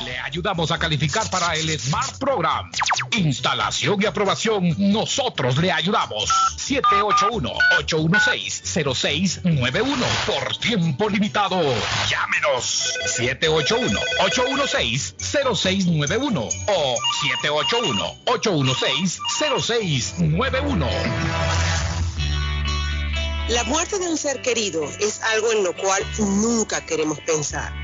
Le ayudamos a calificar para el Smart Program. Instalación y aprobación, nosotros le ayudamos. 781-816-0691 por tiempo limitado. Llámenos 781-816-0691 o 781-816-0691. La muerte de un ser querido es algo en lo cual nunca queremos pensar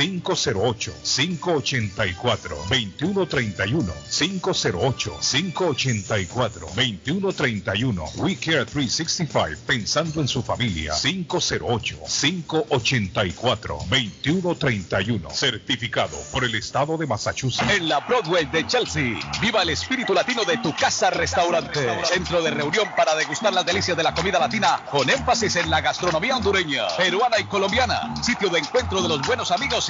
508-584-2131. 508-584-2131. We Care 365, pensando en su familia. 508-584-2131. Certificado por el Estado de Massachusetts. En la Broadway de Chelsea, viva el espíritu latino de tu casa restaurante. Centro de reunión para degustar las delicias de la comida latina con énfasis en la gastronomía hondureña, peruana y colombiana. Sitio de encuentro de los buenos amigos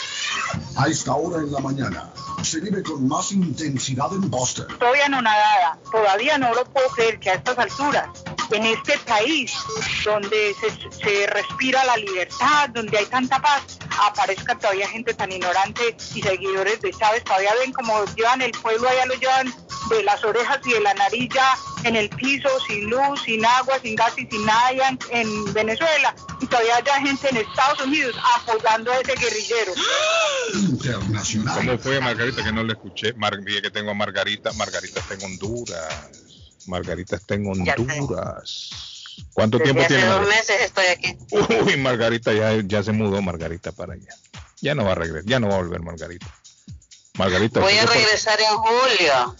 A esta hora en la mañana se vive con más intensidad en Boston. Estoy anonadada. Todavía no lo puedo creer que a estas alturas, en este país donde se, se respira la libertad, donde hay tanta paz, aparezca todavía gente tan ignorante y seguidores de Chávez. Todavía ven como llevan el pueblo, allá lo llevan de las orejas y de la nariz ya en el piso, sin luz, sin agua, sin gas y sin nada allá en, en Venezuela. Y todavía hay gente en Estados Unidos apoyando a ese guerrillero. Internacional. ¿Cómo fue, Margarita, que no le escuché? Mar dije que tengo a Margarita. Margarita está en Honduras. Margarita está en. Honduras. ¿Cuánto Desde tiempo hace tiene? dos Margarita? meses estoy aquí. (laughs) Uy, Margarita ya, ya se mudó Margarita para allá. Ya no va a regresar, ya no va a volver Margarita. Margarita, Voy a regresar en julio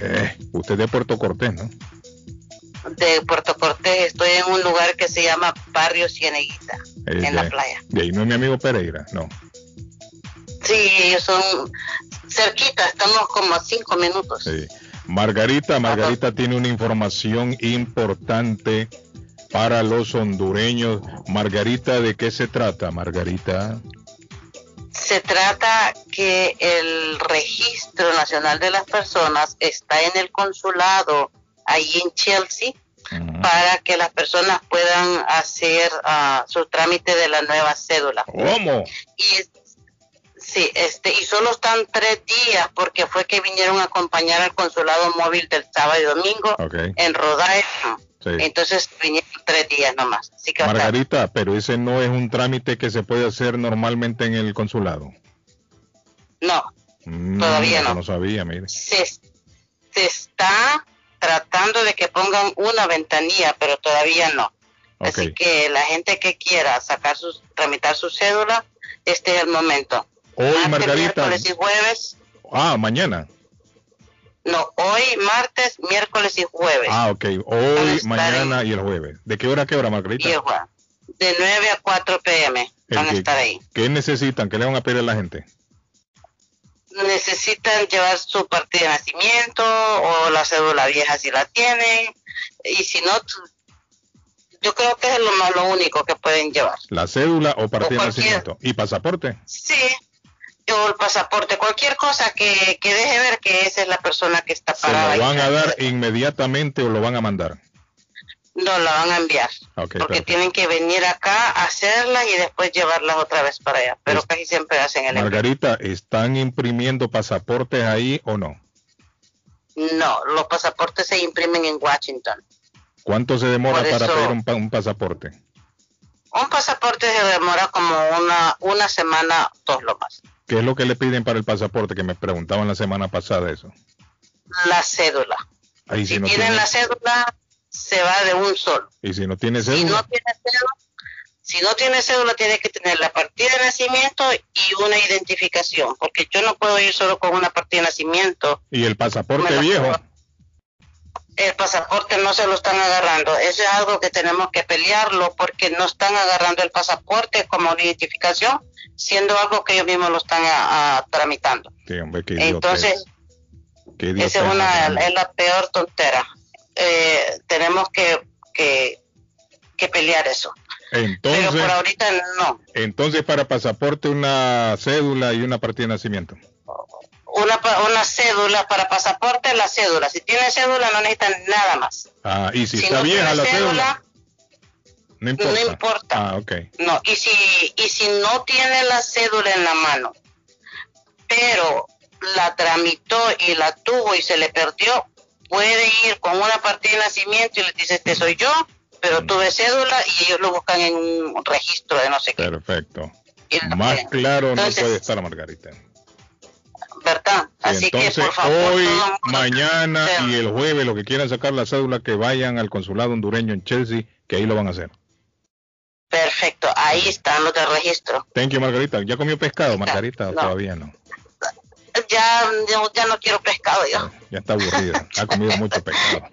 eh, usted de Puerto Cortés, ¿no? de Puerto Cortés. Estoy en un lugar que se llama Barrio Cieneguita, Eh, en la playa. De ahí no es mi amigo Pereira, no. Sí, ellos son cerquita, estamos como a cinco minutos. Sí. Margarita, Margarita tiene una información importante para los hondureños. Margarita, ¿de qué se trata, Margarita? Se trata que el registro nacional de las personas está en el consulado ahí en Chelsea para que las personas puedan hacer ah, su trámite de la nueva cédula. ¿Cómo? Y es- sí, este y solo están tres días porque fue que vinieron a acompañar al consulado móvil del sábado y domingo en. Sí. Entonces vinieron tres días nomás. Así que estar- Margarita, pero ese no es un trámite que se puede hacer normalmente en el consulado. no, Mm, Todavía no. No sabía, mire. se, se está tratando de que pongan una ventanilla, pero todavía no. Así que la gente que quiera sacar sus, tramitar su cédula, este es el momento. Hoy, Martes, Margarita. miércoles y jueves. Ah, mañana. No, hoy, martes, miércoles y jueves. Ah, ok. Hoy, mañana y el jueves. ¿De qué hora a qué hora, Margarita? Y el jueves. De 9 a 4 pm van a que- estar ahí. ¿Qué necesitan? ¿Qué le van a pedir a la gente? Necesitan llevar su partida de nacimiento o la cédula vieja si la tienen. Y si no, yo creo que es lo, más, lo único que pueden llevar. ¿La cédula o partida de cualquier- nacimiento? ¿Y pasaporte? Sí, o el pasaporte, cualquier cosa que, que deje ver que esa es la persona que está ¿Se parada lo ahí. van a dar inmediatamente o lo van a mandar? No, la van a enviar. Porque perfecto. tienen que venir acá a hacerla y después llevarlas otra vez para allá. Pero casi siempre hacen el envío. Margarita, ¿están imprimiendo pasaportes ahí o no? No, los pasaportes se imprimen en Washington. ¿Cuánto se demora para pedir un, un pasaporte? Un pasaporte se demora como una, una semana, dos lo más. ¿Qué es lo que le piden para el pasaporte? Que me preguntaban la semana pasada eso. La cédula. Ahí si Si no tienen tiene, la cédula, se va de un solo. y si no tiene Si cédula, no tiene cédula, si no tiene cédula, tiene que tener la partida de nacimiento y una identificación, porque yo no puedo ir solo con una partida de nacimiento. y el pasaporte viejo, El pasaporte no se lo están agarrando. Eso es algo que tenemos que pelearlo porque no están agarrando el pasaporte como una identificación, siendo algo que ellos mismos lo están a- a tramitando. Sí, hombre, qué. Entonces, Qué esa es, una, es la peor tontera. Eh, tenemos que, que, que pelear eso. Entonces, Pero por ahorita no. entonces para pasaporte una cédula y una partida de nacimiento. Una, una cédula para pasaporte, la cédula. Si tiene cédula no necesitan nada más. Ah, y si, Si está no vieja la cédula, cédula, no importa. no importa. Ah, ok. No, y si, y si no tiene la cédula en la mano, pero la tramitó y la tuvo y se le perdió, puede ir con una partida de nacimiento y le dice, este soy yo, pero tuve cédula y ellos lo buscan en un registro de no sé qué, Perfecto. Más claro no puede estar Margarita. ¿Verdad? Sí, Así que entonces, por favor, hoy, mañana y el jueves, los que quieran sacar la cédula, que vayan al consulado hondureño en Chelsea, que ahí lo van a hacer. perfecto, ahí están los de registro. Thank you, Margarita. ¿Ya comió pescado, Margarita? No. Todavía no. Ya, ya, no quiero pescado yo. Ya está aburrida. Ha comido (laughs) mucho pescado.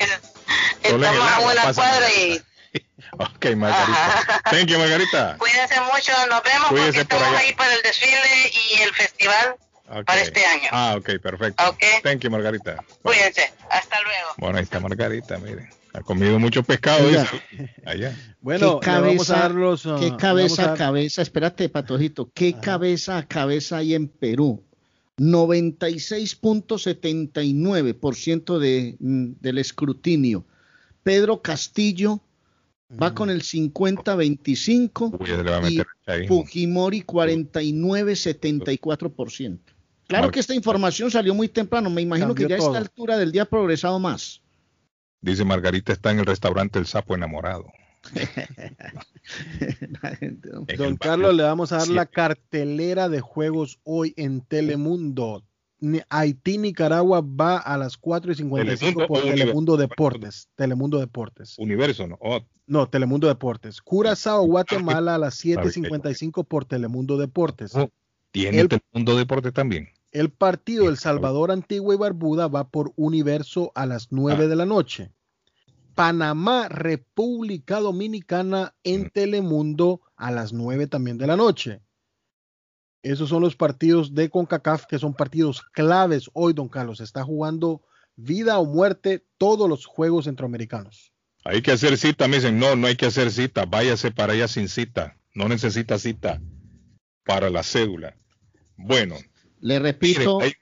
Estamos a una cuadra y (laughs) Ok, Margarita. Thank you, Margarita. cuídense mucho, nos vemos Cuídese porque por estamos ahí para el desfile y el festival Para este año. Ah, ok, perfecto. Thank you, Margarita. Cuídense, hasta luego. Bueno, ahí está Margarita, miren. Ha comido mucho pescado. Dice. Allá. (laughs) Bueno, ¿Qué vamos cabeza, a dar los, ah, qué cabeza vamos a a- cabeza, espérate, Patojito, qué cabeza a cabeza hay en Perú. 96.79% de, mm, del escrutinio. Pedro Castillo va con el 50-25 Uy, ya le va a y meter ahí. Fujimori 49-74%. Claro Mar- que esta información salió muy temprano, me imagino Cambió que ya a esta altura del día ha progresado más. Dice Margarita está en el restaurante El Sapo Enamorado. (laughs) Don Carlos, le vamos a dar la cartelera de juegos hoy en Telemundo. Haití, Nicaragua va a las 4 y 55 Telemundo por Telemundo Deportes. Telemundo Deportes. Universo, ¿no? Oh, No, Telemundo Deportes. Curazao, Guatemala a las 7 y 55 por Telemundo Deportes. tiene El- Telemundo Deporte también. El partido El Salvador, Antigua y Barbuda va por Universo a las 9 de la noche. Panamá, República Dominicana en Telemundo a las 9 también de la noche. Esos son los partidos de CONCACAF que son partidos claves hoy, don Carlos. Está jugando vida o muerte todos los juegos centroamericanos. Hay que hacer cita, me dicen, no, no hay que hacer cita, váyase para allá sin cita, no necesita cita para la cédula. Bueno, Le repito, Mire,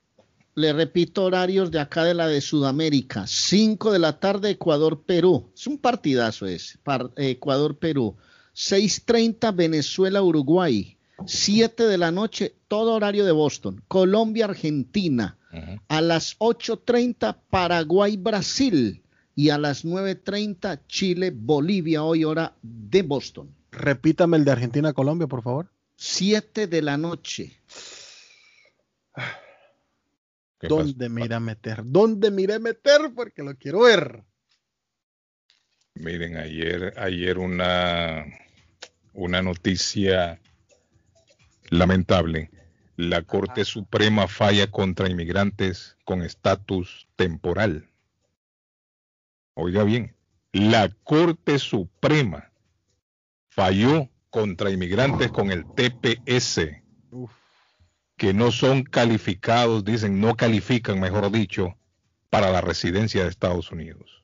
le repito horarios de acá de la de Sudamérica. 5 de la tarde, Ecuador-Perú. Es un partidazo ese. par- eh, Ecuador-Perú. 6.30, Venezuela-Uruguay. 7 de la noche, todo horario de Boston. Colombia-Argentina. A las 8.30, Paraguay-Brasil. Y a las 9.30, Chile-Bolivia, hoy hora de Boston. Repítame el de Argentina-Colombia, por favor. 7 de la noche. ¿Dónde me iré a meter? ¿Dónde me iré a meter? Porque lo quiero ver. miren, ayer, ayer una, una noticia lamentable. La Corte Suprema falla contra inmigrantes con estatus temporal. Oiga bien, la Corte Suprema falló contra inmigrantes con el TPS, que no son calificados, dicen, no califican, mejor dicho, para la residencia de Estados Unidos.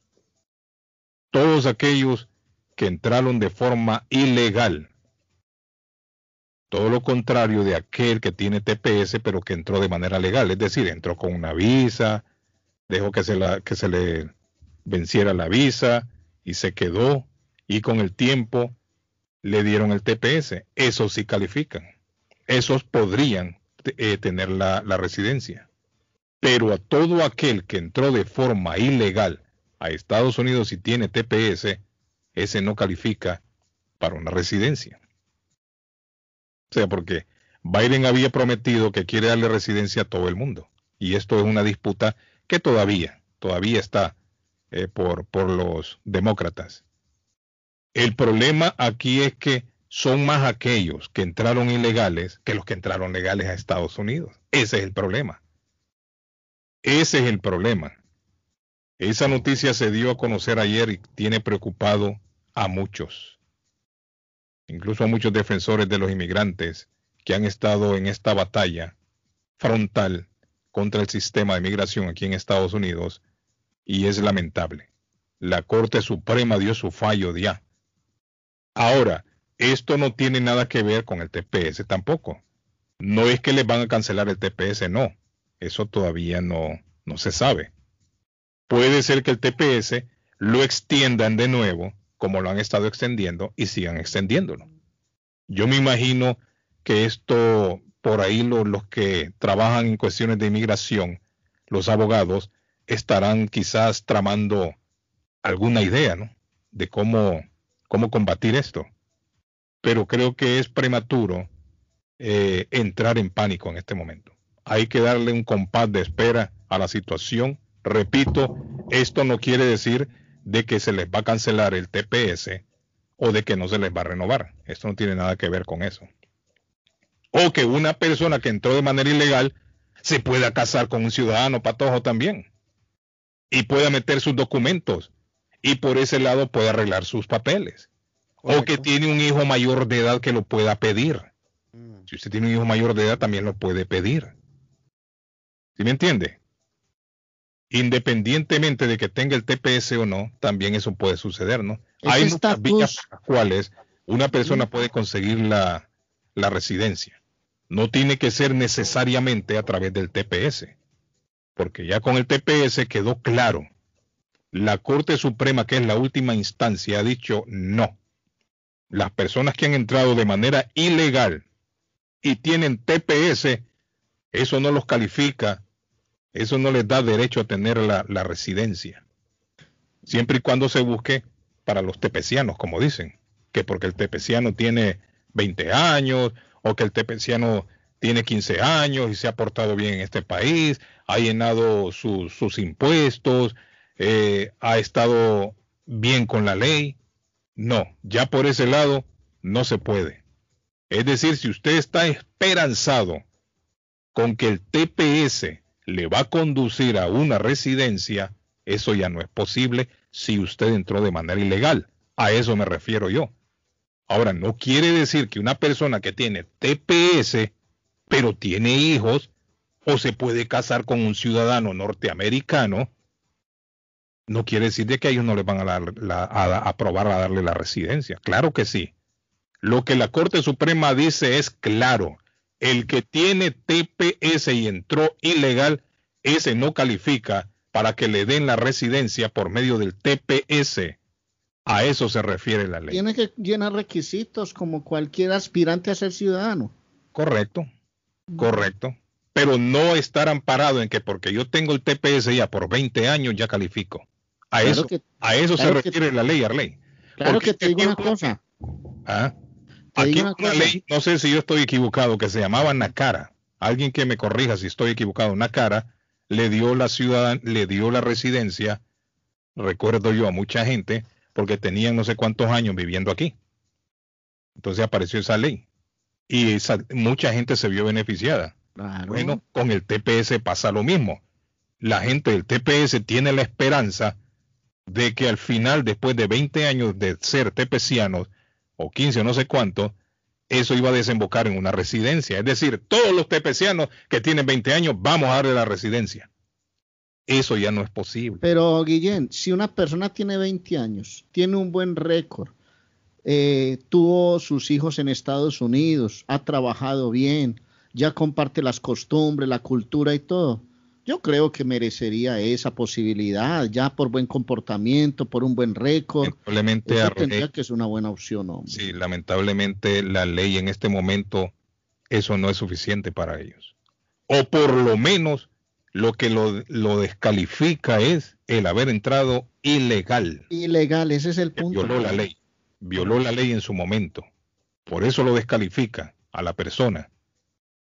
Todos aquellos que entraron de forma ilegal, todo lo contrario de aquel que tiene TPS, pero que entró de manera legal, es decir, entró con una visa, dejó que se, la, que se le venciera la visa y se quedó, y con el tiempo le dieron el TPS. Esos sí califican. Esos podrían eh, tener la, residencia. Pero a todo aquel que entró de forma ilegal a Estados Unidos y tiene TPS, ese no califica para una residencia. O sea, porque Biden había prometido que quiere darle residencia a todo el mundo. Y esto es una disputa que todavía, todavía está eh, por, por los demócratas. El problema aquí es que son más aquellos que entraron ilegales que los que entraron legales a Estados Unidos. Ese es el problema. Ese es el problema. Esa noticia se dio a conocer ayer y tiene preocupado a muchos, incluso a muchos defensores de los inmigrantes que han estado en esta batalla frontal contra el sistema de migración aquí en Estados Unidos y es lamentable. La Corte Suprema dio su fallo ya. Ahora, esto no tiene nada que ver con el TPS tampoco. No es que les van a cancelar el TPS, no. Eso todavía no, no se sabe. Puede ser que el TPS lo extiendan de nuevo, como lo han estado extendiendo, y sigan extendiéndolo. Yo me imagino que esto, por ahí los que trabajan en cuestiones de inmigración, los abogados, estarán quizás tramando alguna idea, ¿no? De cómo, cómo combatir esto. Pero creo que es prematuro eh, entrar en pánico en este momento. Hay que darle un compás de espera a la situación. Repito, esto no quiere decir de que se les va a cancelar el TPS o de que no se les va a renovar. Esto no tiene nada que ver con eso. O que una persona que entró de manera ilegal se pueda casar con un ciudadano patojo también y pueda meter sus documentos y por ese lado puede arreglar sus papeles. O que tiene un hijo mayor de edad que lo pueda pedir. Mm. Si usted tiene un hijo mayor de edad, también lo puede pedir. ¿Sí me entiende? Independientemente de que tenga el TPS o no, también eso puede suceder, ¿no? Hay muchas vías por las cuales una persona puede conseguir la, la residencia. No tiene que ser necesariamente a través del TPS, porque ya con el TPS quedó claro la Corte Suprema, que es la última instancia, ha dicho no. Las personas que han entrado de manera ilegal y tienen TPS, eso no los califica, eso no les da derecho a tener la, residencia. Siempre y cuando se busque para los tepecianos, como dicen, que porque el tepeciano tiene 20 años o que el tepeciano tiene 15 años y se ha portado bien en este país, ha llenado sus impuestos, eh, ha estado bien con la ley. No, ya por ese lado no se puede. Es decir, si usted está esperanzado con que el TPS le va a conducir a una residencia, eso ya no es posible si usted entró de manera ilegal. A eso me refiero yo. Ahora, no quiere decir que una persona que tiene TPS, pero tiene hijos, o se puede casar con un ciudadano norteamericano, no quiere decir de que ellos no les van a, dar la, a, aprobar a darle la residencia. Claro que sí. Lo que la Corte Suprema dice es claro. El que tiene TPS y entró ilegal, ese no califica para que le den la residencia por medio del TPS. A eso se refiere la ley. Tiene que llenar requisitos como cualquier aspirante a ser ciudadano. Correcto, correcto. Pero no estar amparado en que porque yo tengo el TPS ya por 20 años ya califico. A eso, a eso se refiere la ley, Arley. Claro que te digo una cosa. ¿Ah? Aquí una, ley, no sé si yo estoy equivocado, que se llamaba Nacara. Alguien que me corrija si estoy equivocado. Nacara le dio la ciudad, le dio la residencia, recuerdo yo a mucha gente, porque tenían no sé cuántos años viviendo aquí. Entonces apareció esa ley. Y mucha gente se vio beneficiada. Bueno, con el TPS pasa lo mismo. La gente del TPS tiene la esperanza de que al final, después de 20 años de ser tepecianos, o 15 o no sé cuánto, eso iba a desembocar en una residencia. Es decir, todos los tepecianos que tienen 20 años, vamos a darle la residencia. Eso ya no es posible. Pero, Guillén, si una persona tiene 20 años, tiene un buen récord, eh, tuvo sus hijos en Estados Unidos, ha trabajado bien, ya comparte las costumbres, la cultura y todo, yo creo que merecería esa posibilidad, ya por buen comportamiento, por un buen récord. Lamentablemente, tendría que es una buena opción. Hombre. Sí, lamentablemente la ley en este momento, eso no es suficiente para ellos. O por lo menos lo que lo, lo descalifica es el haber entrado ilegal. Ilegal, ese es el punto. Violó la ley, violó la ley en su momento. Por eso lo descalifica a la persona.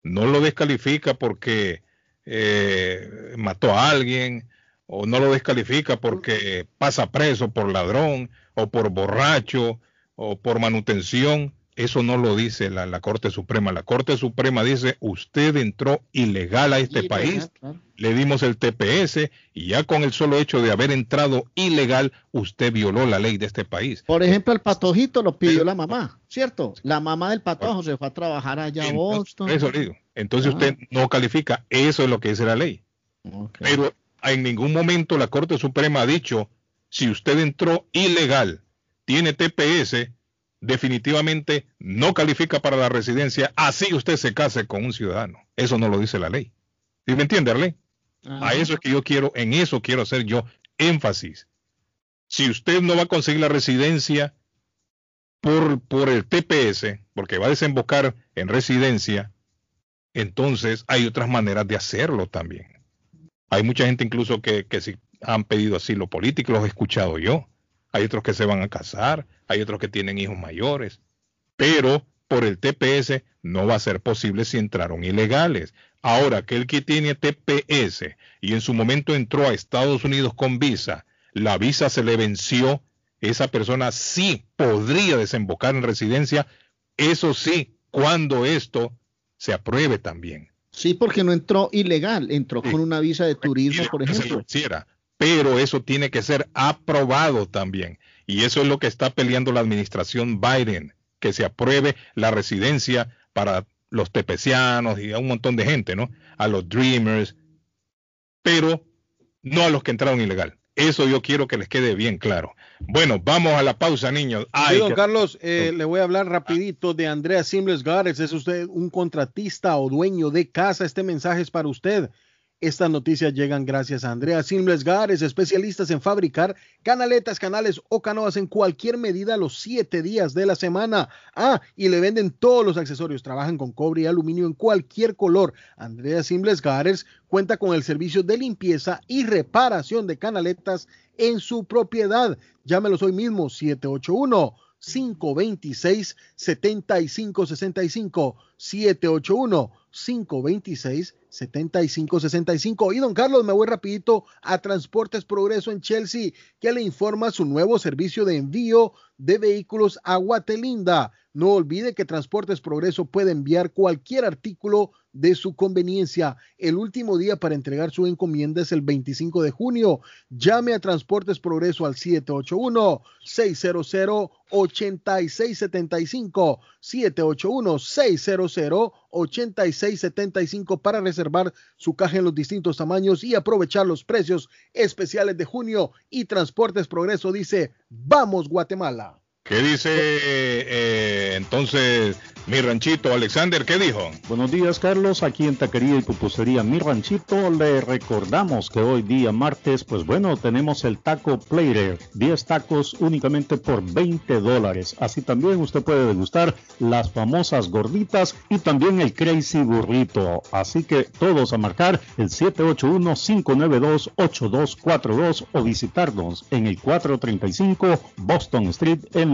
No lo descalifica porque eh, mató a alguien o no lo descalifica porque pasa preso por ladrón o por borracho o por manutención. Eso no lo dice la, Corte Suprema. La Corte Suprema dice, usted entró ilegal a este país, le dimos el TPS y ya con el solo hecho de haber entrado ilegal, usted violó la ley de este país. Por ejemplo, el patojito lo pidió la mamá, ¿cierto? La mamá del patojo se fue a trabajar allá a Boston. Eso digo. Entonces ah. usted no califica. Eso es lo que dice la ley. Pero en ningún momento la Corte Suprema ha dicho, si usted entró ilegal, tiene TPS, definitivamente no califica para la residencia, así usted se case con un ciudadano. Eso no lo dice la ley. ¿Sí me entiende, Arley? A eso es que yo quiero, en eso quiero hacer yo énfasis. Si usted no va a conseguir la residencia por, por el TPS, porque va a desembocar en residencia, entonces hay otras maneras de hacerlo también. Hay mucha gente incluso que, que si han pedido asilo político, los he escuchado yo. Hay otros que se van a casar, hay otros que tienen hijos mayores, pero por el TPS no va a ser posible si entraron ilegales. Ahora, aquel que tiene TPS y en su momento entró a Estados Unidos con visa, la visa se le venció, esa persona sí podría desembocar en residencia, eso sí, cuando esto se apruebe también. Sí, porque no entró ilegal, entró con una visa de turismo, por ejemplo. pero eso tiene que ser aprobado también. Y eso es lo que está peleando la administración Biden, que se apruebe la residencia para los tepecianos y a un montón de gente, ¿no? A los dreamers, pero no a los que entraron ilegal. Eso yo quiero que les quede bien claro. Bueno, vamos a la pausa, niños. sí, don Carlos, eh, le voy a hablar rapidito de Andrea Simles Gárez. ¿Es usted un contratista o dueño de casa? Este mensaje es para usted. Estas noticias llegan gracias a Andrea Simles Gares, especialistas en fabricar canaletas, canales o canoas en cualquier medida los siete días de la semana. Ah, y le venden todos los accesorios. Trabajan con cobre y aluminio en cualquier color. Andrea Simles Gares cuenta con el servicio de limpieza y reparación de canaletas en su propiedad. Llámelos hoy mismo 781 526 7565 781 526 7565. Y don Carlos, me voy rapidito a Transportes Progreso en Chelsea, que le informa su nuevo servicio de envío de vehículos a Guatelinda. No olvide que Transportes Progreso puede enviar cualquier artículo de su conveniencia. El último día para entregar su encomienda es el 25 de junio. Llame a Transportes Progreso al 781-600-8675. 781-600-8675 para reservar su caja en los distintos tamaños y aprovechar los precios especiales de junio. Y Transportes Progreso dice, vamos Guatemala. ¿Qué dice eh, entonces mi ranchito? Alexander, ¿qué dijo? Buenos días, Carlos. Aquí en Taquería y Pupusería Mi Ranchito le recordamos que hoy día martes, pues bueno, tenemos el taco plater. 10 tacos únicamente por 20 dólares. Así también usted puede degustar las famosas gorditas y también el crazy burrito. Así que todos a marcar el 781-592-8242 o visitarnos en el 435 Boston Street en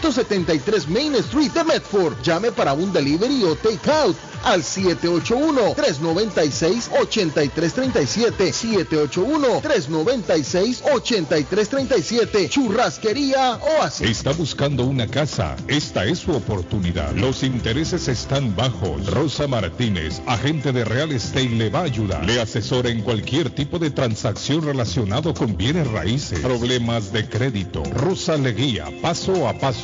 173 Main Street de Medford. Llame para un delivery o take out al 781-396-8337. 781-396-8337. Churrasquería Oasis. Está buscando una casa. Esta es su oportunidad. Los intereses están bajos. Rosa Martínez, agente de Real Estate, le va a ayudar. Le asesora en cualquier tipo de transacción relacionado con bienes raíces, problemas de crédito. Rosa le guía paso a paso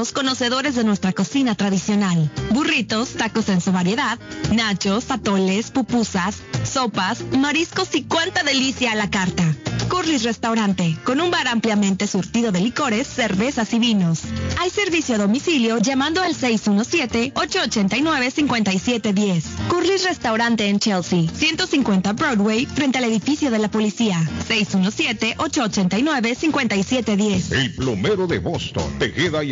conocedores de nuestra cocina tradicional. Burritos, tacos en su variedad, nachos, atoles, pupusas, sopas, mariscos y cuánta delicia a la carta. Curly's Restaurante, con un bar ampliamente surtido de licores, cervezas y vinos. Hay servicio a domicilio llamando al 617-889-5710. Curly's Restaurante en Chelsea, 150 Broadway, frente al edificio de la policía. 617-889-5710. El plomero de Boston, Tejeda y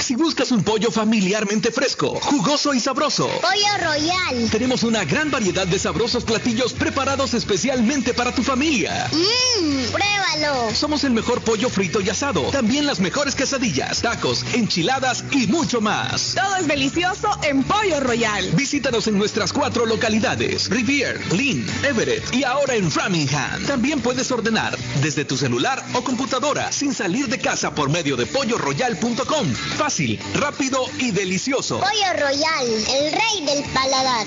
Si buscas un pollo familiarmente fresco, jugoso y sabroso. Pollo Royal. Tenemos una gran variedad de sabrosos platillos preparados especialmente para tu familia. Mmm, pruébalo. Somos el mejor pollo frito y asado. También las mejores quesadillas, tacos, enchiladas y mucho más. Todo es delicioso en Pollo Royal. Visítanos en nuestras cuatro localidades: Rivier, Lynn, Everett y ahora en Framingham. También puedes ordenar desde tu celular o computadora sin salir de casa por medio de polloroyal.com. Fácil, rápido y delicioso. Pollo Royal, el rey del paladar.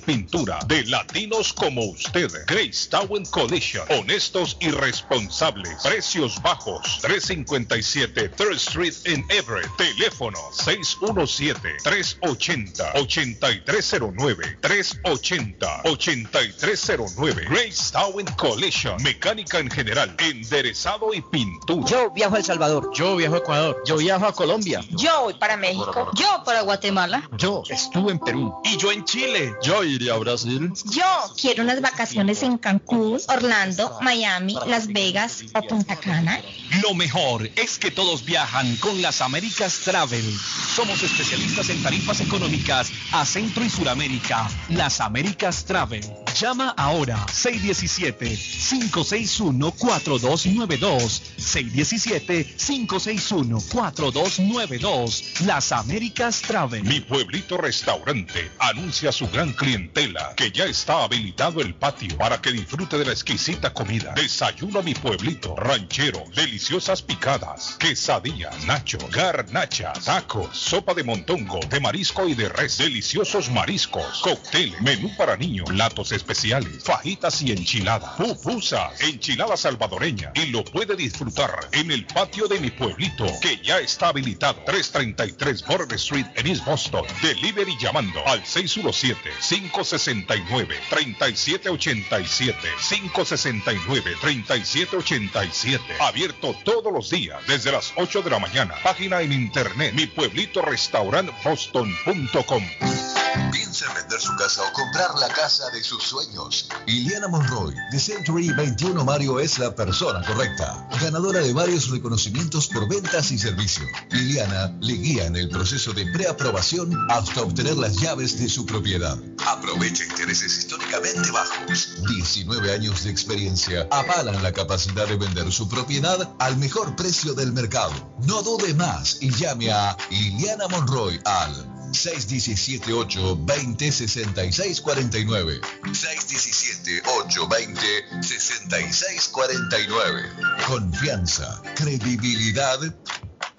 pintura de latinos como usted. Grace Town Collision. Honestos y responsables. Precios bajos. 357 Third Street en Everett. Teléfono 617-380-8309. 380-8309. Grace Town Collision. Mecánica en general. Enderezado y pintura. Yo viajo a El Salvador. Yo viajo a Ecuador. Yo viajo a Colombia. Yo voy para México. Yo para Guatemala. Yo estuve en Perú. Y yo en Chile. Yo iría a Brasil. Yo quiero unas vacaciones en Cancún, Orlando, Miami, Las Vegas o Punta Cana. Lo mejor es que todos viajan con las Américas Travel. Somos especialistas en tarifas económicas a Centro y Suramérica. Las Américas Travel. Llama ahora 617-561-4292. 617-561-4292. Las Américas Travel. Mi pueblito restaurante anuncia su gran clientela que ya está habilitado el patio para que disfrute de la exquisita comida. Desayuno a mi pueblito ranchero, deliciosas picadas, quesadillas, nacho, garnachas, tacos, sopa de montongo, de marisco y de res, deliciosos mariscos, cóctel, menú para niños, platos especiales, fajitas y enchiladas, pupusas, enchilada salvadoreña y lo puede disfrutar en el patio de mi pueblito que ya está habilitado 333 Border Street en East Boston. Delivery llamando al 617-569-3787. 569-3787. Abierto todos los días desde las 8 de la mañana. Página en internet mi pueblito restaurant boston.com. Piensa en vender su casa o comprar la casa de sus sueños. Iliana Monroy, de Century 21 Mario, es la persona correcta. Ganadora de varios reconocimientos por ventas y servicio. Liliana le guía en el proceso de preaprobación hasta obtener las llaves de su propiedad. Aprovecha intereses históricamente bajos. 19 años de experiencia avalan la capacidad de vender su propiedad al mejor precio del mercado. No dude más y llame a Iliana Monroy al 617-820-6649. 617-820-6649. Confianza, credibilidad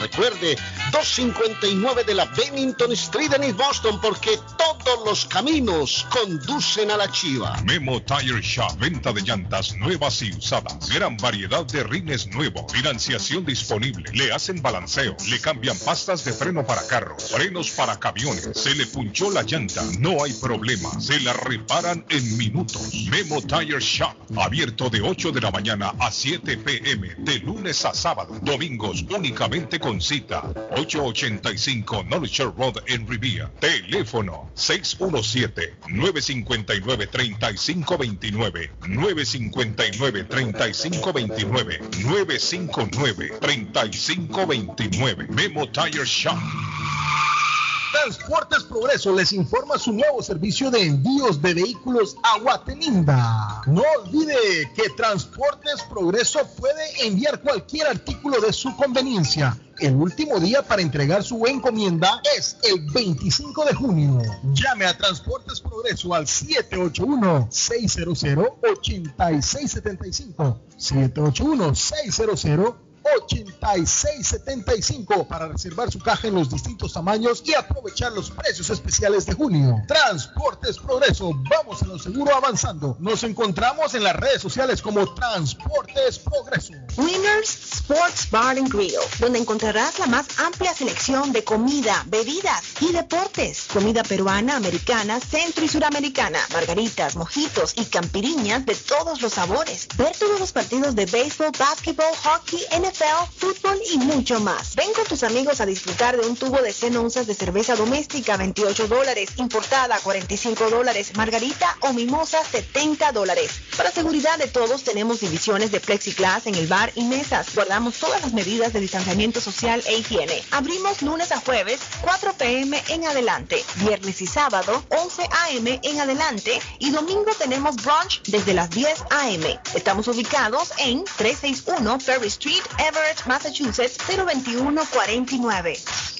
Recuerde, 259 de la Bennington Street en East Boston porque todos los caminos conducen a la chiva. Memo Tire Shop, venta de llantas nuevas y usadas. Gran variedad de rines nuevos. Financiación disponible. Le hacen balanceo. Le cambian pastas de freno para carros. Frenos para camiones. Se le punchó la llanta. No hay problema. Se la reparan en minutos. Memo Tire Shop. Abierto de 8 de la mañana a 7 pm. De lunes a sábado. Domingos únicamente con cita. 885 North Shore Road en Rivia. Teléfono 617-959-3529. 959-3529. 959-3529. Memo Tire Shop. Transportes Progreso les informa su nuevo servicio de envíos de vehículos a Guatemala. No olvide que Transportes Progreso puede enviar cualquier artículo de su conveniencia. El último día para entregar su encomienda es el 25 de junio. Llame a Transportes Progreso al 781-600-8675. 781-600 8675 para reservar su caja en los distintos tamaños y aprovechar los precios especiales de junio. Transportes Progreso, vamos a lo seguro avanzando. Nos encontramos en las redes sociales como Transportes Progreso. Winners Sports Bar and Grill, donde encontrarás la más amplia selección de comida, bebidas y deportes. Comida peruana, americana, centro y suramericana, margaritas, mojitos y campiriñas de todos los sabores. Ver todos los partidos de béisbol, básquetbol, hockey, NFL, fútbol y mucho más. Ven con tus amigos a disfrutar de un tubo de 100 onzas de cerveza doméstica, 28 dólares, importada, 45 dólares, margarita o mimosa, 70 dólares. Para seguridad de todos, tenemos divisiones de plexiglas en el bar y mesas. Guardamos todas las medidas de distanciamiento social e higiene. Abrimos lunes a jueves, 4 pm en adelante. Viernes y sábado, 11 am en adelante. Y domingo tenemos brunch desde las 10 am. Estamos ubicados en 361 Ferry Street, Everett, Massachusetts, 02149.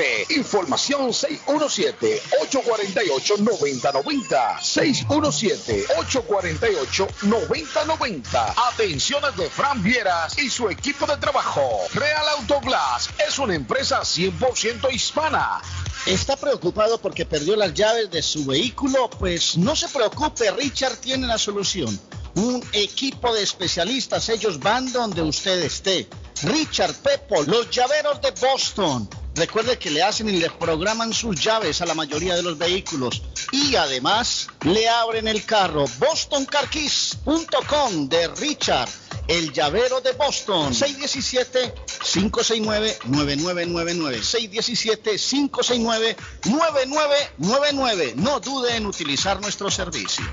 Información 617-848-9090. 617-848-9090. Atenciones de Fran Vieras y su equipo de trabajo. Real Autoglass es una empresa 100% hispana. ¿Está preocupado porque perdió las llaves de su vehículo? Pues no se preocupe, Richard tiene la solución. Un equipo de especialistas, ellos van donde usted esté. Richard Pepo, los llaveros de Boston. Recuerde que le hacen y le programan sus llaves a la mayoría de los vehículos. Y además le abren el carro. BostonCarKeys.com de Richard. El llavero de Boston. 617-569-9999. 617-569-9999. No dude en utilizar nuestros servicios.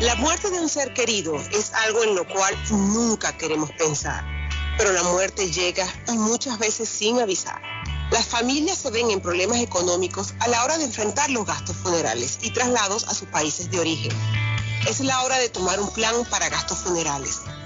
La muerte de un ser querido es algo en lo cual nunca queremos pensar, pero la muerte llega y muchas veces sin avisar. Las familias se ven en problemas económicos a la hora de enfrentar los gastos funerales y traslados a sus países de origen. Es la hora de tomar un plan para gastos funerales.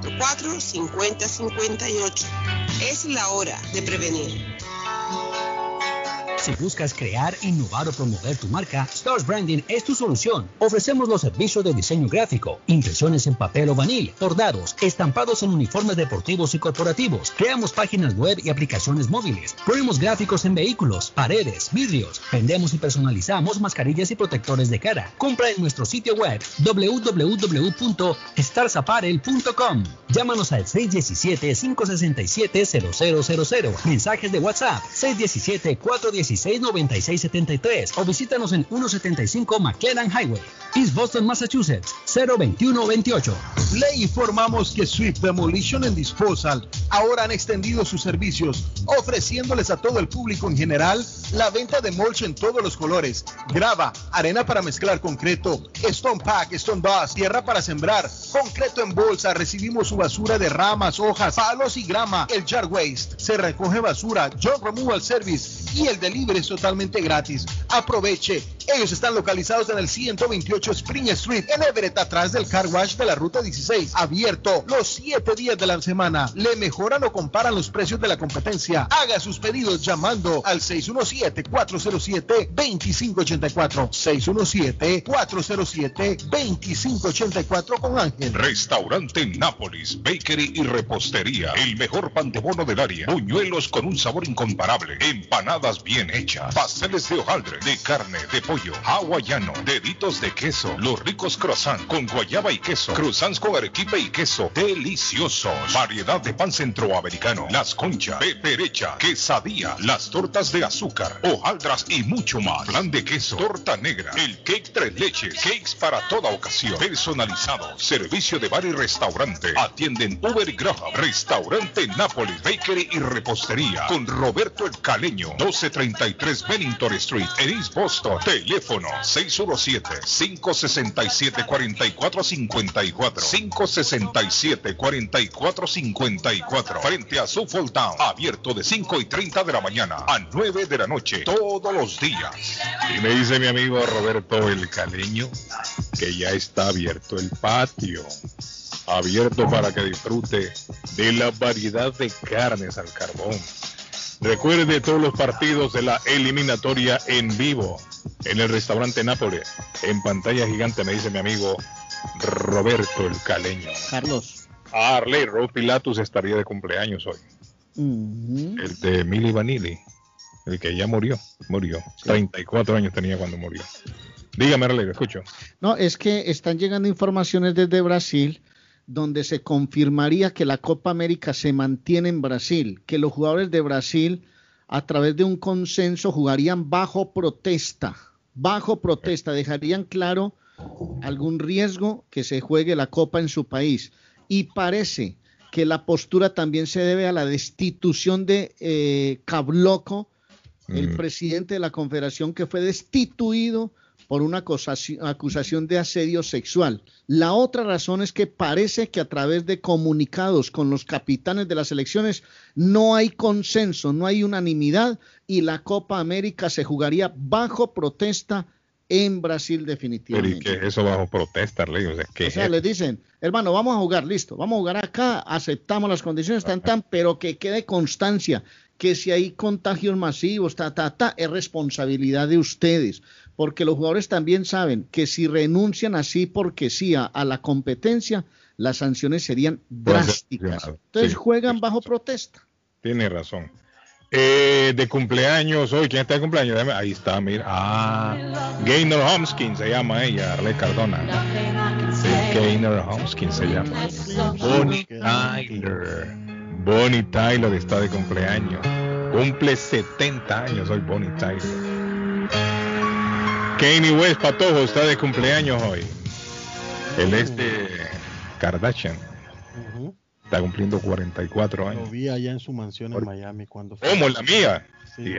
617-744-5058. Es la hora de prevenir. Si buscas crear, innovar o promover tu marca, Stars Branding es tu solución. Ofrecemos los servicios de diseño gráfico, impresiones en papel o vanil, bordados, estampados en uniformes deportivos y corporativos. Creamos páginas web y aplicaciones móviles. Ponemos gráficos en vehículos, paredes, vidrios. Vendemos y personalizamos mascarillas y protectores de cara. Compra en nuestro sitio web www.starsapparel.com. Llámanos al 617-567-0000. Mensajes de WhatsApp 617 417 169673 o visítanos en 175 McLennan Highway, East Boston, Massachusetts, 02128. Le informamos que Swift Demolition and Disposal ahora han extendido sus servicios, ofreciéndoles a todo el público en general la venta de mulch en todos los colores, grava, arena para mezclar concreto, stone pack, stone dust, tierra para sembrar, concreto en bolsa, recibimos su basura de ramas, hojas, palos y grama, el jar waste, se recoge basura, junk removal service y el delivery es totalmente gratis. Aproveche. Ellos están localizados en el 128 Spring Street, en Everett, atrás del car wash de la ruta 16. Abierto los 7 días de la semana. Le mejoran o comparan los precios de la competencia. Haga sus pedidos llamando al 617-407-2584. 617-407-2584 con Ángel. Restaurante Nápoles, Bakery y Repostería. El mejor pan de bono del área. Buñuelos con un sabor incomparable. Empanadas bien hechas. Pasteles de hojaldre, de carne, de pollo, hawaiano, deditos de queso, los ricos croissants con guayaba y queso, croissants con arequipe y queso, deliciosos. Variedad de pan centroamericano, las conchas, peperecha, quesadilla, las tortas de azúcar, hojaldras y mucho más. Plan de queso, torta negra, el cake tres leches, cakes para toda ocasión, personalizado, servicio de bar y restaurante. Atienden Uber y Graham, restaurante Nápoles, bakery y repostería con Roberto el Caleño, 1233 Bennington Street, en East Boston. Teléfono 617-567-4454. 567-4454. Frente a Suffolk Town. Abierto de 5 y 30 de la mañana a 9 de la noche. Todos los días. Y me dice mi amigo Roberto el Caleño que ya está abierto el patio. Abierto para que disfrute de la variedad de carnes al carbón. Recuerde todos los partidos de la eliminatoria en vivo en el restaurante Nápoles. En pantalla gigante me dice mi amigo Roberto el Caleño. Carlos. Arley Rob Pilatus estaría de cumpleaños hoy. El de Mili Vanilli. El que ya murió. Murió. 34 años tenía cuando murió. Dígame, Arley, escucho. No, es que están llegando informaciones desde Brasil donde se confirmaría que la Copa América se mantiene en Brasil, que los jugadores de Brasil a través de un consenso jugarían bajo protesta, bajo protesta, dejarían claro algún riesgo que se juegue la Copa en su país. Y parece que la postura también se debe a la destitución de eh, Cabloco, el presidente de la Confederación que fue destituido por una acusación, de asedio sexual. La otra razón es que parece que a través de comunicados con los capitanes de las elecciones no hay consenso, no hay unanimidad y la Copa América se jugaría bajo protesta en Brasil definitivamente. Pero ¿y qué es eso bajo protesta, Ley? O sea, ¿qué O sea, les dicen, hermano, vamos a jugar, listo, vamos a jugar acá, aceptamos las condiciones, tan, tan, pero que quede constancia que si hay contagios masivos, ta, ta, ta, es responsabilidad de ustedes, porque los jugadores también saben que si renuncian así porque sí a, a la competencia, las sanciones serían drásticas. Entonces Sí, juegan bajo protesta. Tiene razón. Eh, de cumpleaños hoy, ¿quién está de cumpleaños? Déjame- Ahí está, mira. Ah, Gaynor Homskin se llama ella, Arley Cardona. Sí, Gaynor Homskin se llama. Bonnie Tyler. Bonnie Tyler está de cumpleaños. Cumple 70 años hoy Bonnie Tyler. Kanye West Patojo está de cumpleaños hoy. El este Kardashian. Está cumpliendo 44 años. Lo vi allá en su mansión en Miami cuando fue. ¿Cómo? ¿La mía? Sí,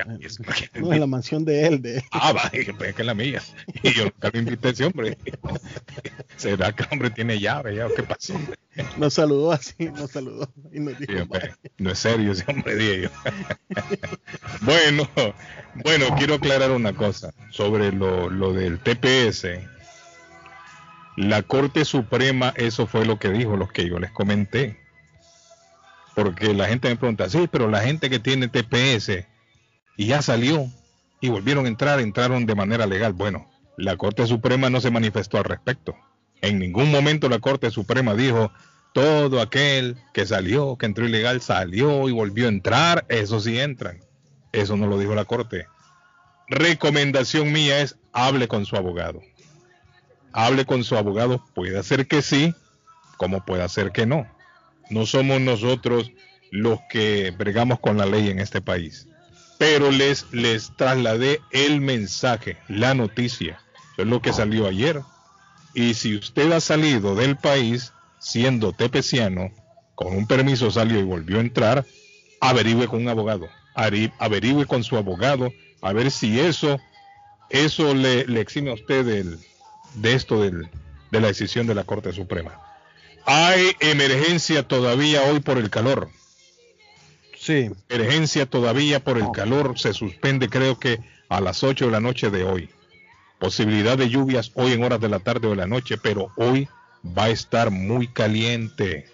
no, en la mansión de él. De... Ah, va, pues es que es la mía. Y yo nunca lo invité a ese hombre. (laughs) ¿Será que el hombre tiene llave ya qué pasó? Nos saludó así, nos saludó. Y nos dijo, sí, hombre, no es serio ese hombre, dije yo. (laughs) bueno, bueno, quiero aclarar una cosa sobre lo, lo del TPS. La Corte Suprema, eso fue lo que dijo, lo que yo les comenté. Porque la gente me pregunta, sí, pero la gente que tiene TPS y ya salió y volvieron a entrar, entraron de manera legal. Bueno, la Corte Suprema no se manifestó al respecto. En ningún momento la Corte Suprema dijo, todo aquel que salió, que entró ilegal, salió y volvió a entrar, eso sí entran. Eso no lo dijo la Corte. Recomendación mía es, hable con su abogado. Hable con su abogado, puede ser que sí, como puede ser que no. No somos nosotros los que bregamos con la ley en este país pero les, les trasladé el mensaje, la noticia. Eso es lo que salió ayer. Y si usted ha salido del país siendo tepeciano, con un permiso salió y volvió a entrar, averigüe con un abogado, averigüe con su abogado, a ver si eso, eso le, exime a usted de esto del, de la decisión de la Corte Suprema. Hay emergencia todavía hoy por el calor. Sí. Emergencia todavía por el calor se suspende creo que a las 8 de la noche de hoy. Posibilidad de lluvias hoy en horas de la tarde o de la noche, pero hoy va a estar muy caliente.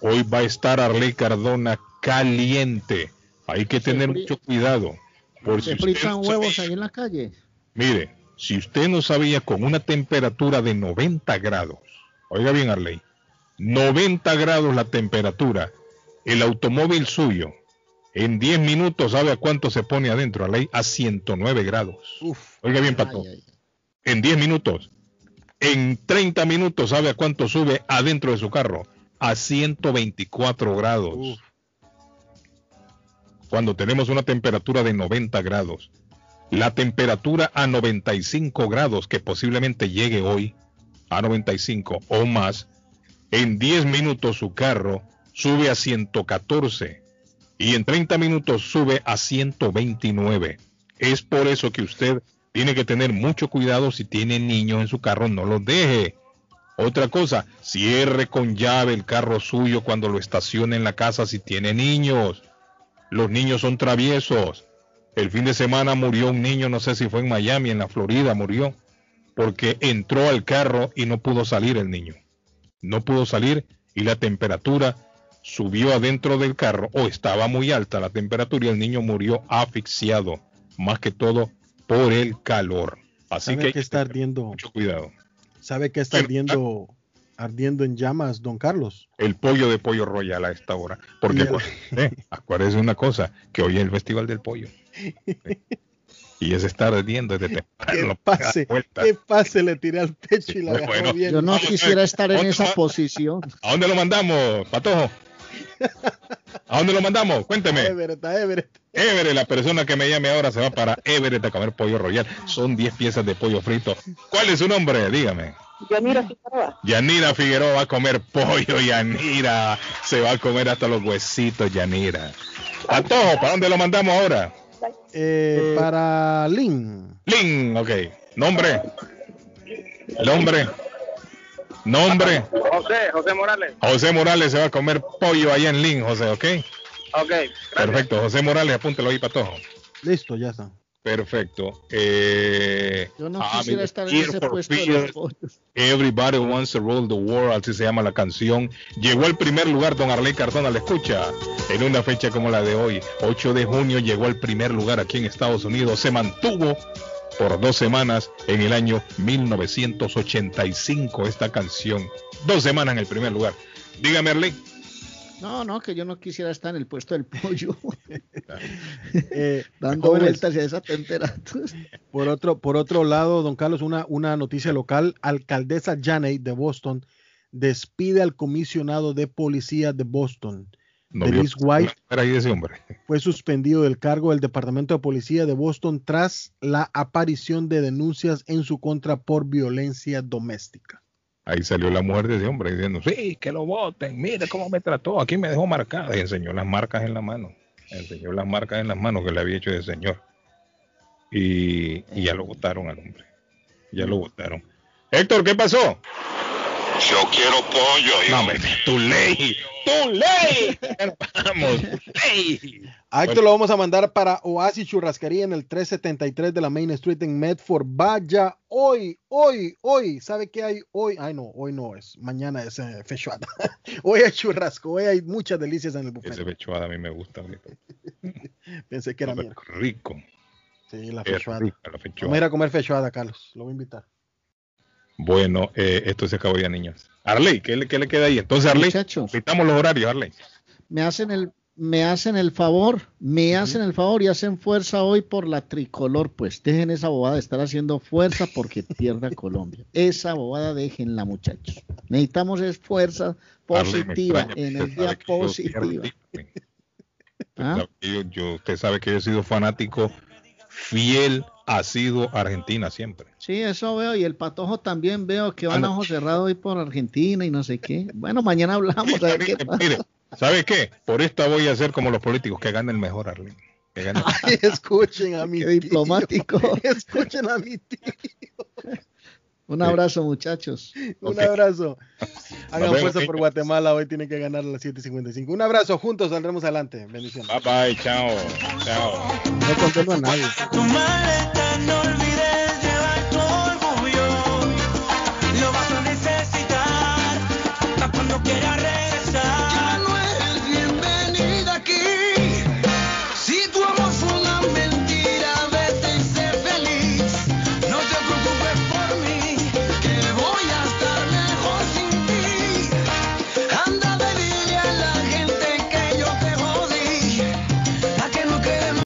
Hoy va a estar Arley Cardona caliente. Hay que tener mucho cuidado. Por ¿Se si huevos ahí en la calle? Mire, si usted no sabía con una temperatura de 90 grados, oiga bien Arley, 90 grados la temperatura, el automóvil suyo en 10 minutos, ¿sabe a cuánto se pone adentro? A ley a 109 grados. Oiga bien, Pato. En 10 minutos. En 30 minutos, ¿sabe a cuánto sube adentro de su carro? A 124 grados. Cuando tenemos una temperatura de 90 grados. La temperatura a 95 grados, que posiblemente llegue hoy a 95 o más, en 10 minutos su carro sube a 114 y en 30 minutos sube a 129. Es por eso que usted tiene que tener mucho cuidado si tiene niños en su carro, no los deje. Otra cosa, cierre con llave el carro suyo cuando lo estacione en la casa si tiene niños. Los niños son traviesos. El fin de semana murió un niño, no sé si fue en Miami, en la Florida, murió, porque entró al carro y no pudo salir el niño. No pudo salir y la temperatura subió adentro del carro o estaba muy alta la temperatura y el niño murió asfixiado, más que todo por el calor. Así que, que está ardiendo. Mucho cuidado. ¿Sabe que está ardiendo, ardiendo en llamas, don Carlos? El pollo de pollo royal a esta hora. Porque eh, (laughs) acuérdese una cosa, que hoy es el festival del pollo. (laughs) y es estar ardiendo desde temprano. ¿Qué (laughs) pase, ¿Qué pase le tiré al pecho y la (laughs) bueno, bien. Yo no quisiera estar en esa posición. ¿A dónde lo mandamos, Patojo? ¿A dónde lo mandamos? Cuénteme. Everett, a Everett. Everett, la persona que me llame ahora se va para Everett a comer pollo royal. Son 10 piezas de pollo frito. ¿Cuál es su nombre? Dígame. Yanira Figueroa. Yanira Figueroa va a comer pollo, Yanira. Se va a comer hasta los huesitos, Yanira. todo ¿para dónde lo mandamos ahora? Eh, para Lin. Lin, ok. Nombre. Nombre. Nombre. José, José Morales. José Morales se va a comer pollo allá en Lin, José, ¿ok? Ok. Perfecto, José Morales, apúntelo ahí para todo. Listo, ya está. Perfecto. Eh, Yo no ah, quisiera estar en ese puesto de Everybody wants to rule the world, así se llama la canción. Llegó al primer lugar Don Arley Cardona, la escucha. En una fecha como la de hoy, 8 de junio, llegó al primer lugar aquí en Estados Unidos. Se mantuvo por dos semanas en el año 1985 esta canción. Dos semanas en el primer lugar. Dígame, Arley. No, no, que yo no quisiera estar en el puesto del pollo. (laughs) eh, (laughs) Dando vueltas a esa temperatura. Por otro, por otro lado, don Carlos, una, una noticia local. Alcaldesa Janey de Boston despide al comisionado de policía de Boston. No White era ahí ese hombre. fue suspendido del cargo del Departamento de Policía de Boston tras la aparición de denuncias en su contra por violencia doméstica. Ahí salió la mujer de ese hombre diciendo, sí, que lo voten, mire cómo me trató, aquí me dejó marcada. Y enseñó las marcas en la mano, enseñó las marcas en las manos que le había hecho ese señor. Y, y ya lo votaron al hombre, ya lo votaron. Héctor, ¿qué pasó? Yo quiero pollo. No, hombre, tu ley, tu ley. (laughs) Vamos, tu ley. A Héctor lo vamos a mandar para Oasis Churrascaría en el 373 de la Main Street en Medford. Vaya hoy, hoy, hoy. ¿Sabe qué hay hoy? Ay, no, hoy no es. Mañana es eh, fechuada. (laughs) hoy hay churrasco. Hoy hay muchas delicias en el buffet. Ese fechuada a mí me gusta. (laughs) Pensé que era miércoles. Rico. Sí, la fechuada. rica la Vamos a fechuada. ir a comer fechuada, Carlos. Lo voy a invitar. Bueno, eh, esto se acabó ya, niños. Arley, ¿qué le, qué le queda ahí? Entonces, Arley, quitamos los horarios, Arley. Me hacen el, me hacen el favor, me hacen el favor y hacen fuerza hoy por la tricolor, pues dejen esa bobada de estar haciendo fuerza porque (laughs) pierda Colombia. Esa bobada déjenla, muchachos. Necesitamos es fuerza positiva, energía positiva. (laughs) ¿Ah? Yo, yo- usted sabe que yo he sido fanático fiel, ha sido Argentina siempre. Sí, eso veo. Y el patojo también veo que van a ojo cerrado hoy por Argentina y no sé qué. Bueno, mañana hablamos qué (laughs) pasa. Mire, ¿sabe qué? Por esta voy a hacer como los políticos, que gane el mejor. Que gane. Ay, escuchen a mi Qué tío. diplomático. (laughs) Escuchen a mi tío. Un abrazo, muchachos. (laughs) Un abrazo. Hagan fuerza por. Guatemala. Hoy tienen que ganar a las 7.55. Un abrazo. Juntos saldremos adelante. Bendiciones. Bye bye, chao. Chao. No condeno a nadie. Tu maleta